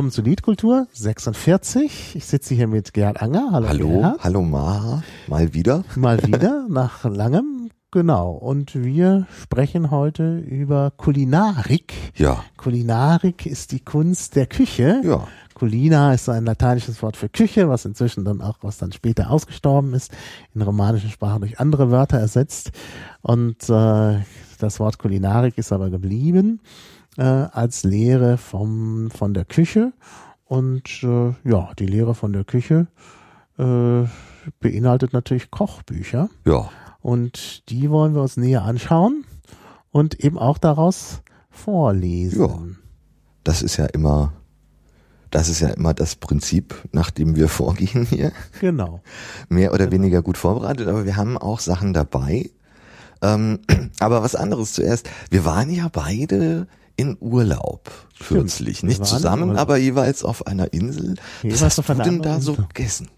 willkommen zu Liedkultur 46. Ich sitze hier mit Gerhard Anger. Hallo, hallo, Gerhard. hallo Mara, mal wieder. Mal wieder, nach langem, genau. Und wir sprechen heute über Kulinarik. Ja. Kulinarik ist die Kunst der Küche. Ja. Culina ist ein lateinisches Wort für Küche, was inzwischen dann auch, was dann später ausgestorben ist, in romanischen Sprachen durch andere Wörter ersetzt. Und äh, das Wort Kulinarik ist aber geblieben äh, als Lehre vom, von der Küche. Und äh, ja, die Lehre von der Küche äh, beinhaltet natürlich Kochbücher. Ja. Und die wollen wir uns näher anschauen und eben auch daraus vorlesen. Ja. Das ist ja immer das ist ja immer das Prinzip, nach dem wir vorgehen hier. Genau. Mehr oder genau. weniger gut vorbereitet, aber wir haben auch Sachen dabei. Ähm, aber was anderes zuerst. Wir waren ja beide in Urlaub kürzlich. Nicht zusammen, aber jeweils auf einer Insel. Was hast du denn da so gegessen?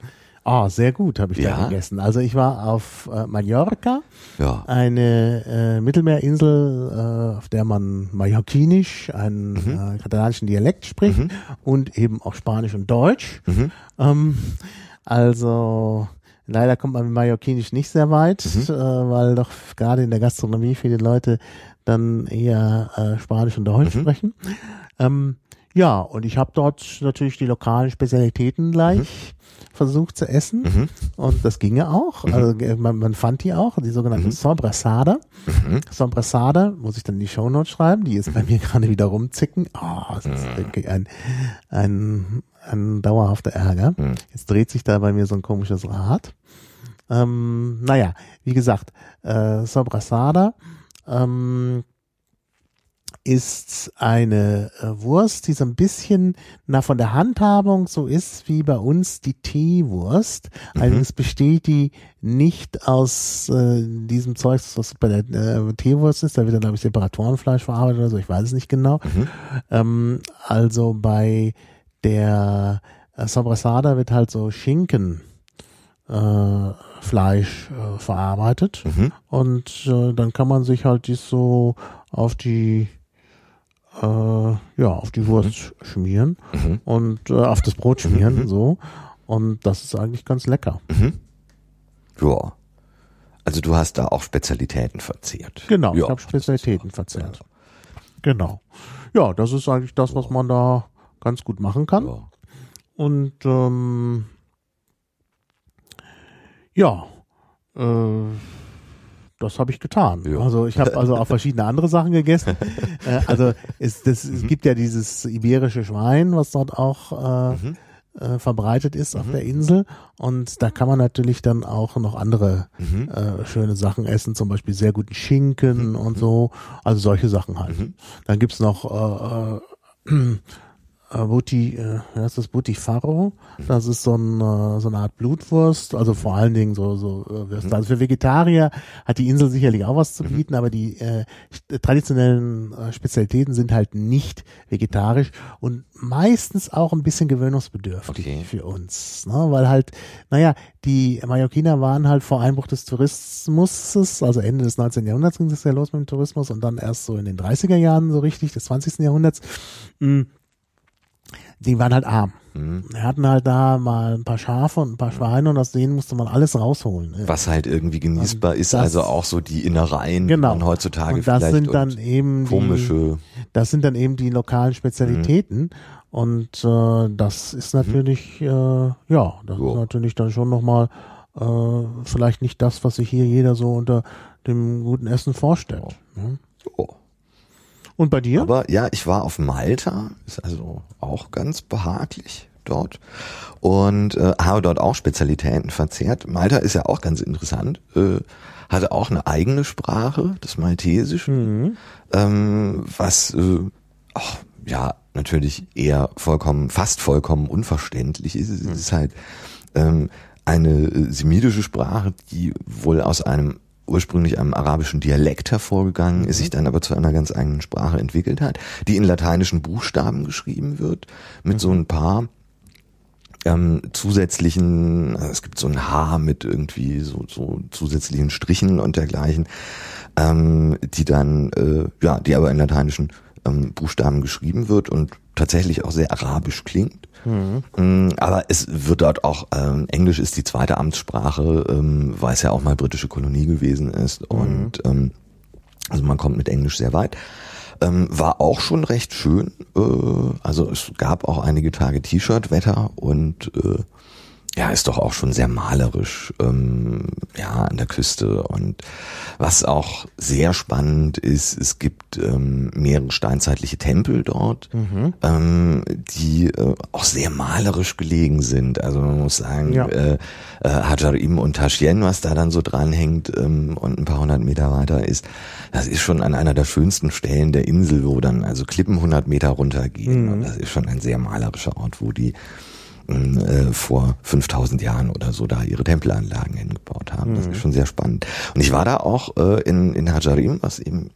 Ah, oh, sehr gut habe ich ja. da gegessen. Also ich war auf äh, Mallorca, ja. eine äh, Mittelmeerinsel, äh, auf der man Mallorquinisch, einen mhm. äh, katalanischen Dialekt spricht mhm. und eben auch Spanisch und Deutsch. Mhm. Ähm, also leider kommt man mit Mallorquinisch nicht sehr weit, mhm. äh, weil doch gerade in der Gastronomie viele Leute dann eher äh, Spanisch und Deutsch mhm. sprechen. Ähm, ja, und ich habe dort natürlich die lokalen Spezialitäten gleich mhm. versucht zu essen. Mhm. Und das ginge auch. Mhm. Also äh, man, man, fand die auch, die sogenannte mhm. Sombrasada. Mhm. Sombrasada, muss ich dann in die Shownotes schreiben, die ist bei mir gerade wieder rumzicken. Oh, das ist mhm. wirklich ein, ein, ein dauerhafter Ärger. Mhm. Jetzt dreht sich da bei mir so ein komisches Rad. Ähm, naja, wie gesagt, äh, Sobrasada ähm, ist eine äh, Wurst, die so ein bisschen na von der Handhabung so ist wie bei uns die Teewurst. Mhm. Allerdings besteht die nicht aus äh, diesem Zeug, was bei der äh, Teewurst ist. Da wird dann glaube ich Separatorenfleisch verarbeitet oder so. Ich weiß es nicht genau. Mhm. Ähm, also bei der äh, Sobrasada wird halt so Schinken äh, Fleisch äh, verarbeitet mhm. und äh, dann kann man sich halt dies so auf die äh, ja auf die Wurst mhm. schmieren mhm. und äh, auf das Brot schmieren mhm. so und das ist eigentlich ganz lecker. Mhm. Ja. Also du hast da auch Spezialitäten verzehrt. Genau, ja, ich habe Spezialitäten verzehrt. Ja. Genau. Ja, das ist eigentlich das, was man da ganz gut machen kann. Ja. Und ähm, ja, äh, das habe ich getan. Ja. Also ich habe also auch verschiedene andere Sachen gegessen. äh, also es, das, mhm. es gibt ja dieses iberische Schwein, was dort auch äh, mhm. äh, verbreitet ist mhm. auf der Insel. Und da kann man natürlich dann auch noch andere mhm. äh, schöne Sachen essen, zum Beispiel sehr guten Schinken mhm. und so. Also solche Sachen halt. Mhm. Dann gibt's noch äh, äh, äh, Buti, äh, heißt das Butifaro. Das ist so, ein, äh, so eine Art Blutwurst, also vor allen Dingen so, so äh, Würste. Mhm. Also für Vegetarier hat die Insel sicherlich auch was zu mhm. bieten, aber die äh, traditionellen äh, Spezialitäten sind halt nicht vegetarisch und meistens auch ein bisschen gewöhnungsbedürftig okay. für uns. Ne? Weil halt, naja, die Mallorquiner waren halt vor Einbruch des Tourismus, also Ende des 19. Jahrhunderts ging das ja los mit dem Tourismus und dann erst so in den 30er Jahren so richtig, des 20. Jahrhunderts. Mh, hm, die waren halt arm. Mhm. Wir hatten halt da mal ein paar Schafe und ein paar Schweine und aus denen musste man alles rausholen. Was halt irgendwie genießbar ist, das, also auch so die Innereien, genau. die man heutzutage und das vielleicht sind dann eben komische. Die, das sind dann eben die lokalen Spezialitäten. Mhm. Und äh, das ist natürlich, mhm. äh, ja, das jo. ist natürlich dann schon nochmal äh, vielleicht nicht das, was sich hier jeder so unter dem guten Essen vorstellt. Ja. Ne? Oh. Und bei dir? Aber ja, ich war auf Malta, ist also auch ganz behaglich dort und äh, habe dort auch Spezialitäten verzehrt. Malta ist ja auch ganz interessant, äh, hatte auch eine eigene Sprache, das Maltesisch, mhm. ähm, was äh, auch, ja natürlich eher vollkommen, fast vollkommen unverständlich ist. Es mhm. ist halt ähm, eine äh, semitische Sprache, die wohl aus einem ursprünglich einem arabischen Dialekt hervorgegangen ist, sich dann aber zu einer ganz eigenen Sprache entwickelt hat, die in lateinischen Buchstaben geschrieben wird, mit mhm. so ein paar ähm, zusätzlichen, also es gibt so ein H mit irgendwie so, so zusätzlichen Strichen und dergleichen, ähm, die dann, äh, ja, die aber in lateinischen ähm, Buchstaben geschrieben wird und tatsächlich auch sehr arabisch klingt. Mhm. Aber es wird dort auch, ähm, Englisch ist die zweite Amtssprache, ähm, weil es ja auch mal britische Kolonie gewesen ist. Mhm. Und ähm, also man kommt mit Englisch sehr weit. Ähm, war auch schon recht schön. Äh, also es gab auch einige Tage T-Shirt-Wetter und äh, ja, ist doch auch schon sehr malerisch, ähm, ja, an der Küste. Und was auch sehr spannend ist, es gibt ähm, mehrere steinzeitliche Tempel dort, mhm. ähm, die äh, auch sehr malerisch gelegen sind. Also man muss sagen, ja. äh, äh, Hajarim und Tashien, was da dann so dranhängt ähm, und ein paar hundert Meter weiter ist, das ist schon an einer der schönsten Stellen der Insel, wo dann also Klippen hundert Meter runtergehen. Mhm. Und das ist schon ein sehr malerischer Ort, wo die äh, vor 5000 Jahren oder so da ihre Tempelanlagen hingebaut haben. Das ist mhm. schon sehr spannend. Und ich war da auch äh, in, in Hajarim, was eben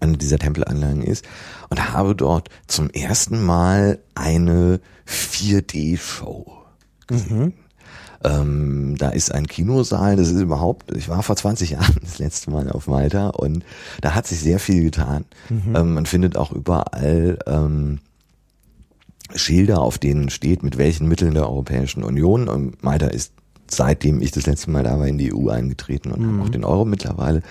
eine dieser Tempelanlagen ist, und habe dort zum ersten Mal eine 4D-Show gesehen. Mhm. Ähm, da ist ein Kinosaal, das ist überhaupt, ich war vor 20 Jahren das letzte Mal auf Malta und da hat sich sehr viel getan. Mhm. Ähm, man findet auch überall ähm, Schilder, auf denen steht, mit welchen Mitteln der Europäischen Union. Und Malta ist seitdem ich das letzte Mal da war in die EU eingetreten und mhm. auch den Euro mittlerweile,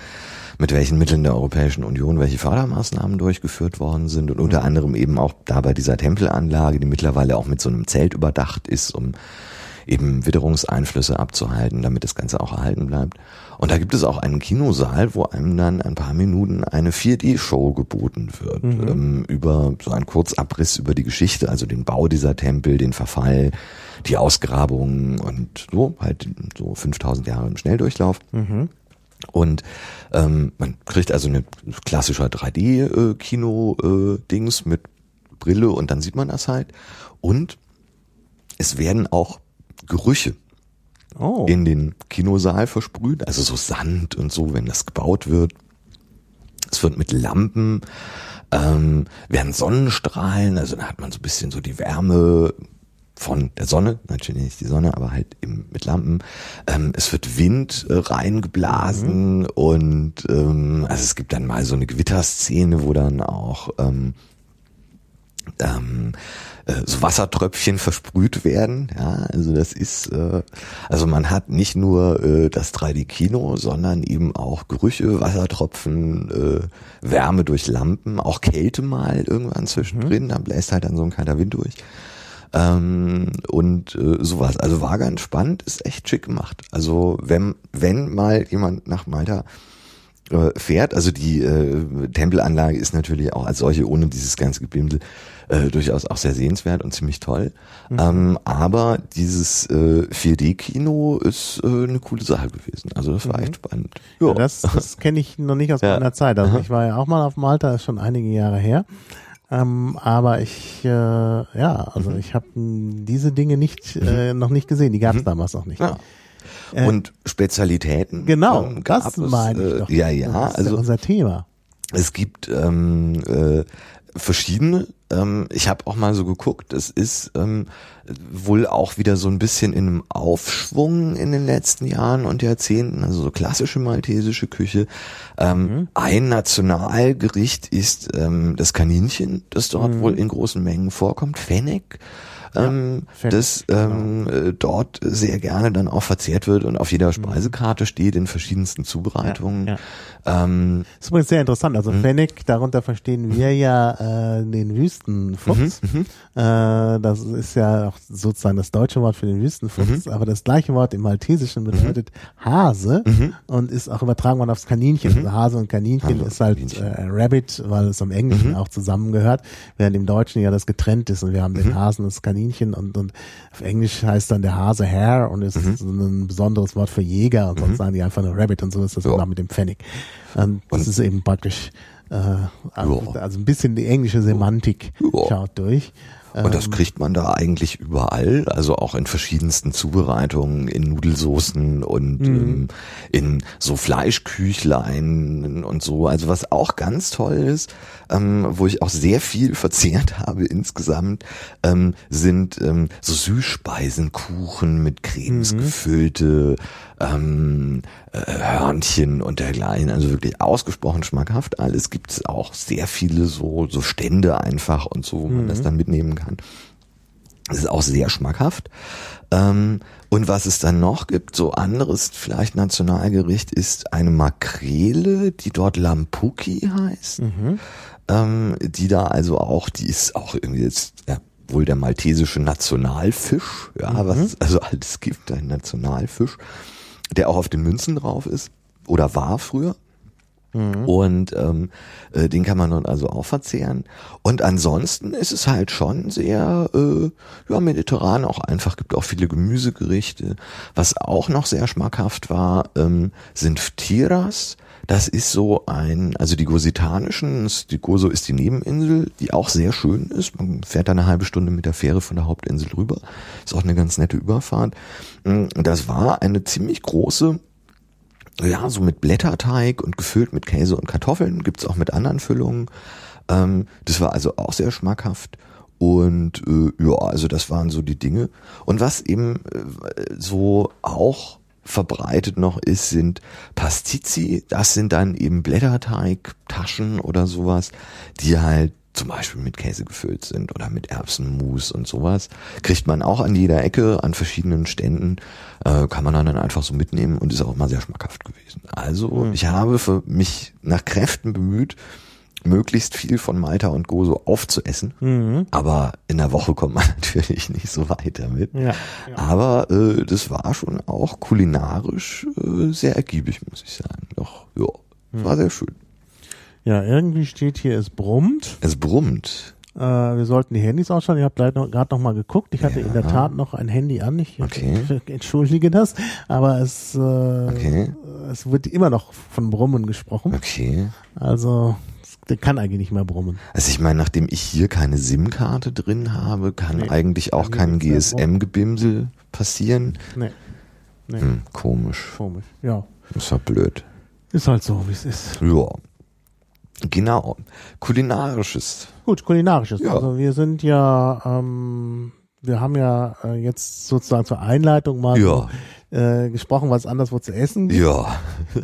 mit welchen Mitteln der Europäischen Union welche Fördermaßnahmen durchgeführt worden sind und unter mhm. anderem eben auch da bei dieser Tempelanlage, die mittlerweile auch mit so einem Zelt überdacht ist, um eben Witterungseinflüsse abzuhalten, damit das Ganze auch erhalten bleibt. Und da gibt es auch einen Kinosaal, wo einem dann ein paar Minuten eine 4D-Show geboten wird, mhm. ähm, über so einen Kurzabriss über die Geschichte, also den Bau dieser Tempel, den Verfall, die Ausgrabungen und so, halt so 5000 Jahre im Schnelldurchlauf. Mhm. Und ähm, man kriegt also eine klassischer 3D-Kino-Dings äh, mit Brille und dann sieht man das halt. Und es werden auch Gerüche oh. in den Kinosaal versprüht, also so Sand und so, wenn das gebaut wird. Es wird mit Lampen, ähm, werden Sonnenstrahlen, also da hat man so ein bisschen so die Wärme von der Sonne, natürlich nicht die Sonne, aber halt eben mit Lampen. Ähm, es wird Wind äh, reingeblasen mhm. und ähm, also es gibt dann mal so eine Gewitterszene, wo dann auch ähm, ähm, äh, so Wassertröpfchen versprüht werden. Ja, also das ist, äh, also man hat nicht nur äh, das 3D-Kino, sondern eben auch Gerüche, Wassertropfen, äh, Wärme durch Lampen, auch Kälte mal irgendwann zwischendrin. Mhm. Da bläst halt dann so ein kalter Wind durch. Ähm, und äh, sowas. Also war ganz spannend, ist echt schick gemacht. Also wenn, wenn mal jemand nach Malta äh, fährt, also die äh, Tempelanlage ist natürlich auch als solche ohne dieses ganze Gebimmel äh, durchaus auch sehr sehenswert und ziemlich toll. Mhm. Ähm, aber dieses äh, 4D-Kino ist äh, eine coole Sache gewesen. Also das war mhm. echt spannend. Ja, das, das kenne ich noch nicht aus ja. meiner Zeit. Also ich war ja auch mal auf Malta, ist schon einige Jahre her. Ähm, aber ich, äh, ja, also mhm. ich habe diese Dinge nicht, äh, noch nicht gesehen. Die gab es mhm. damals noch nicht. Ja. Äh, und Spezialitäten. Genau, ähm, das meine ich doch. Ja, ja, das ist also unser Thema. Es gibt ähm, äh, verschiedene. Ähm, ich habe auch mal so geguckt, es ist ähm, wohl auch wieder so ein bisschen in einem Aufschwung in den letzten Jahren und Jahrzehnten, also so klassische maltesische Küche. Ähm, mhm. Ein Nationalgericht ist ähm, das Kaninchen, das dort mhm. wohl in großen Mengen vorkommt, Fennec ähm, ja, das ähm, genau. Äh, dort sehr gerne dann auch verzehrt wird und auf jeder mhm. Speisekarte steht in verschiedensten Zubereitungen. Ja, ja. Ähm, das ist übrigens sehr interessant. Also mhm. Fennec, darunter verstehen wir ja äh, den Wüstenfuchs. Mhm, mhm, äh, das ist ja auch sozusagen das deutsche Wort für den Wüstenfuchs, mhm. aber das gleiche Wort im Maltesischen bedeutet Hase und ist auch übertragen worden aufs Kaninchen. Also Hase und Kaninchen Hase ist halt äh, Rabbit, weil es im Englischen auch zusammengehört, während im Deutschen ja das getrennt ist und wir haben den Hasen und das Kaninchen Kaninchen und, und auf Englisch heißt dann der Hase Hare und ist mhm. so ein besonderes Wort für Jäger und sonst mhm. sagen die einfach nur Rabbit und so ist das ja. auch mit dem Pfennig. Und das und ist eben praktisch äh, also, also ein bisschen die englische Semantik ja. schaut durch. Und das kriegt man da eigentlich überall, also auch in verschiedensten Zubereitungen, in Nudelsoßen und ähm, in so Fleischküchlein und so. Also was auch ganz toll ist, ähm, wo ich auch sehr viel verzehrt habe insgesamt, ähm, sind ähm, so Süßspeisen, Kuchen mit Cremes gefüllte, ähm, äh, Hörnchen und dergleichen. Also wirklich ausgesprochen schmackhaft alles. Gibt es auch sehr viele so, so Stände einfach und so, wo man das dann mitnehmen kann. Das ist auch sehr schmackhaft. Ähm, und was es dann noch gibt, so anderes vielleicht Nationalgericht, ist eine Makrele, die dort Lampuki heißt. Ähm, die da also auch, die ist auch irgendwie jetzt ja, wohl der maltesische Nationalfisch, ja, was es also alles gibt, ein Nationalfisch, der auch auf den Münzen drauf ist oder war früher. Und ähm, äh, den kann man dann also auch verzehren. Und ansonsten ist es halt schon sehr äh, ja, mediterran auch einfach, gibt auch viele Gemüsegerichte. Was auch noch sehr schmackhaft war, ähm, sind Ftiras. Das ist so ein, also die Gositanischen, die Gozo ist die Nebeninsel, die auch sehr schön ist. Man fährt da eine halbe Stunde mit der Fähre von der Hauptinsel rüber. Ist auch eine ganz nette Überfahrt. Mm, Das war eine ziemlich große ja, so mit Blätterteig und gefüllt mit Käse und Kartoffeln, gibt's auch mit anderen Füllungen. Ähm, das war also auch sehr schmackhaft. Und äh, ja, also das waren so die Dinge. Und was eben äh, so auch verbreitet noch ist, sind Pastizi. Das sind dann eben Blätterteig, Taschen oder sowas, die halt zum Beispiel mit Käse gefüllt sind oder mit Erbsenmus und sowas. Kriegt man auch an jeder Ecke, an verschiedenen Ständen, äh, kann man dann einfach so mitnehmen und ist auch immer sehr schmackhaft gewesen. Also ich habe für mich nach Kräften bemüht, möglichst viel von Malta und Gozo aufzuessen. Aber in der Woche kommt man natürlich nicht so weit damit. Ja, Aber äh, das war schon auch kulinarisch äh, sehr ergiebig, muss ich sagen. Doch, ja, war sehr schön. Ja, irgendwie steht hier, es brummt. Es brummt. Äh, wir sollten die Handys ausschalten. Ich habe gerade noch, grad noch mal geguckt. Ich hatte in der Tat noch ein Handy an. Ich Okay. entschuldige das, aber es, äh, Okay. es wird immer noch von Brummen gesprochen. Okay. Also der kann eigentlich nicht mehr brummen. Also ich meine, nachdem ich hier keine SIM-Karte drin habe, kann Nee, eigentlich auch kein GSM-Gebimsel passieren. Nee, nee, Hm, komisch. komisch. Ja, Das war blöd. ist halt so, wie es ist. Ja. Genau. Kulinarisches. Gut, kulinarisches. Ja. Also wir sind ja, ähm, wir haben ja äh, jetzt sozusagen zur Einleitung mal Ja. äh, gesprochen, was anderswo zu essen gibt. Ja.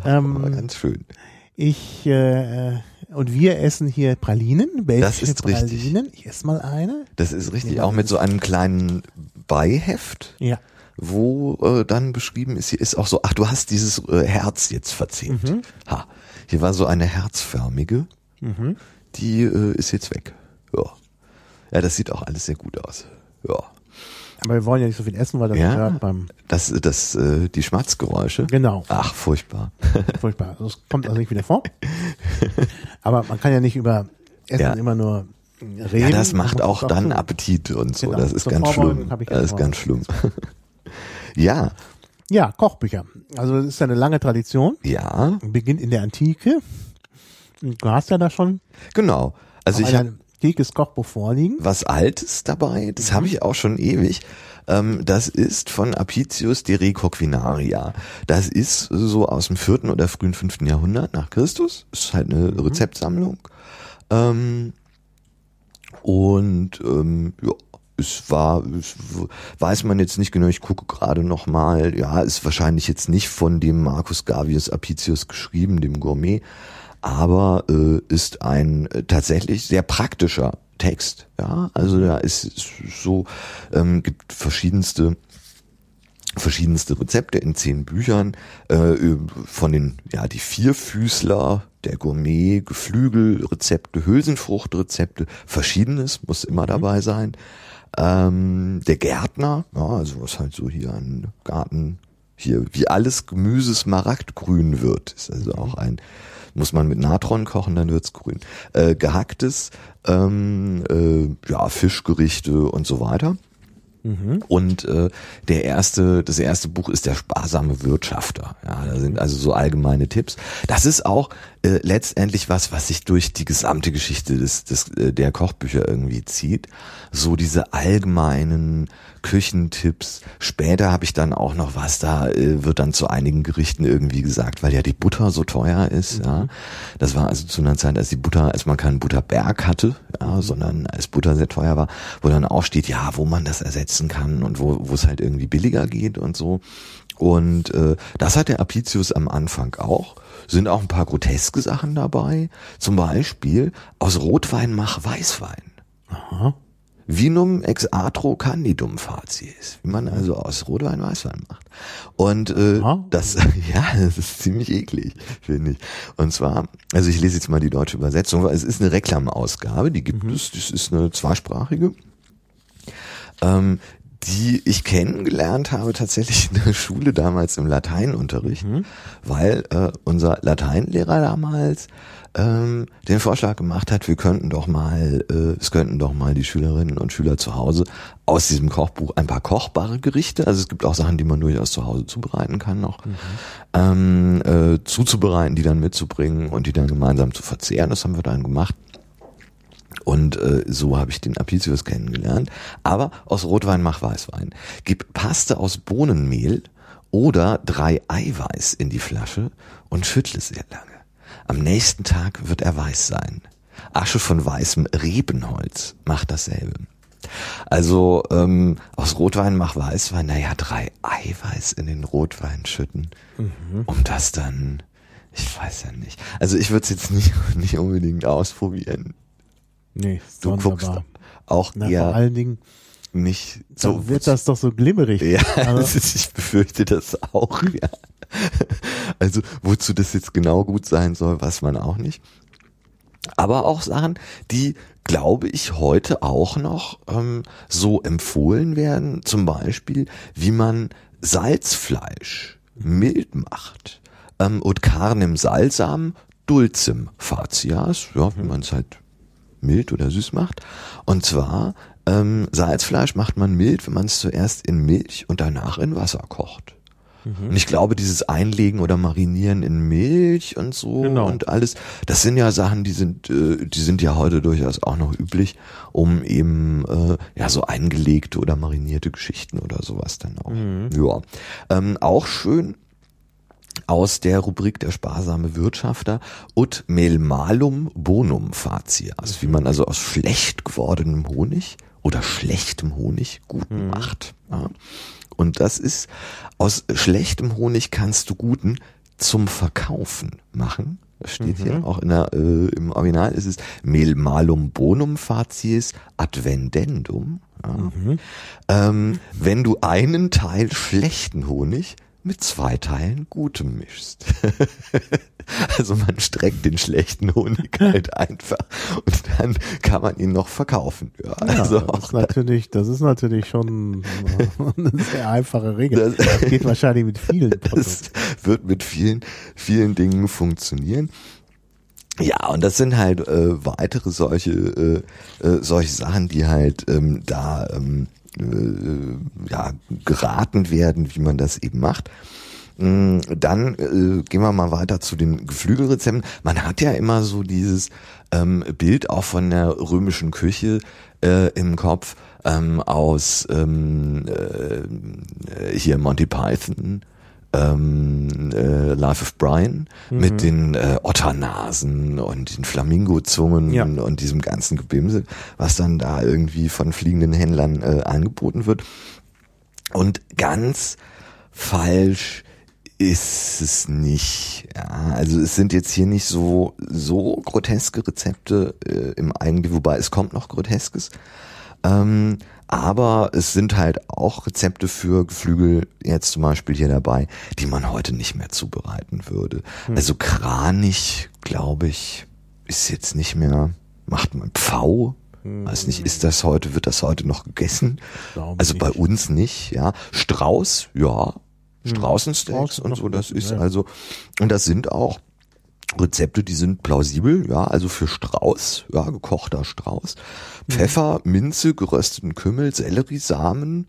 Ähm, ganz schön. ich äh, und wir essen hier Pralinen, belgische Das ist richtig. Pralinen. Ich esse mal eine. Das ist richtig. Auch mit so einem kleinen Beiheft. Ja. wo äh, dann beschrieben ist, hier ist auch so, ach, du hast dieses äh, Herz jetzt verzehrt. Mhm. Ha, hier war so eine herzförmige, die äh, ist jetzt weg. Ja. Ja, das sieht auch alles sehr gut aus. Ja. Aber wir wollen ja nicht so viel essen, weil das Ja. hört beim Das, das, äh, die Schmatzgeräusche. Genau. Ach, furchtbar. Furchtbar. Also es kommt also nicht wieder vor. Aber man kann ja nicht über Essen Ja. immer nur reden. Ja, das macht auch dann tun. Appetit und so. Genau. Das ist Zur ganz schlimm. Das ist ganz schlimm. ja, Ja, Kochbücher. Also das ist ja eine lange Tradition. ja, Beginnt in der Antike. Du hast ja da schon genau. Also ich habe antikes Kochbuch vorliegen. was Altes dabei, das habe ich auch schon ewig. Ähm, das ist von Apicius de Recoquinaria. Das ist so aus dem vierten oder frühen fünften Jahrhundert nach Christus. Ist halt eine Rezeptsammlung. Ähm, und ähm, ja, es war, es weiß man jetzt nicht genau, ich gucke gerade nochmal, ja, ist wahrscheinlich jetzt nicht von dem Marcus Gavius Apicius geschrieben, dem Gourmet, aber äh, ist ein äh, tatsächlich sehr praktischer Text, ja, also da ist, ist so, ähm, gibt verschiedenste verschiedenste Rezepte in zehn Büchern äh, von den ja die Vierfüßler der Gourmet Geflügelrezepte Hülsenfruchtrezepte verschiedenes muss immer dabei sein. Ähm, der Gärtner ja also was halt so hier ein Garten hier wie alles Gemüse smaragdgrün wird ist also auch ein muss man mit Natron kochen, dann wird's grün. Äh, gehacktes, ähm, äh, ja, Fischgerichte und so weiter. Mhm. Und äh, der erste, das erste Buch ist der sparsame Wirtschafter. Ja, da sind also so allgemeine Tipps. Das ist auch äh, letztendlich was, was sich durch die gesamte Geschichte des, des äh, der Kochbücher irgendwie zieht. So diese allgemeinen Küchentipps. Später habe ich dann auch noch was, da äh, wird dann zu einigen Gerichten irgendwie gesagt, weil ja die Butter so teuer ist. Mhm. Ja, das war also zu einer Zeit, als die Butter, als man keinen Butterberg hatte, ja, sondern als Butter sehr teuer war, wo dann auch steht, ja, wo man das ersetzen kann und wo wo es halt irgendwie billiger geht und so. Und äh, das hat der Apicius am Anfang auch. Sind auch ein paar groteske Sachen dabei. Zum Beispiel aus Rotwein mach Weißwein. Aha. Vinum ex atro candidum facies, wie man also aus Rotwein Weißwein macht. Und äh, das, ja, das ist ziemlich eklig, finde ich. Und zwar, also ich lese jetzt mal die deutsche Übersetzung, weil es ist eine Reklamausgabe, die gibt mhm. es, das ist eine zweisprachige. Ähm, die ich kennengelernt habe tatsächlich in der Schule damals im Lateinunterricht, mhm. weil äh, unser Lateinlehrer damals ähm, den Vorschlag gemacht hat, wir könnten doch mal, äh, es könnten doch mal die Schülerinnen und Schüler zu Hause aus diesem Kochbuch ein paar kochbare Gerichte, also es gibt auch Sachen, die man durchaus zu Hause zubereiten kann noch, mhm. ähm, äh, zuzubereiten, die dann mitzubringen und die dann gemeinsam zu verzehren. Das haben wir dann gemacht. Und äh, so habe ich den Apicius kennengelernt. Aber aus Rotwein mach Weißwein. Gib Paste aus Bohnenmehl oder drei Eiweiß in die Flasche und schüttle sehr lange. Am nächsten Tag wird er weiß sein. Asche von weißem Rebenholz macht dasselbe. Also ähm, aus Rotwein mach Weißwein, naja, drei Eiweiß in den Rotwein schütten, mhm. um das dann, ich weiß ja nicht. Also ich würde es jetzt nicht, nicht unbedingt ausprobieren. Nee, du guckst auch Na, eher vor allen Dingen nicht so wird das doch so glimmerig. Ja, also. ich befürchte das auch. Ja. Also wozu das jetzt genau gut sein soll, weiß man auch nicht. Aber auch Sachen, die, glaube ich, heute auch noch ähm, so empfohlen werden. Zum Beispiel, wie man Salzfleisch mild macht. Ähm, und carnem salsam dulcem facias, ja, wie man es halt mild oder süß macht. Und zwar ähm, Salzfleisch macht man mild, wenn man es zuerst in Milch und danach in Wasser kocht. Mhm. Und ich glaube, dieses Einlegen oder Marinieren in Milch und so genau. und alles, das sind ja Sachen, die sind, äh, die sind ja heute durchaus auch noch üblich, um eben äh, ja so eingelegte oder marinierte Geschichten oder sowas dann auch. Mhm. Ja, ähm, auch schön aus der Rubrik der sparsame Wirtschafter ut mel malum bonum facias, wie man also aus schlecht gewordenem Honig oder schlechtem Honig guten mhm. macht. Ja. Und das ist, aus schlechtem Honig kannst du guten zum Verkaufen machen. Das steht mhm. hier auch in der, äh, im Original ist es mel malum bonum facies advendendum. Ja. Mhm. Ähm, wenn du einen Teil schlechten Honig mit zwei Teilen Gutem mischst. also man streckt den schlechten Honig halt einfach und dann kann man ihn noch verkaufen. Ja, ja also das ist natürlich, das ist natürlich schon eine sehr einfache Regel. Das, das geht wahrscheinlich mit vielen Produkten. Das wird mit vielen, vielen Dingen funktionieren. Ja, und das sind halt äh, weitere solche äh, äh, solche Sachen, die halt ähm, da ähm, äh, ja, geraten werden, wie man das eben macht. Mm, dann äh, gehen wir mal weiter zu den Geflügelrezepten. Man hat ja immer so dieses ähm, Bild auch von der römischen Küche äh, im Kopf ähm, aus ähm, äh, hier Monty Python ähm, äh, Life of Brian mhm. mit den äh, Otternasen und den Flamingozungen ja. und diesem ganzen Gebimse, was dann da irgendwie von fliegenden Händlern äh, angeboten wird. Und ganz falsch ist es nicht. Ja, also es sind jetzt hier nicht so so groteske Rezepte äh, im eigentlichen, wobei es kommt noch groteskes. Ähm, aber es sind halt auch Rezepte für Geflügel jetzt zum Beispiel hier dabei, die man heute nicht mehr zubereiten würde. Hm. Also Kranich, glaube ich, ist jetzt nicht mehr, macht man Pfau. Hm. Weiß nicht, ist das heute, wird das heute noch gegessen? Also nicht. bei uns nicht, ja. Strauß, ja. Hm. Straußensteaks hm. und so, das ist ja. also, und das sind auch Rezepte, die sind plausibel, ja, also für Strauß, ja, gekochter Strauß. Pfeffer, Minze, gerösteten Kümmel, Selleriesamen,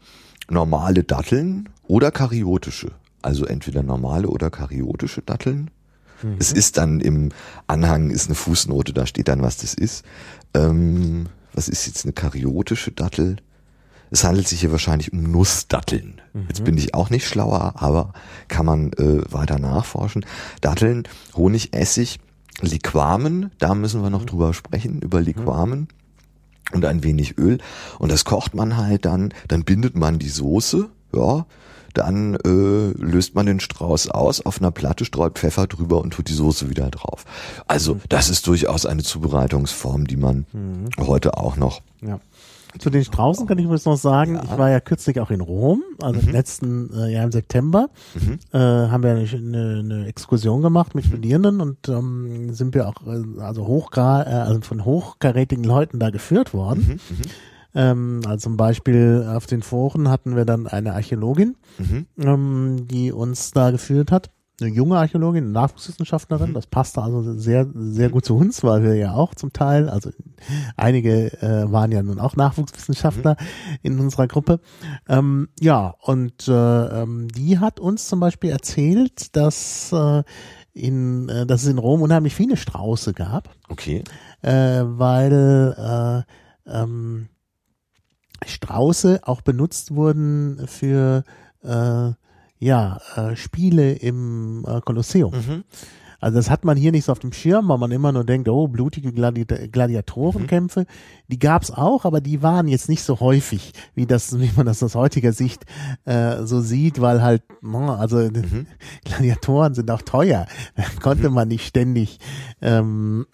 normale Datteln oder kariotische. Also entweder normale oder kariotische Datteln. Mhm. Es ist dann im Anhang ist eine Fußnote, da steht dann, was das ist. Ähm, was ist jetzt eine kariotische Dattel? Es handelt sich hier wahrscheinlich um Nussdatteln. Mhm. Jetzt bin ich auch nicht schlauer, aber kann man äh, weiter nachforschen. Datteln, Honig, Essig, Liquamen, da müssen wir noch mhm. drüber sprechen, über Liquamen und ein wenig Öl. Und das kocht man halt dann, dann bindet man die Soße, ja, dann äh, löst man den Strauß aus, auf einer Platte streut Pfeffer drüber und tut die Soße wieder drauf. Also mhm. das ist durchaus eine Zubereitungsform, die man mhm. heute auch noch ja. Zu den Straußen kann ich übrigens noch sagen, ja. ich war ja kürzlich auch in Rom, also mhm. im letzten äh, Jahr im September, mhm. äh, haben wir eine, eine Exkursion gemacht mit mhm. Studierenden und ähm, sind wir auch äh, also hochgra äh, also von hochkarätigen Leuten da geführt worden. Mhm. mhm. Ähm, also zum Beispiel auf den Foren hatten wir dann eine Archäologin, mhm. ähm, die uns da geführt hat eine junge Archäologin, eine Nachwuchswissenschaftlerin. Mhm. Das passte also sehr, sehr gut zu uns, weil wir ja auch zum Teil, also einige äh, waren ja nun auch Nachwuchswissenschaftler mhm. in unserer Gruppe. Ähm, ja, und äh, ähm, die hat uns zum Beispiel erzählt, dass äh, in, äh, dass es in Rom unheimlich viele Strauße gab. Okay. Äh, weil äh, ähm, Strauße auch benutzt wurden für äh, ja, äh, Spiele im äh, Kolosseum. Mhm. Also das hat man hier nicht so auf dem Schirm, weil man immer nur denkt, oh, blutige Gladi Gladiatorenkämpfe. Mhm. Die gab's auch, aber die waren jetzt nicht so häufig, wie das, wie man das aus heutiger Sicht äh, so sieht, weil halt, also mhm. Gladiatoren sind auch teuer. Da konnte mhm. man nicht ständig, ähm,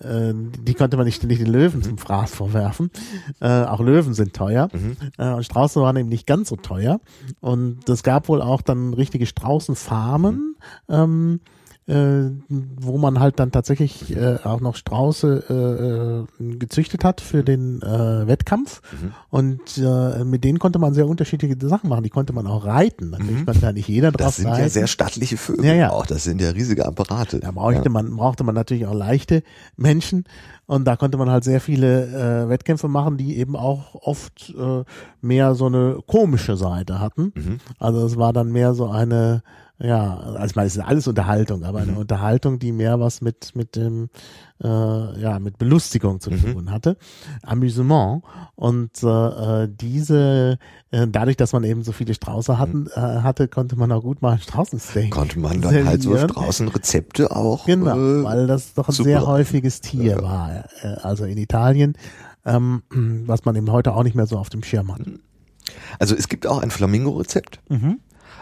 äh, die konnte man nicht ständig den Löwen zum Fraß vorwerfen. Äh, auch Löwen sind teuer. Mhm. Äh, und Strauße waren eben nicht ganz so teuer. Und es gab wohl auch dann richtige Straußenfarmen. Mhm. Ähm, äh, wo man halt dann tatsächlich äh, auch noch Strauße äh, äh, gezüchtet hat für den äh, Wettkampf. Mhm. Und äh, mit denen konnte man sehr unterschiedliche Sachen machen. Die konnte man auch reiten. Natürlich mhm. konnte da nicht jeder drauf Das sind reiten. ja sehr stattliche Vögel ja, ja. auch. Das sind ja riesige Apparate. Da brauchte, ja. man, brauchte man natürlich auch leichte Menschen. Und da konnte man halt sehr viele äh, Wettkämpfe machen, die eben auch oft äh, mehr so eine komische Seite hatten. Mhm. Also es war dann mehr so eine ja, also ich meine, es ist alles Unterhaltung, aber eine mhm. Unterhaltung, die mehr was mit mit dem äh, ja mit Belustigung zu mhm. tun hatte, Amüsement und äh, äh, diese äh, dadurch, dass man eben so viele Strauße hatten, mhm. äh, hatte, konnte man auch gut mal ein Straußensteak. Konnte man dann servieren. halt so Straußenrezepte auch. Genau, äh, weil das doch ein sehr häufiges Tier ja. war, äh, also in Italien, ähm, was man eben heute auch nicht mehr so auf dem Schirm hat. Also es gibt auch ein Flamingo-Rezept. Mhm.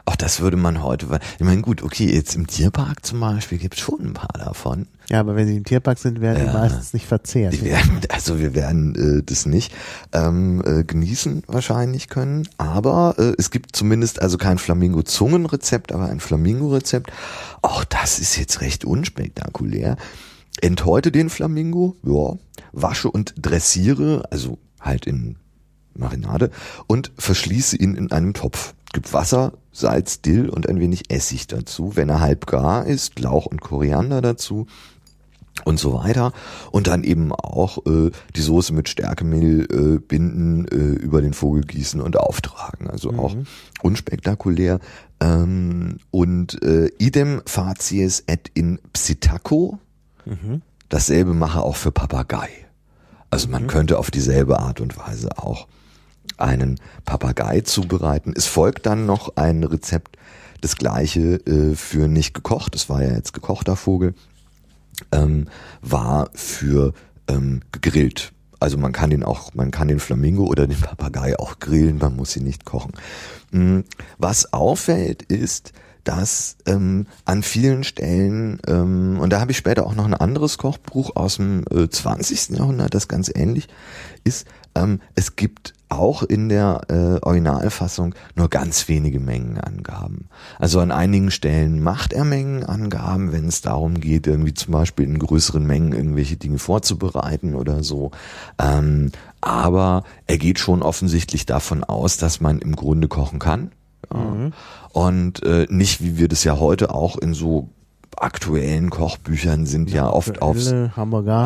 Ach, das würde man heute, ich meine, gut, okay, jetzt im Tierpark zum Beispiel gibt es schon ein paar davon. Ja, aber wenn sie im Tierpark sind, werden ja, die meistens nicht verzehrt. Die werden, also wir werden äh, das nicht ähm, äh, genießen wahrscheinlich können, aber äh, es gibt zumindest also kein Flamingo-Zungenrezept, aber ein Flamingo-Rezept. Auch das ist jetzt recht unspektakulär. Enthäute den Flamingo, ja, wasche und dressiere, also halt in Marinade und verschließe ihn in einem Topf. Gib Wasser, Salz, Dill und ein wenig Essig dazu. Wenn er halb gar ist, Lauch und Koriander dazu und so weiter. Und dann eben auch äh, die Soße mit Stärkemehl äh, binden, äh, über den Vogel gießen und auftragen. Also mhm. auch unspektakulär. Ähm, und äh, idem facies et in psittaco. Mhm. Dasselbe mache auch für Papagei. Also man mhm. könnte auf dieselbe Art und Weise auch einen Papagei zubereiten. Es folgt dann noch ein Rezept, das gleiche äh, für nicht gekocht, das war ja jetzt gekochter Vogel, ähm, war für ähm, gegrillt. Also man kann den auch, man kann den Flamingo oder den Papagei auch grillen, man muss ihn nicht kochen. Mm, was auffällt ist, dass ähm, an vielen Stellen, ähm, und da habe ich später auch noch ein anderes Kochbuch aus dem äh, 20. Jahrhundert, das ganz ähnlich ist, ähm, es gibt auch in der äh, Originalfassung nur ganz wenige Mengenangaben. Also an einigen Stellen macht er Mengenangaben, wenn es darum geht, irgendwie zum Beispiel in größeren Mengen irgendwelche Dinge vorzubereiten oder so. Ähm, aber er geht schon offensichtlich davon aus, dass man im Grunde kochen kann. Ja. Mhm. Und äh, nicht, wie wir das ja heute auch in so aktuellen Kochbüchern sind ja, Ja, oft aufs,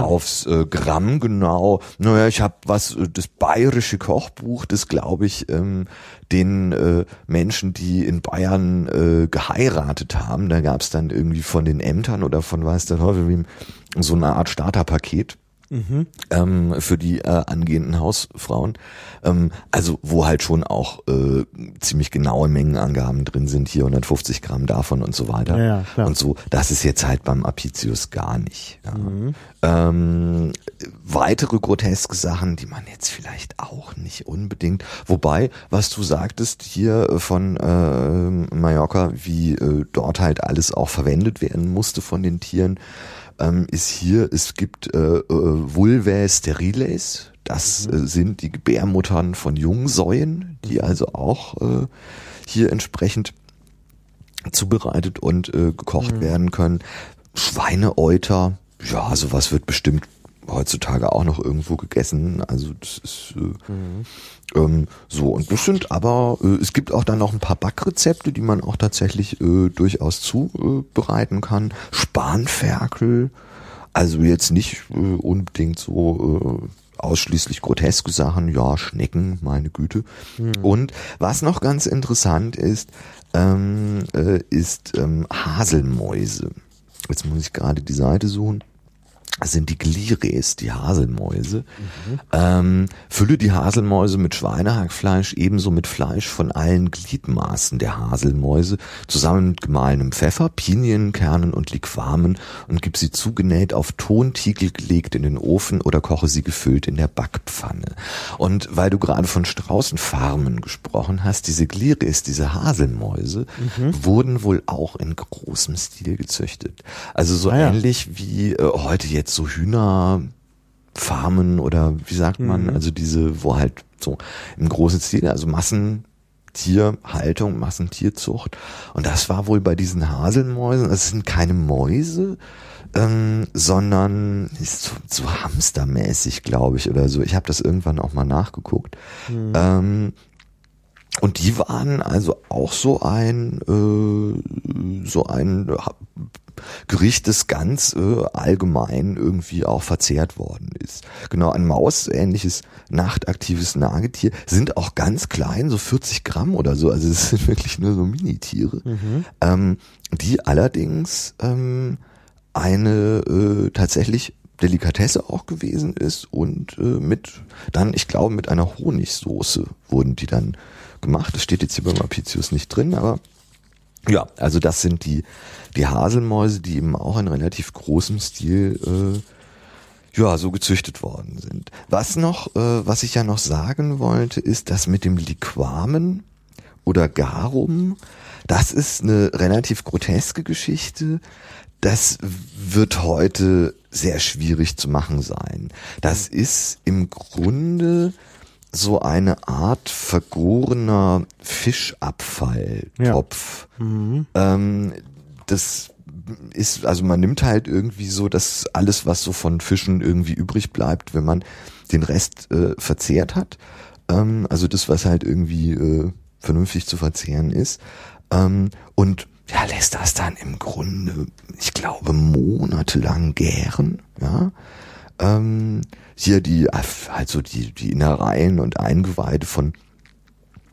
aufs äh, Gramm genau. Naja, ich habe was, äh, das bayerische Kochbuch, das glaube ich ähm, den äh, Menschen, die in Bayern äh, geheiratet haben, da gab es dann irgendwie von den Ämtern oder von weiß der Teufel so eine Art Starterpaket ähm, für die äh, angehenden Hausfrauen. Ähm, also wo halt schon auch äh, ziemlich genaue Mengenangaben drin sind, hier 150 Gramm davon und so weiter. Ja, ja, und so, das ist jetzt halt beim Apicius gar nicht. Ja. Mhm. Ähm, weitere groteske Sachen, die man jetzt vielleicht auch nicht unbedingt, wobei, was du sagtest hier von äh, Mallorca, wie äh, dort halt alles auch verwendet werden musste von den Tieren, ähm, ist hier, es gibt äh, äh, Vulvae steriles, das äh, sind die Gebärmuttern von Jungsäuen, die also auch äh, hier entsprechend zubereitet und äh, gekocht werden können. Schweineäuter, ja, sowas wird bestimmt heutzutage auch noch irgendwo gegessen. Also das ist äh, ähm, so. Und das sind aber, äh, es gibt auch dann noch ein paar Backrezepte, die man auch tatsächlich äh, durchaus zubereiten kann. Spanferkel, also jetzt nicht äh, unbedingt so äh, ausschließlich groteske Sachen, ja, Schnecken, meine Güte. Und was noch ganz interessant ist, ähm, äh, ist ähm, Haselmäuse. Jetzt muss ich gerade die Seite suchen. Sind die Glires, die Haselmäuse. Ähm, fülle die Haselmäuse mit Schweinehackfleisch ebenso mit Fleisch von allen Gliedmaßen der Haselmäuse zusammen mit gemahlenem Pfeffer, Pinienkernen und Liquamen und gib sie zugenäht auf Tontiegel gelegt in den Ofen oder koche sie gefüllt in der Backpfanne. Und weil du gerade von Straußenfarmen gesprochen hast, diese Glires, diese Haselmäuse, wurden wohl auch in großem Stil gezüchtet. Also so Ah ja. ähnlich wie äh, heute jetzt so Hühnerfarmen oder wie sagt man, also diese, wo halt so im großen Stil, also Massentierhaltung, Massentierzucht. Und das war wohl bei diesen Haselmäusen, also es sind keine Mäuse, ähm, sondern ist so, so hamstermäßig, glaube ich, oder so. Ich habe das irgendwann auch mal nachgeguckt. Ähm, und die waren also auch so ein äh, so ein Ha- Gericht, das ganz äh, allgemein irgendwie auch verzehrt worden ist. Genau, ein Maus-ähnliches nachtaktives Nagetier sind auch ganz klein, so 40 Gramm oder so. Also es sind wirklich nur so Minitiere, ähm, die allerdings ähm, eine äh, tatsächlich Delikatesse auch gewesen ist und äh, mit dann, ich glaube, mit einer Honigsoße wurden die dann gemacht. Das steht jetzt hier beim Apicius nicht drin, aber ja, also das sind die, die Haselmäuse, die eben auch in relativ großem Stil äh, ja, so gezüchtet worden sind. Was noch, äh, was ich ja noch sagen wollte, ist, dass mit dem Liquamen oder Garum, das ist eine relativ groteske Geschichte. Das wird heute sehr schwierig zu machen sein. Das ist im Grunde so eine Art vergorener Fischabfalltopf. Ähm, das ist, also man nimmt halt irgendwie so das alles, was so von Fischen irgendwie übrig bleibt, wenn man den Rest äh, verzehrt hat. Ähm, also das, was halt irgendwie äh, vernünftig zu verzehren ist. Ähm, und ja, lässt das dann im Grunde, ich glaube, monatelang gären, ja. Ähm, hier die, also die, die Innereien und Eingeweide von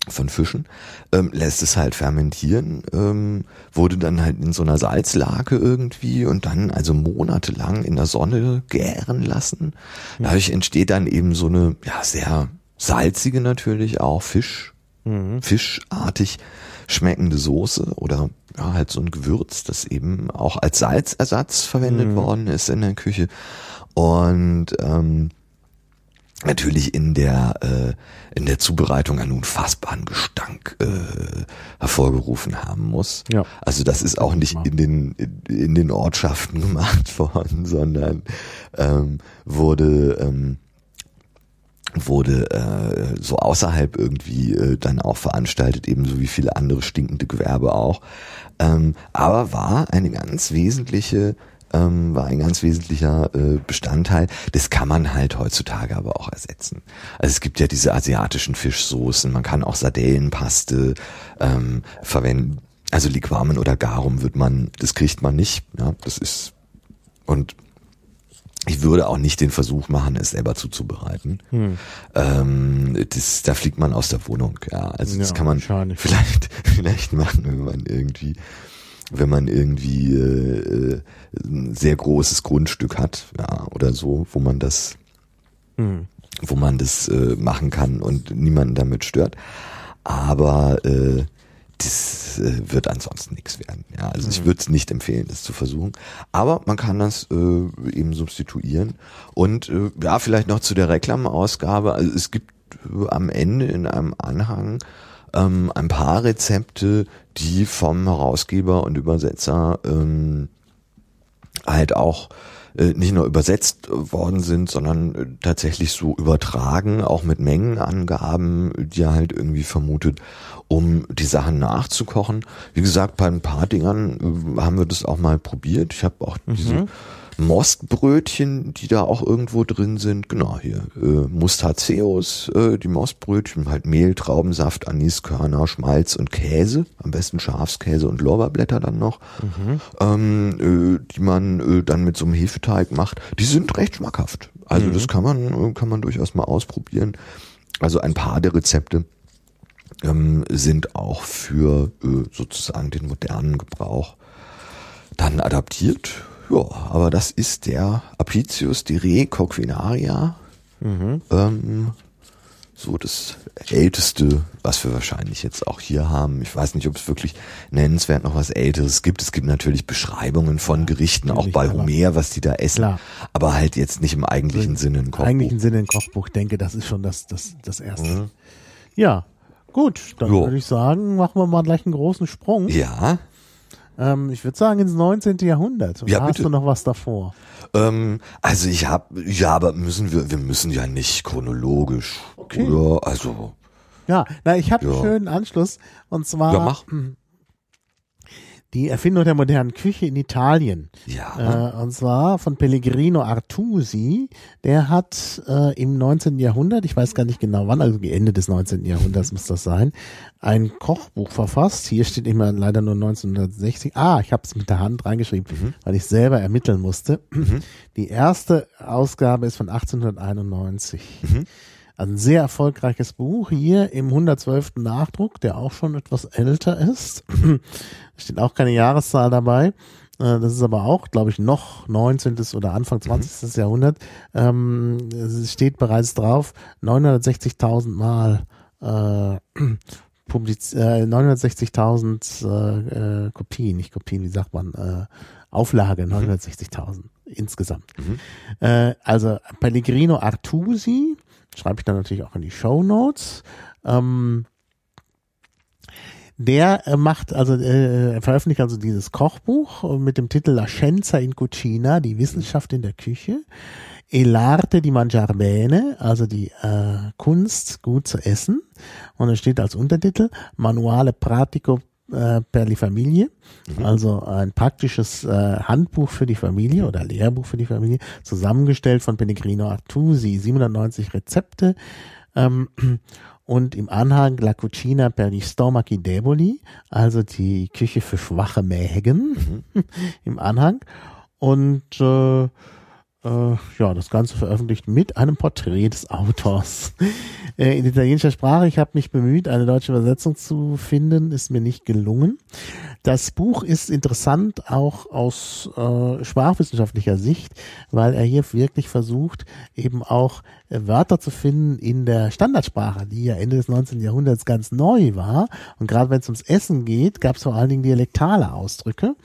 von Fischen, ähm, lässt es halt fermentieren, ähm, wurde dann halt in so einer Salzlake irgendwie und dann also monatelang in der Sonne gären lassen. Dadurch entsteht dann eben so eine, ja, sehr salzige natürlich auch Fisch, fischartig schmeckende Soße oder ja, halt so ein Gewürz, das eben auch als Salzersatz verwendet worden ist in der Küche. Und ähm, natürlich in der äh, in der Zubereitung einen unfassbaren Gestank äh, hervorgerufen haben muss. Ja. Also das ist auch nicht in den in, in den Ortschaften gemacht worden, sondern ähm, wurde ähm, wurde äh, so außerhalb irgendwie äh, dann auch veranstaltet, ebenso wie viele andere stinkende Gewerbe auch. Ähm, aber war eine ganz wesentliche ähm, war ein ganz wesentlicher äh, Bestandteil. Das kann man halt heutzutage aber auch ersetzen. Also es gibt ja diese asiatischen Fischsoßen, man kann auch Sardellenpaste ähm, verwenden. Also Liquamen oder Garum wird man, das kriegt man nicht. Ja, das ist und ich würde auch nicht den Versuch machen, es selber zuzubereiten. Hm. Ähm, das, da fliegt man aus der Wohnung. Ja, also das ja, kann man vielleicht vielleicht machen, wenn man irgendwie wenn man irgendwie äh, ein sehr großes Grundstück hat, ja, oder so, wo man das, hm. wo man das äh, machen kann und niemanden damit stört. Aber äh, das äh, wird ansonsten nichts werden. Ja, also mhm. ich würde es nicht empfehlen, das zu versuchen. Aber man kann das äh, eben substituieren. Und äh, ja, vielleicht noch zu der Reklamausgabe. Also es gibt äh, am Ende in einem Anhang ähm, ein paar Rezepte, die vom Herausgeber und Übersetzer ähm, halt auch äh, nicht nur übersetzt worden sind, sondern äh, tatsächlich so übertragen, auch mit Mengenangaben, die er halt irgendwie vermutet, um die Sachen nachzukochen. Wie gesagt, bei ein paar Dingern äh, haben wir das auch mal probiert. Ich habe auch mhm. diese Mostbrötchen, die da auch irgendwo drin sind. Genau, hier äh, Mustaceus, äh, die Mostbrötchen, halt Mehl, Traubensaft, Aniskörner, Schmalz und Käse. Am besten Schafskäse und Lorbeerblätter dann noch, mhm. ähm, äh, die man äh, dann mit so einem Hefeteig macht. Die sind recht schmackhaft. Also mhm. das kann man, kann man durchaus mal ausprobieren. Also ein paar der Rezepte ähm, sind auch für äh, sozusagen den modernen Gebrauch dann adaptiert ja, aber das ist der Apicius Dire Coquinaria. Mhm. Ähm, so das älteste, was wir wahrscheinlich jetzt auch hier haben. Ich weiß nicht, ob es wirklich nennenswert noch was Älteres gibt. Es gibt natürlich Beschreibungen von Gerichten, auch bei Homer, was die da essen. Klar. Aber halt jetzt nicht im eigentlichen also Sinne ein Kochbuch. Im eigentlichen Sinne ein Kochbuch. Denke, das ist schon das, das, das Erste. Mhm. Ja, gut. Dann jo. würde ich sagen, machen wir mal gleich einen großen Sprung. Ja. Ähm, ich würde sagen ins 19. Jahrhundert. Oder ja, hast du noch was davor? Ähm, also ich habe, ja, aber müssen wir, wir müssen ja nicht chronologisch, okay. oder? Also. Ja, na, ich habe ja. einen schönen Anschluss und zwar. Ja, mach. die Erfindung der modernen Küche in Italien. Ja. Äh, und zwar von Pellegrino Artusi. Der hat äh, im 19. Jahrhundert, ich weiß gar nicht genau wann, also Ende des 19. Jahrhunderts muss das sein, ein Kochbuch verfasst. Hier steht immer leider nur 1960. Ah, ich habe es mit der Hand reingeschrieben, mhm. weil ich selber ermitteln musste. Mhm. Die erste Ausgabe ist von 1891. Mhm. Also ein sehr erfolgreiches Buch hier im 112. Nachdruck, der auch schon etwas älter ist. Steht auch keine Jahreszahl dabei. Äh, das ist aber auch, glaube ich, noch 19. oder Anfang 20. Mhm. Jahrhundert. Ähm, es steht bereits drauf, 960.000 Mal äh, publiz äh, 960.000 äh, äh, Kopien, nicht Kopien, wie sagt man, äh, Auflage 960.000 mhm. insgesamt. Mhm. Äh, also Pellegrino Artusi schreibe ich dann natürlich auch in die Show Notes. Ähm, der äh, macht, also äh, veröffentlicht also dieses Kochbuch mit dem Titel La Scienza in Cucina, die Wissenschaft in der Küche. Elarte di mangiar bene, also die äh, Kunst, gut zu essen. Und es steht als Untertitel Manuale Pratico äh, per die Familie, mhm. also ein praktisches äh, Handbuch für die Familie oder Lehrbuch für die Familie, zusammengestellt von Pellegrino Artusi, 790 Rezepte ähm, und im Anhang La Cucina per gli Stomachi Deboli, also die Küche für schwache Mägen mhm. im Anhang und äh, ja, das Ganze veröffentlicht mit einem Porträt des Autors. Äh, in italienischer Sprache, ich habe mich bemüht, eine deutsche Übersetzung zu finden, ist mir nicht gelungen. Das Buch ist interessant auch aus äh, sprachwissenschaftlicher Sicht, weil er hier wirklich versucht, eben auch äh, Wörter zu finden in der Standardsprache, die ja Ende des 19. Jahrhunderts ganz neu war. Und gerade wenn es ums Essen geht, gab es vor allen Dingen dialektale Ausdrücke.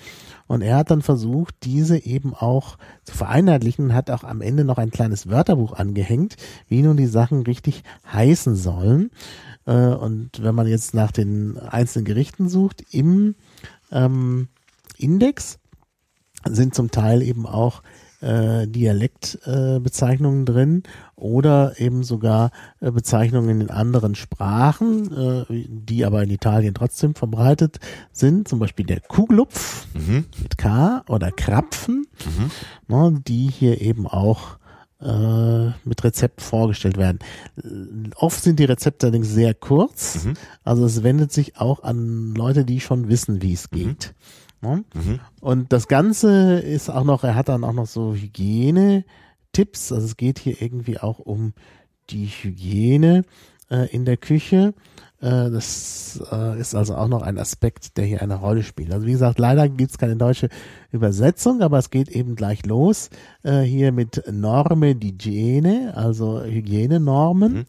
Und er hat dann versucht, diese eben auch zu vereinheitlichen und hat auch am Ende noch ein kleines Wörterbuch angehängt, wie nun die Sachen richtig heißen sollen. Äh, und wenn man jetzt nach den einzelnen Gerichten sucht, im ähm, Index sind zum Teil eben auch äh, Dialektbezeichnungen äh, drin oder eben sogar äh, Bezeichnungen in anderen Sprachen, äh, die aber in Italien trotzdem verbreitet sind, zum Beispiel der Kuglupf mhm. mit K oder Krapfen, mhm. ne, die hier eben auch mit Rezept vorgestellt werden. Oft sind die Rezepte allerdings sehr kurz. Mhm. Also es wendet sich auch an Leute, die schon wissen, wie es mhm. Ne? Mhm. Und das Ganze ist auch noch, er hat dann auch noch so Hygiene-Tipps. Also es geht hier irgendwie auch um die Hygiene äh, in der Küche. Äh, das äh, ist also auch noch ein Aspekt, der hier eine Rolle spielt. Also wie gesagt, leider gibt es keine deutsche Übersetzung, aber es geht eben gleich los äh, hier mit Norme d'Hygiene, also Hygienenormen. Mhm.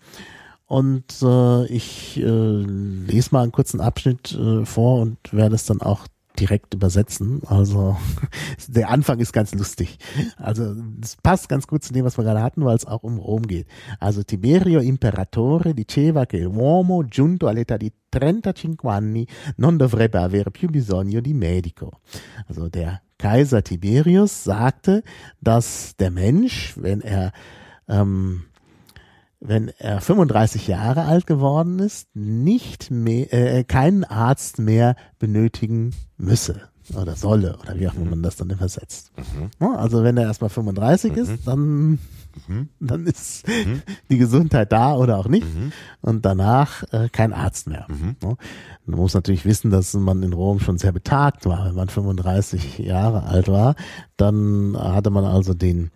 Und äh, ich äh, lese mal einen kurzen Abschnitt äh, vor und werde es dann auch direkt übersetzen. Also der Anfang ist ganz lustig. Also das passt ganz gut zu dem, was wir gerade hatten, weil es auch um Rom geht. Also Tiberio Imperatore diceva che l'uomo giunto all'età di 35 anni non dovrebbe avere più bisogno di medico. Also der Kaiser Tiberius sagte, dass der Mensch, wenn er ähm, wenn er 35 Jahre alt geworden ist, nicht mehr, äh, keinen Arzt mehr benötigen müsse oder solle oder wie auch immer man das dann übersetzt. Mhm. Also wenn er erstmal 35 mhm. ist, dann mhm. dann ist mhm. die Gesundheit da oder auch nicht mhm. und danach äh, kein Arzt mehr. Mhm. Man muss natürlich wissen, dass man in Rom schon sehr betagt war. Wenn man 35 Jahre alt war, dann hatte man also den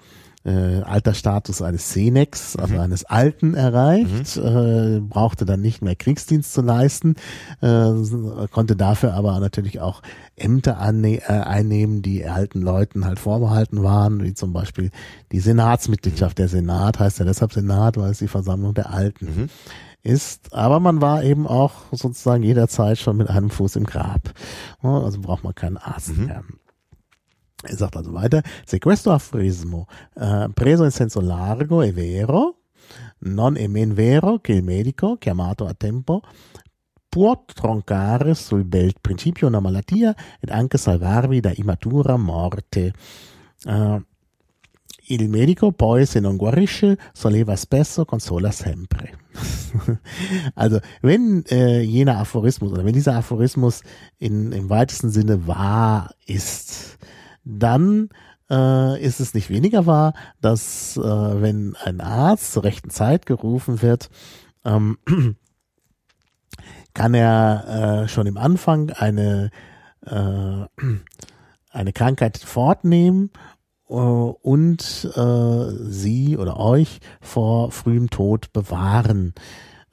äh, Altersstatus eines Senex, also mhm. eines Alten erreicht, mhm. äh, brauchte dann nicht mehr Kriegsdienst zu leisten, äh, konnte dafür aber natürlich auch Ämter äh, einnehmen, die alten Leuten halt vorbehalten waren, wie zum Beispiel die Senatsmitgliedschaft. Mhm. Der Senat heißt ja deshalb Senat, weil es die Versammlung der Alten mhm. ist. Aber man war eben auch sozusagen jederzeit schon mit einem Fuß im Grab. Also braucht man keinen Arzt mhm. mehr. Sagt also weiter, se questo aforismo uh, preso in senso largo è vero, non è men vero che il medico, chiamato a tempo, può troncare sul bel principio una malattia ed anche salvarvi da immatura morte. Uh, il medico poi, se non guarisce, solleva spesso, consola sempre. also, wenn äh, jener Aphorismus oder wenn dieser Aphorismus in, im weitesten Sinne wahr ist, dann äh, ist es nicht weniger wahr, dass äh, wenn ein Arzt zur rechten Zeit gerufen wird, ähm, kann er äh, schon im Anfang eine, äh, eine Krankheit fortnehmen äh, und äh, sie oder euch vor frühem Tod bewahren.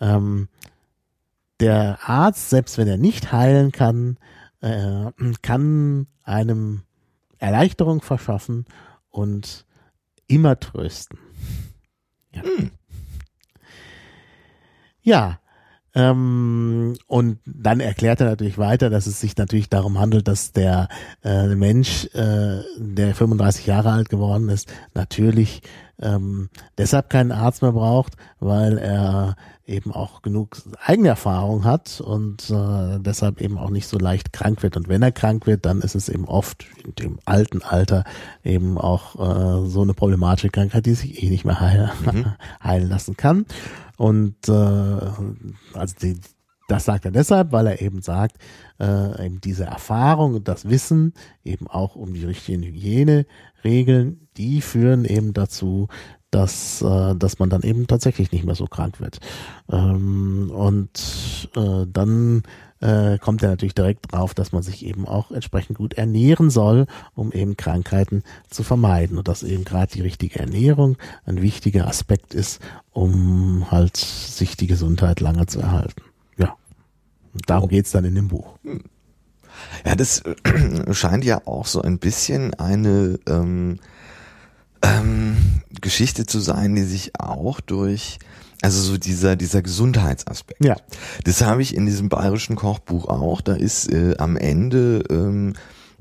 Ähm, der Arzt, selbst wenn er nicht heilen kann, äh, kann einem Erleichterung verschaffen und immer trösten. Ja. Hm. Ja, ähm, und dann erklärt er natürlich weiter, dass es sich natürlich darum handelt, dass der äh, Mensch, äh, der 35 Jahre alt geworden ist, natürlich ähm, deshalb keinen Arzt mehr braucht, weil er eben auch genug eigene Erfahrung hat und äh, deshalb eben auch nicht so leicht krank wird. Und wenn er krank wird, dann ist es eben oft in dem alten Alter eben auch äh, so eine problematische Krankheit, die sich eh nicht mehr heil mhm. heilen lassen kann. Und äh, also die, das sagt er deshalb, weil er eben sagt, äh, eben diese Erfahrung und das Wissen eben auch um die richtigen Hygieneregeln, die führen eben dazu, dass, äh, dass man dann eben tatsächlich nicht mehr so krank wird. Ähm, und äh, dann äh, kommt er natürlich direkt drauf, dass man sich eben auch entsprechend gut ernähren soll, um eben Krankheiten zu vermeiden. Und dass eben gerade die richtige Ernährung ein wichtiger Aspekt ist, um halt sich die Gesundheit lange zu erhalten. Ja. Und darum geht's dann in dem Buch. Ja, das äh, scheint ja auch so ein bisschen eine ähm, ähm, Geschichte zu sein, die sich auch durch also so dieser dieser Gesundheitsaspekt. Ja. Das habe ich in diesem bayerischen Kochbuch auch. Da ist äh, am Ende ähm,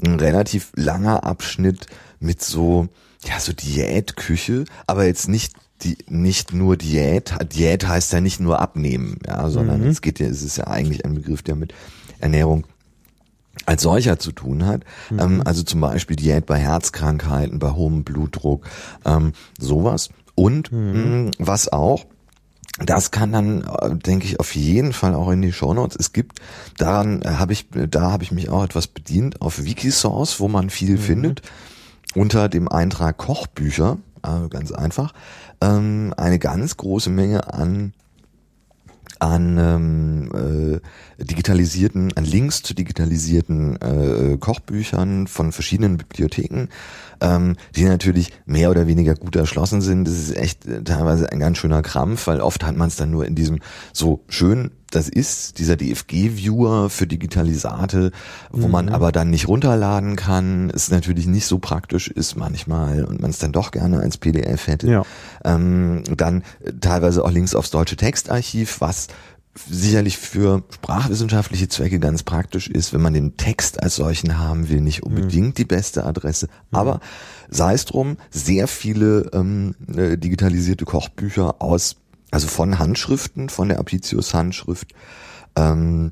ein relativ langer Abschnitt mit so ja so Diätküche, aber jetzt nicht die nicht nur Diät. Diät heißt ja nicht nur abnehmen, ja, sondern mhm. es geht ja es ist ja eigentlich ein Begriff, der mit Ernährung als solcher zu tun hat. Mhm. Ähm, also zum Beispiel Diät bei Herzkrankheiten, bei hohem Blutdruck, ähm, sowas. Und mhm. mh, was auch, das kann dann, äh, denke ich, auf jeden Fall auch in die Shownotes. Es gibt, daran äh, habe ich, da habe ich mich auch etwas bedient auf Wikisource, wo man viel mhm. findet, unter dem Eintrag Kochbücher also ganz einfach, ähm, eine ganz große Menge an an ähm, äh, digitalisierten, an Links zu digitalisierten äh, Kochbüchern von verschiedenen Bibliotheken, ähm, die natürlich mehr oder weniger gut erschlossen sind. Das ist echt äh, teilweise ein ganz schöner Krampf, weil oft hat man es dann nur in diesem so schön das ist, dieser DFG-Viewer für Digitalisate, wo mhm. man aber dann nicht runterladen kann, ist natürlich nicht so praktisch ist manchmal und man es dann doch gerne als PDF hätte. Ja. Ähm, dann teilweise auch Links aufs deutsche Textarchiv, was sicherlich für sprachwissenschaftliche Zwecke ganz praktisch ist, wenn man den Text als solchen haben will, nicht unbedingt mhm. die beste Adresse. Mhm. Aber sei es drum, sehr viele ähm, äh, digitalisierte Kochbücher aus also von Handschriften, von der Apicius Handschrift, ähm,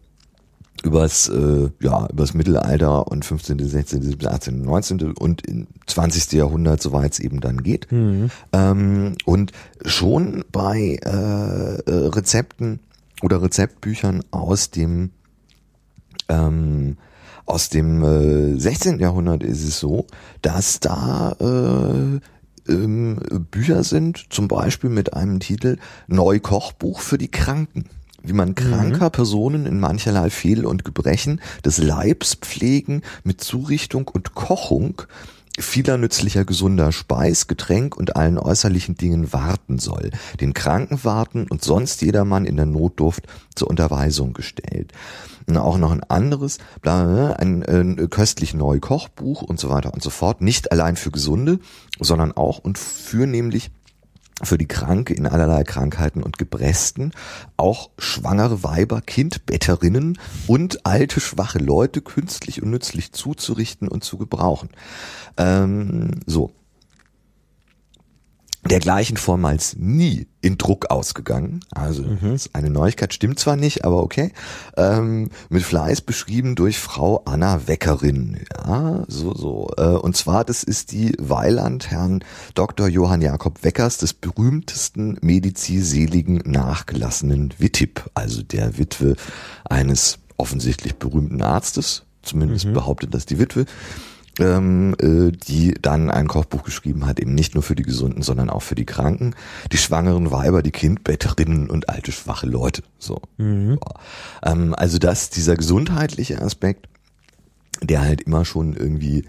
übers, äh, ja, übers Mittelalter und 15., 16., 17., 18., 19. und im 20. Jahrhundert, soweit es eben dann geht. Mhm. Ähm, und schon bei äh, äh, Rezepten oder Rezeptbüchern aus dem ähm, aus dem äh, 16. Jahrhundert ist es so, dass da äh, ähm, Bücher sind, zum Beispiel mit einem Titel Neukochbuch für die Kranken wie man kranker mhm. Personen in mancherlei Fehl- und Gebrechen des Leibs pflegen mit Zurichtung und Kochung vieler nützlicher gesunder Speis, Getränk und allen äußerlichen Dingen warten soll, den Kranken warten und sonst jedermann in der Notdurft zur Unterweisung gestellt. Und auch noch ein anderes, bla, ein, ein köstlich neu Kochbuch und so weiter und so fort, nicht allein für Gesunde, sondern auch und für nämlich für die Kranke in allerlei Krankheiten und Gebresten, auch schwangere Weiber, Kindbetterinnen und alte, schwache Leute künstlich und nützlich zuzurichten und zu gebrauchen. Ähm, so, dergleichen vormals nie in Druck ausgegangen. Also mhm. eine Neuigkeit stimmt zwar nicht, aber okay. Ähm, mit Fleiß beschrieben durch Frau Anna Weckerin. Ja, so, so. Äh, und zwar, das ist die Weiland Herrn Dr. Johann Jakob Weckers, des berühmtesten Mediziseligen nachgelassenen Wittip, also der Witwe eines offensichtlich berühmten Arztes. Zumindest mhm. behauptet das die Witwe ähm, äh, die dann ein Kochbuch geschrieben hat, eben nicht nur für die Gesunden, sondern auch für die Kranken, die schwangeren Weiber, die Kindbetterinnen und alte schwache Leute. So. Mhm. Ähm, also das, dieser gesundheitliche Aspekt, der halt immer schon irgendwie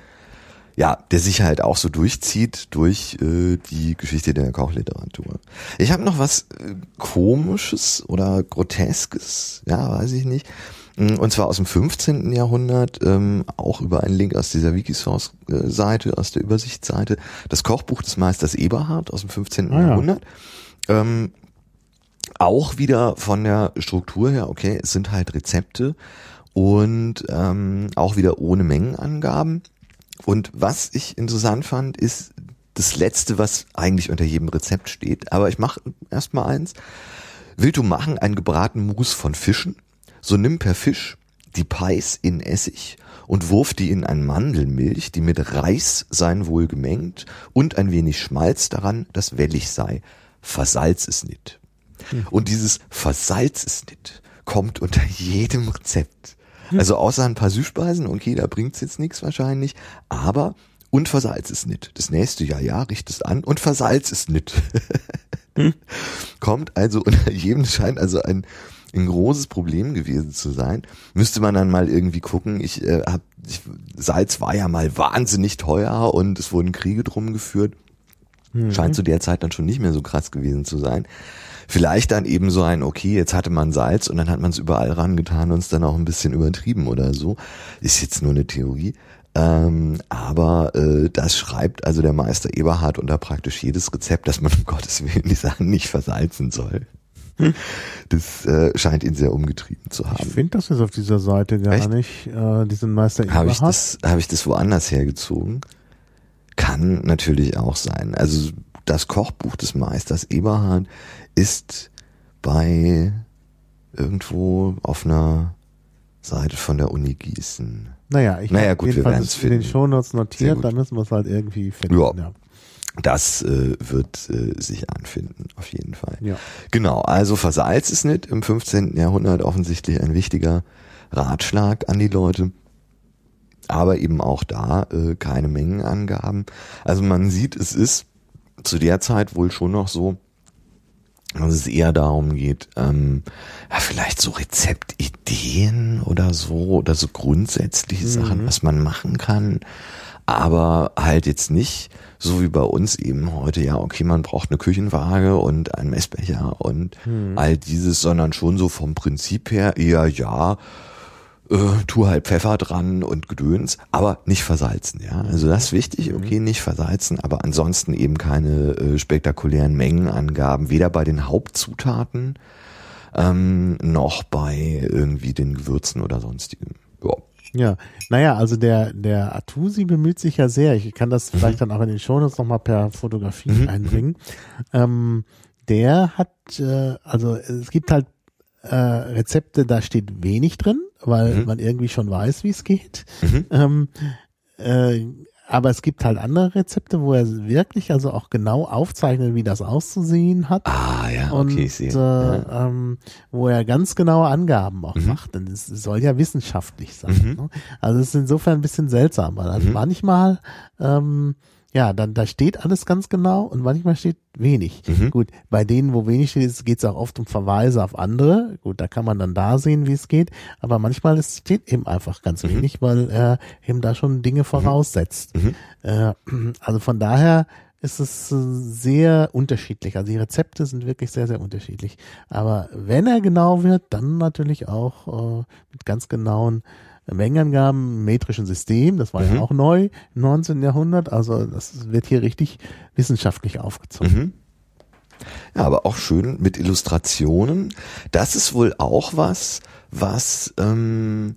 ja, der sich halt auch so durchzieht durch äh, die Geschichte der Kochliteratur. Ich habe noch was äh, komisches oder groteskes, ja, weiß ich nicht. Mm, und zwar aus dem 15. Jahrhundert, ähm, auch über einen Link aus dieser Wikisource-Seite, aus der Übersichtsseite, das Kochbuch des Meisters Eberhard aus dem 15. Ah, ja. Jahrhundert. Ähm, auch wieder von der Struktur her, okay, es sind halt Rezepte und ähm, auch wieder ohne Mengenangaben. Und was ich interessant fand, ist das Letzte, was eigentlich unter jedem Rezept steht. Aber ich mache erstmal eins. Willst du machen einen gebratenen Mus von Fischen? So nimm per Fisch die Peis in Essig und wurf die in ein Mandelmilch, die mit Reis sein wohl gemengt und ein wenig Schmalz daran, das wellig sei. Versalz es nit. Hm. Und dieses Versalz es nit kommt unter jedem Rezept. Hm. Also außer ein paar Süßspeisen, okay, da bringt's jetzt nichts wahrscheinlich, aber und versalz es nit. Das nächste Jahr, ja, richt es an und versalz es nit. hm. Kommt also unter jedem scheint also ein ein großes Problem gewesen zu sein. Müsste man dann mal irgendwie gucken. Ich äh, hab, ich, Salz war ja mal wahnsinnig teuer und es wurden Kriege drum geführt. Mhm. Scheint zu der Zeit dann schon nicht mehr so krass gewesen zu sein. Vielleicht dann eben so ein, okay, jetzt hatte man Salz und dann hat man es überall rangetan und es dann auch ein bisschen übertrieben oder so. Ist jetzt nur eine Theorie. Ähm, aber äh, das schreibt also der Meister Eberhard unter praktisch jedes Rezept, dass man um Gottes Willen die Sachen nicht versalzen soll. Das äh, scheint ihn sehr umgetrieben zu haben. Ich finde das jetzt auf dieser Seite gar Echt? nicht, äh, diesen Meister Habe ich, das, hab ich das woanders hergezogen? Kann natürlich auch sein. Also das Kochbuch des Meisters Eberhard ist bei irgendwo auf einer Seite von der Uni Gießen. Naja, ich naja, gut, wir werden es in den Shownotes notiert, dann müssen wir es halt irgendwie finden. Ja. ja. Das äh, wird äh, sich anfinden, auf jeden Fall. Ja. Genau, also Versalz ist nicht im 15. Jahrhundert offensichtlich ein wichtiger Ratschlag an die Leute. Aber eben auch da äh, keine Mengenangaben. Also man sieht, es ist zu der Zeit wohl schon noch so, dass es eher darum geht, ähm, ja, vielleicht so Rezeptideen oder so oder so grundsätzliche mhm. Sachen, was man machen kann, aber halt jetzt nicht so wie bei uns eben heute, ja, okay, man braucht eine Küchenwaage und einen Messbecher und mhm. all dieses, sondern schon so vom Prinzip her eher, ja, äh, tu halt Pfeffer dran und Gedöns, aber nicht versalzen, ja. Also das ist wichtig, mhm. okay, nicht versalzen, aber ansonsten eben keine äh, spektakulären Mengenangaben, weder bei den Hauptzutaten ähm, noch bei irgendwie den Gewürzen oder sonstigem. Ja. Ja, naja, also der, der Atusi bemüht sich ja sehr. Ich kann das mhm. vielleicht dann auch in den Shownotes nochmal per Fotografie mhm. einbringen. Ähm, der hat, äh, also es gibt halt äh, Rezepte, da steht wenig drin, weil mhm. man irgendwie schon weiß, wie es geht. Mhm. Ähm, äh, aber es gibt halt andere Rezepte, wo er wirklich also auch genau aufzeichnet, wie das auszusehen hat. Ah ja, okay, und, ich sehe. Äh, ja. ähm, wo er ganz genaue Angaben auch mhm. macht. Denn es soll ja wissenschaftlich sein. Mhm. Ne? Also es ist insofern ein bisschen seltsam, weil also mhm. manchmal ähm, ja, dann da steht alles ganz genau und manchmal steht wenig. Mhm. Gut, bei denen, wo wenig steht, geht es auch oft um Verweise auf andere. Gut, da kann man dann da sehen, wie es geht. Aber manchmal es steht eben einfach ganz mhm. wenig, weil er eben da schon Dinge mhm. voraussetzt. Mhm. Äh, also von daher ist es sehr unterschiedlich. Also die Rezepte sind wirklich sehr, sehr unterschiedlich. Aber wenn er genau wird, dann natürlich auch äh, mit ganz genauen Mengenangaben metrischen System, das war mhm. ja auch neu im 19. Jahrhundert, also das wird hier richtig wissenschaftlich aufgezogen. Mhm. Ja, aber auch schön mit Illustrationen. Das ist wohl auch was, was ähm,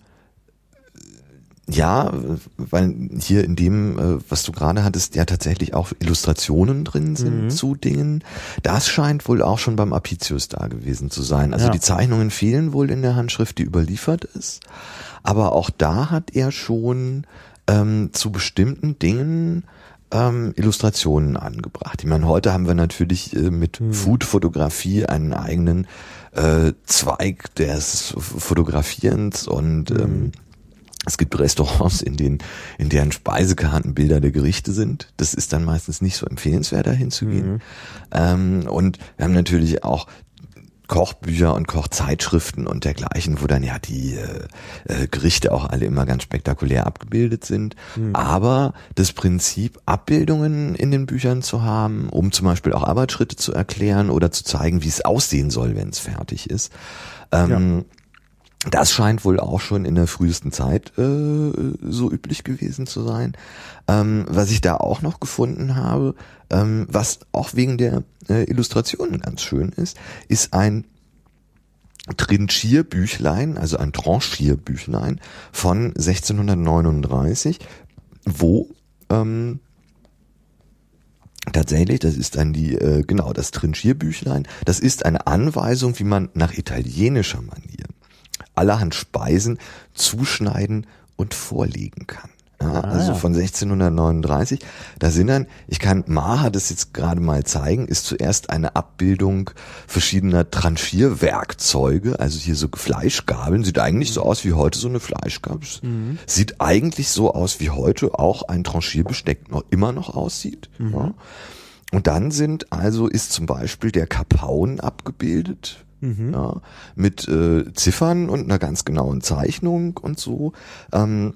ja, weil hier in dem, äh, was du gerade hattest, ja tatsächlich auch Illustrationen drin sind mhm. zu Dingen. Das scheint wohl auch schon beim Apicius da gewesen zu sein. Also ja. die Zeichnungen fehlen wohl in der Handschrift, die überliefert ist. Aber auch da hat er schon ähm, zu bestimmten Dingen ähm, Illustrationen angebracht. Ich meine, heute haben wir natürlich äh, mit hm. Food-Fotografie einen eigenen äh, Zweig des Fotografierens und hm. ähm, es gibt Restaurants, in denen, in deren Speisekarten Bilder der Gerichte sind. Das ist dann meistens nicht so empfehlenswert, dahin zu gehen. Mhm. Ähm, und wir haben natürlich auch Kochbücher und Kochzeitschriften und dergleichen, wo dann ja die äh, äh, Gerichte auch alle immer ganz spektakulär abgebildet sind. Mhm. Aber das Prinzip, Abbildungen in den Büchern zu haben, um zum Beispiel auch Arbeitsschritte zu erklären oder zu zeigen, wie es aussehen soll, wenn es fertig ist, ähm, ja. Das scheint wohl auch schon in der frühesten Zeit äh, so üblich gewesen zu sein. Ähm, was ich da auch noch gefunden habe, ähm, was auch wegen der äh, Illustrationen ganz schön ist, ist ein Trinchierbüchlein, also ein Tranchierbüchlein von 1639, wo ähm, Tatsächlich, das ist dann die, äh, genau, das Trinchierbüchlein, das ist eine Anweisung, wie man nach italienischer Manier allerhand Speisen zuschneiden und vorlegen kann. Ja, ah, also ja. von 1639. Da sind dann, ich kann Maha das jetzt gerade mal zeigen, ist zuerst eine Abbildung verschiedener Tranchierwerkzeuge, also hier so Fleischgabeln, sieht eigentlich so aus wie heute so eine Fleischgabel. Mhm. Sieht eigentlich so aus wie heute auch ein Tranchierbesteck noch immer noch aussieht. Mhm. Ja. Und dann sind also ist zum Beispiel der Kapaun abgebildet, mhm. mit äh, Ziffern und einer ganz genauen Zeichnung und so. Ähm,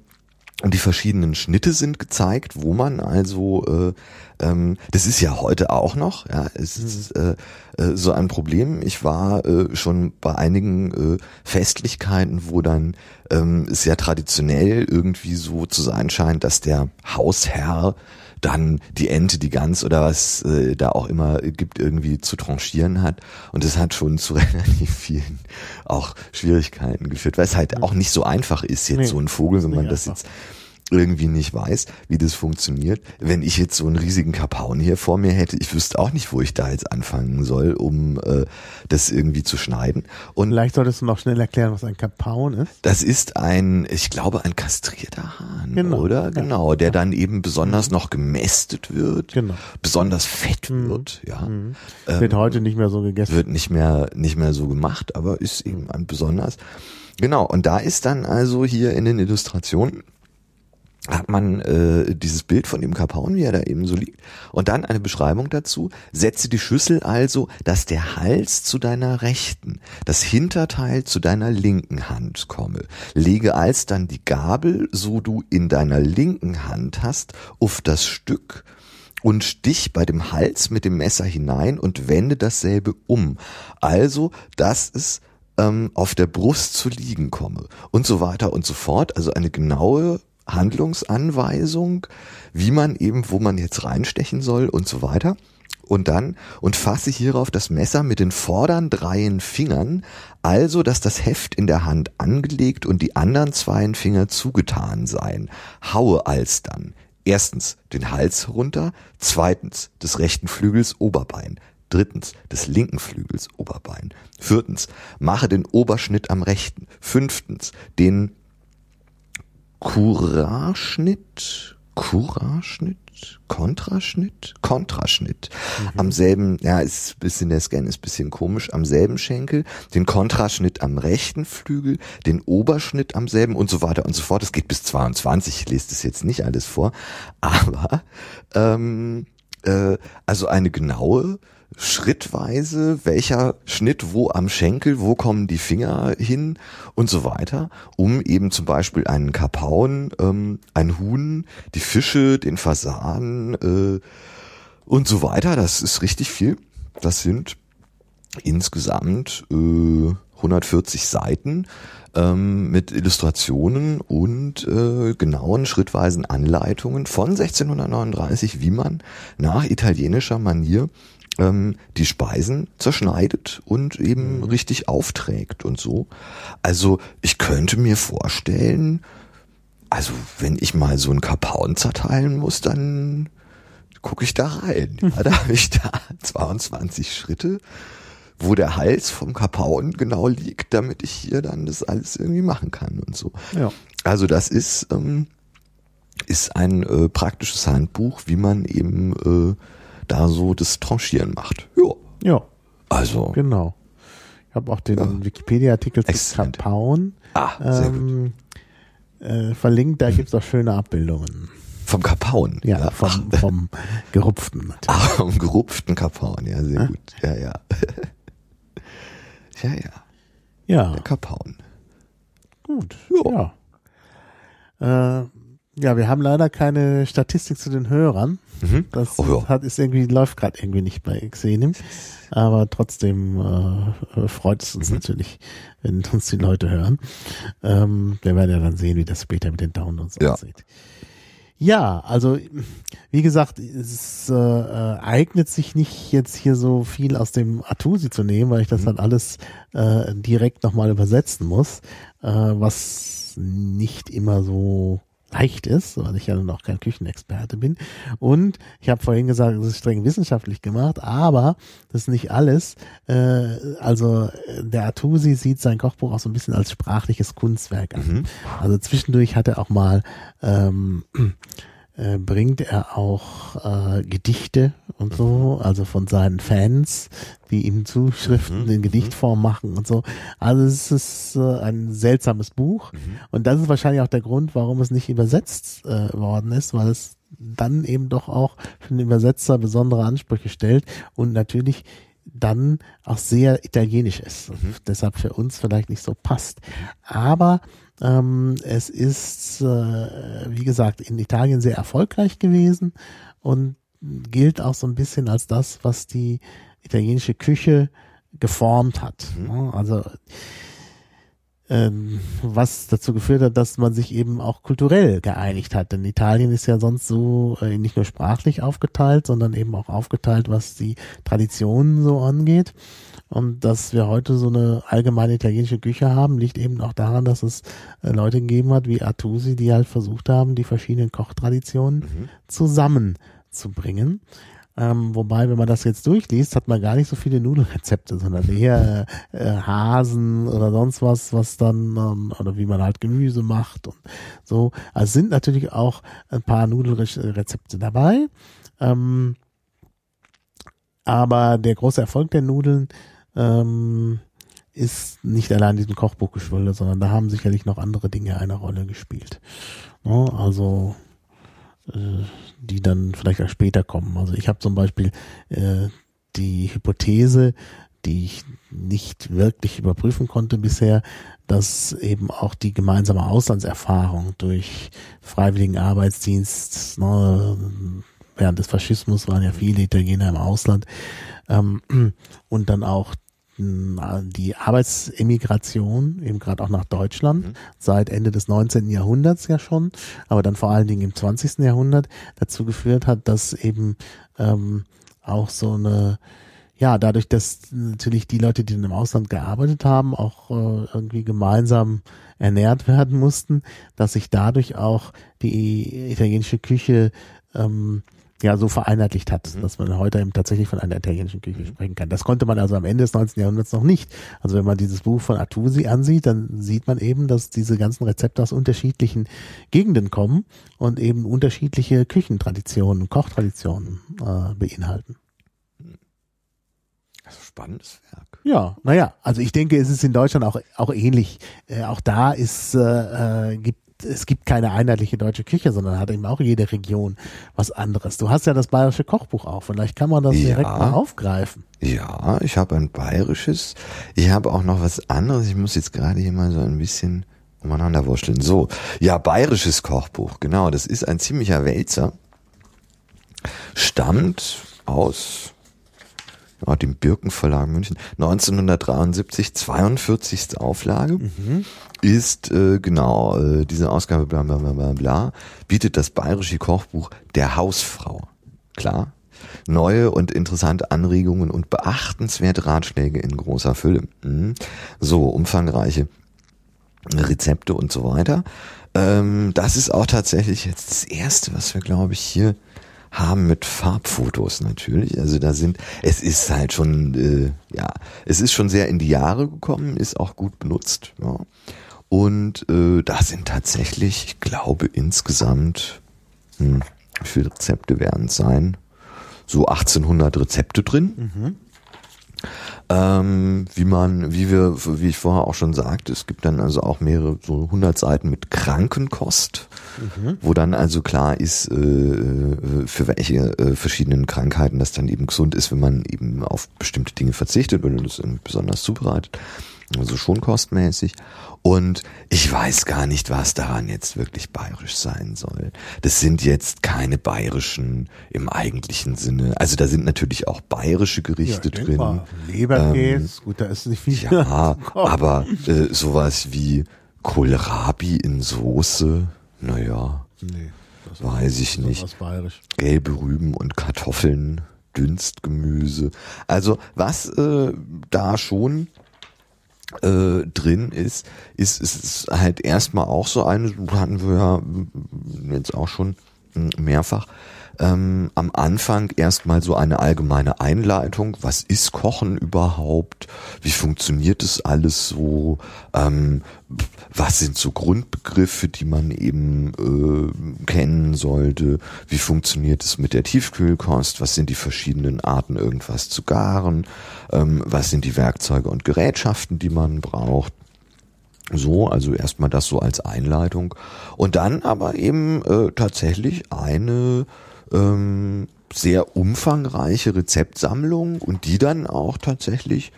und die verschiedenen Schnitte sind gezeigt, wo man also, äh, ähm, das ist ja heute auch noch, ja, es ist mhm. äh, äh, so ein Problem. Ich war äh, schon bei einigen äh, Festlichkeiten, wo dann ähm, sehr traditionell irgendwie so zu sein scheint, dass der Hausherr dann die Ente, die Gans oder was äh, da auch immer gibt, irgendwie zu tranchieren hat. Und das hat schon zu relativ vielen auch Schwierigkeiten geführt, weil es halt auch nicht so einfach ist, jetzt nee, so ein Vogel, wenn man das jetzt irgendwie nicht weiß, wie das funktioniert. Wenn ich jetzt so einen riesigen Kapaun hier vor mir hätte, ich wüsste auch nicht, wo ich da jetzt anfangen soll, um äh, das irgendwie zu schneiden. Und Vielleicht solltest du noch schnell erklären, was ein Kapaun ist. Das ist ein, ich glaube, ein kastrierter Hahn, genau. oder? Ja. Genau, der dann eben besonders mhm. noch gemästet wird, genau. besonders fett mhm. wird. Ja, mhm. wird ähm, heute nicht mehr so gegessen. Wird nicht mehr nicht mehr so gemacht, aber ist eben ein besonders. Genau, und da ist dann also hier in den Illustrationen hat man äh, dieses Bild von dem Kapaun, wie er da eben so liegt, und dann eine Beschreibung dazu. Setze die Schüssel also, dass der Hals zu deiner rechten, das Hinterteil zu deiner linken Hand komme. Lege alsdann die Gabel, so du in deiner linken Hand hast, auf das Stück und stich bei dem Hals mit dem Messer hinein und wende dasselbe um. Also, dass es ähm, auf der Brust zu liegen komme und so weiter und so fort. Also eine genaue Handlungsanweisung, wie man eben, wo man jetzt reinstechen soll und so weiter. Und dann, und fasse hierauf das Messer mit den vorderen dreien Fingern, also dass das Heft in der Hand angelegt und die anderen zweien Finger zugetan seien. Haue alsdann. Erstens den Hals runter, zweitens des rechten Flügels Oberbein, drittens des linken Flügels Oberbein, viertens mache den Oberschnitt am rechten, fünftens den Kuraschnitt, Kontraschnitt, Kontraschnitt. Mhm. Am selben, ja, ist bisschen der Scan ist bisschen komisch, am selben Schenkel, den Kontraschnitt am rechten Flügel, den Oberschnitt am selben und so weiter und so fort. Es geht bis 22, ich lese das jetzt nicht alles vor, aber ähm, äh, also eine genaue schrittweise, welcher Schnitt wo am Schenkel, wo kommen die Finger hin und so weiter, um eben zum Beispiel einen Kapaun, ähm, ein Huhn, die Fische, den Fasan äh, und so weiter. Das ist richtig viel. Das sind insgesamt äh, 140 Seiten ähm, mit Illustrationen und äh, genauen schrittweisen Anleitungen von 1639, wie man nach italienischer Manier ähm, die Speisen zerschneidet und eben mhm. richtig aufträgt und so. Also ich könnte mir vorstellen, also wenn ich mal so einen Kapaun zerteilen muss, dann gucke ich da rein. Ja, da habe ich da 22 Schritte, wo der Hals vom Kapaun genau liegt, damit ich hier dann das alles irgendwie machen kann und so. Ja. Also das ist ähm, ist ein äh, praktisches Handbuch, wie man eben äh, da so das Tranchieren macht. Ja. Ja. Also. Genau. Ich habe auch den ja. Wikipedia-Artikel zu Kapaun ah, ähm. Äh, verlinkt, da gibt's auch schöne Abbildungen. Vom Kapaun? Ja, ja. Vom, vom gerupften. Natürlich. Ah, vom gerupften Kapaun, ja, sehr ja? gut. Ja, ja. ja, ja. Ja. Der Kapaun. Gut. Ja. Ja. Äh, ja, wir haben leider keine Statistik zu den Hörern. Mhm. Das oh, ja. hat, ist irgendwie, läuft gerade irgendwie nicht bei Xenim. Aber trotzdem äh, freut es uns mhm. natürlich, wenn uns die Leute hören. Ähm, wir werden ja dann sehen, wie das später mit den Downloads ja. aussieht. Ja, also wie gesagt, es äh, äh, eignet sich nicht jetzt hier so viel aus dem Atusi zu nehmen, weil ich das mhm. dann alles äh, direkt nochmal übersetzen muss, äh, was nicht immer so leicht ist, weil ich ja noch kein Küchenexperte bin. Und ich habe vorhin gesagt, es ist streng wissenschaftlich gemacht, aber das ist nicht alles. Äh, also der Atusi sieht sein Kochbuch auch so ein bisschen als sprachliches Kunstwerk an. Mhm. Also zwischendurch hat er auch mal ähm, äh, bringt er auch äh, Gedichte und so, mhm. also von seinen Fans, die ihm Zuschriften mhm. in Gedichtform machen und so. Also es ist äh, ein seltsames Buch mhm. und das ist wahrscheinlich auch der Grund, warum es nicht übersetzt äh, worden ist, weil es dann eben doch auch für den Übersetzer besondere Ansprüche stellt und natürlich dann auch sehr italienisch ist. Mhm. Deshalb für uns vielleicht nicht so passt. Aber ähm, es ist, äh, wie gesagt, in Italien sehr erfolgreich gewesen und gilt auch so ein bisschen als das, was die italienische Küche geformt hat. Mhm. Also ähm, was dazu geführt hat, dass man sich eben auch kulturell geeinigt hat. Denn Italien ist ja sonst so äh, nicht nur sprachlich aufgeteilt, sondern eben auch aufgeteilt, was die Traditionen so angeht. Und dass wir heute so eine allgemeine italienische Küche haben, liegt eben auch daran, dass es äh, Leute gegeben hat wie Artusi, die halt versucht haben, die verschiedenen Kochtraditionen mhm. zusammenzubringen. Ähm, wobei, wenn man das jetzt durchliest, hat man gar nicht so viele Nudelrezepte, sondern eher äh, Hasen oder sonst was, was dann, ähm, oder wie man halt Gemüse macht und so. Also sind natürlich auch ein paar Nudelrezepte dabei. Ähm, aber der große Erfolg der Nudeln ähm, ist nicht allein diesem Kochbuch geschuldet, sondern da haben sicherlich noch andere Dinge eine Rolle gespielt. Ne? Also äh, die dann vielleicht auch später kommen. Also ich habe zum Beispiel äh, die Hypothese, die ich nicht wirklich überprüfen konnte bisher, dass eben auch die gemeinsame Auslandserfahrung durch freiwilligen Arbeitsdienst, ne, während des Faschismus waren ja viele Italiener im Ausland, ähm, und dann auch die Arbeitsemigration, eben gerade auch nach Deutschland, mhm. seit Ende des 19. Jahrhunderts ja schon, aber dann vor allen Dingen im 20. Jahrhundert dazu geführt hat, dass eben ähm, auch so eine ja, dadurch, dass natürlich die Leute, die im Ausland gearbeitet haben, auch äh, irgendwie gemeinsam ernährt werden mussten, dass sich dadurch auch die italienische Küche ähm, ja so vereinheitlicht hat, mhm. dass man heute eben tatsächlich von einer italienischen Küche sprechen kann. Das konnte man also am Ende des 19. Jahrhunderts noch nicht. Also wenn man dieses Buch von Artusi ansieht, dann sieht man eben, dass diese ganzen Rezepte aus unterschiedlichen Gegenden kommen und eben unterschiedliche Küchentraditionen, Kochtraditionen äh, beinhalten. Also spannendes Werk. Ja, naja, also ich denke, es ist in Deutschland auch, auch ähnlich. Äh, auch da ist, äh, äh, gibt es gibt keine einheitliche deutsche Küche, sondern hat eben auch jede Region was anderes. Du hast ja das bayerische Kochbuch auch, vielleicht kann man das ja, direkt mal aufgreifen. Ja, ich habe ein bayerisches. Ich habe auch noch was anderes. Ich muss jetzt gerade hier mal so ein bisschen umeinander wursteln. So, ja, bayerisches Kochbuch, genau. Das ist ein ziemlicher Wälzer. Stammt aus ja, dem Birkenverlag München, 1973, 42. Auflage, mhm. ist äh, genau äh, diese Ausgabe bla bla bla bla bla, bietet das bayerische Kochbuch der Hausfrau. Klar, neue und interessante Anregungen und beachtenswerte Ratschläge in großer Fülle. Mhm. So, umfangreiche Rezepte und so weiter. Ähm, das ist auch tatsächlich jetzt das erste, was wir, glaube ich, hier haben mit Farbfotos natürlich. Also da sind, es ist halt schon, äh, ja, es ist schon sehr in die Jahre gekommen, ist auch gut benutzt. Ja. Und äh, da sind tatsächlich, ich glaube insgesamt, hm, wie viele Rezepte werden es sein? So 1800 Rezepte drin. Mhm ähm, wie man, wie wir, wie ich vorher auch schon sagte, es gibt dann also auch mehrere, so 100 Seiten mit Krankenkost, mhm. wo dann also klar ist, äh, äh, für welche äh, verschiedenen Krankheiten das dann eben gesund ist, wenn man eben auf bestimmte Dinge verzichtet oder das besonders zubereitet. Also schon kostmäßig. Und ich weiß gar nicht, was daran jetzt wirklich bayerisch sein soll. Das sind jetzt keine bayerischen im eigentlichen Sinne. Also da sind natürlich auch bayerische Gerichte ja, drin. Leberkäse, ähm, gut, da ist nicht viel. Ja, aber äh, sowas wie Kohlrabi in Soße, naja, nee, weiß ich nicht. Gelbe Rüben und Kartoffeln, Dünstgemüse. Also was äh, da schon äh, drin ist, ist, ist, halt erstmal auch so eine, hatten wir ja jetzt auch schon mehrfach, ähm, am Anfang erstmal so eine allgemeine Einleitung. Was ist Kochen überhaupt? Wie funktioniert es alles so? Ähm, was sind so Grundbegriffe, die man eben äh, kennen sollte? Wie funktioniert es mit der Tiefkühlkost? Was sind die verschiedenen Arten, irgendwas zu garen? Ähm, was sind die Werkzeuge und Gerätschaften, die man braucht? So, also erstmal das so als Einleitung. Und dann aber eben äh, tatsächlich eine ähm, sehr umfangreiche Rezeptsammlung und die dann auch tatsächlich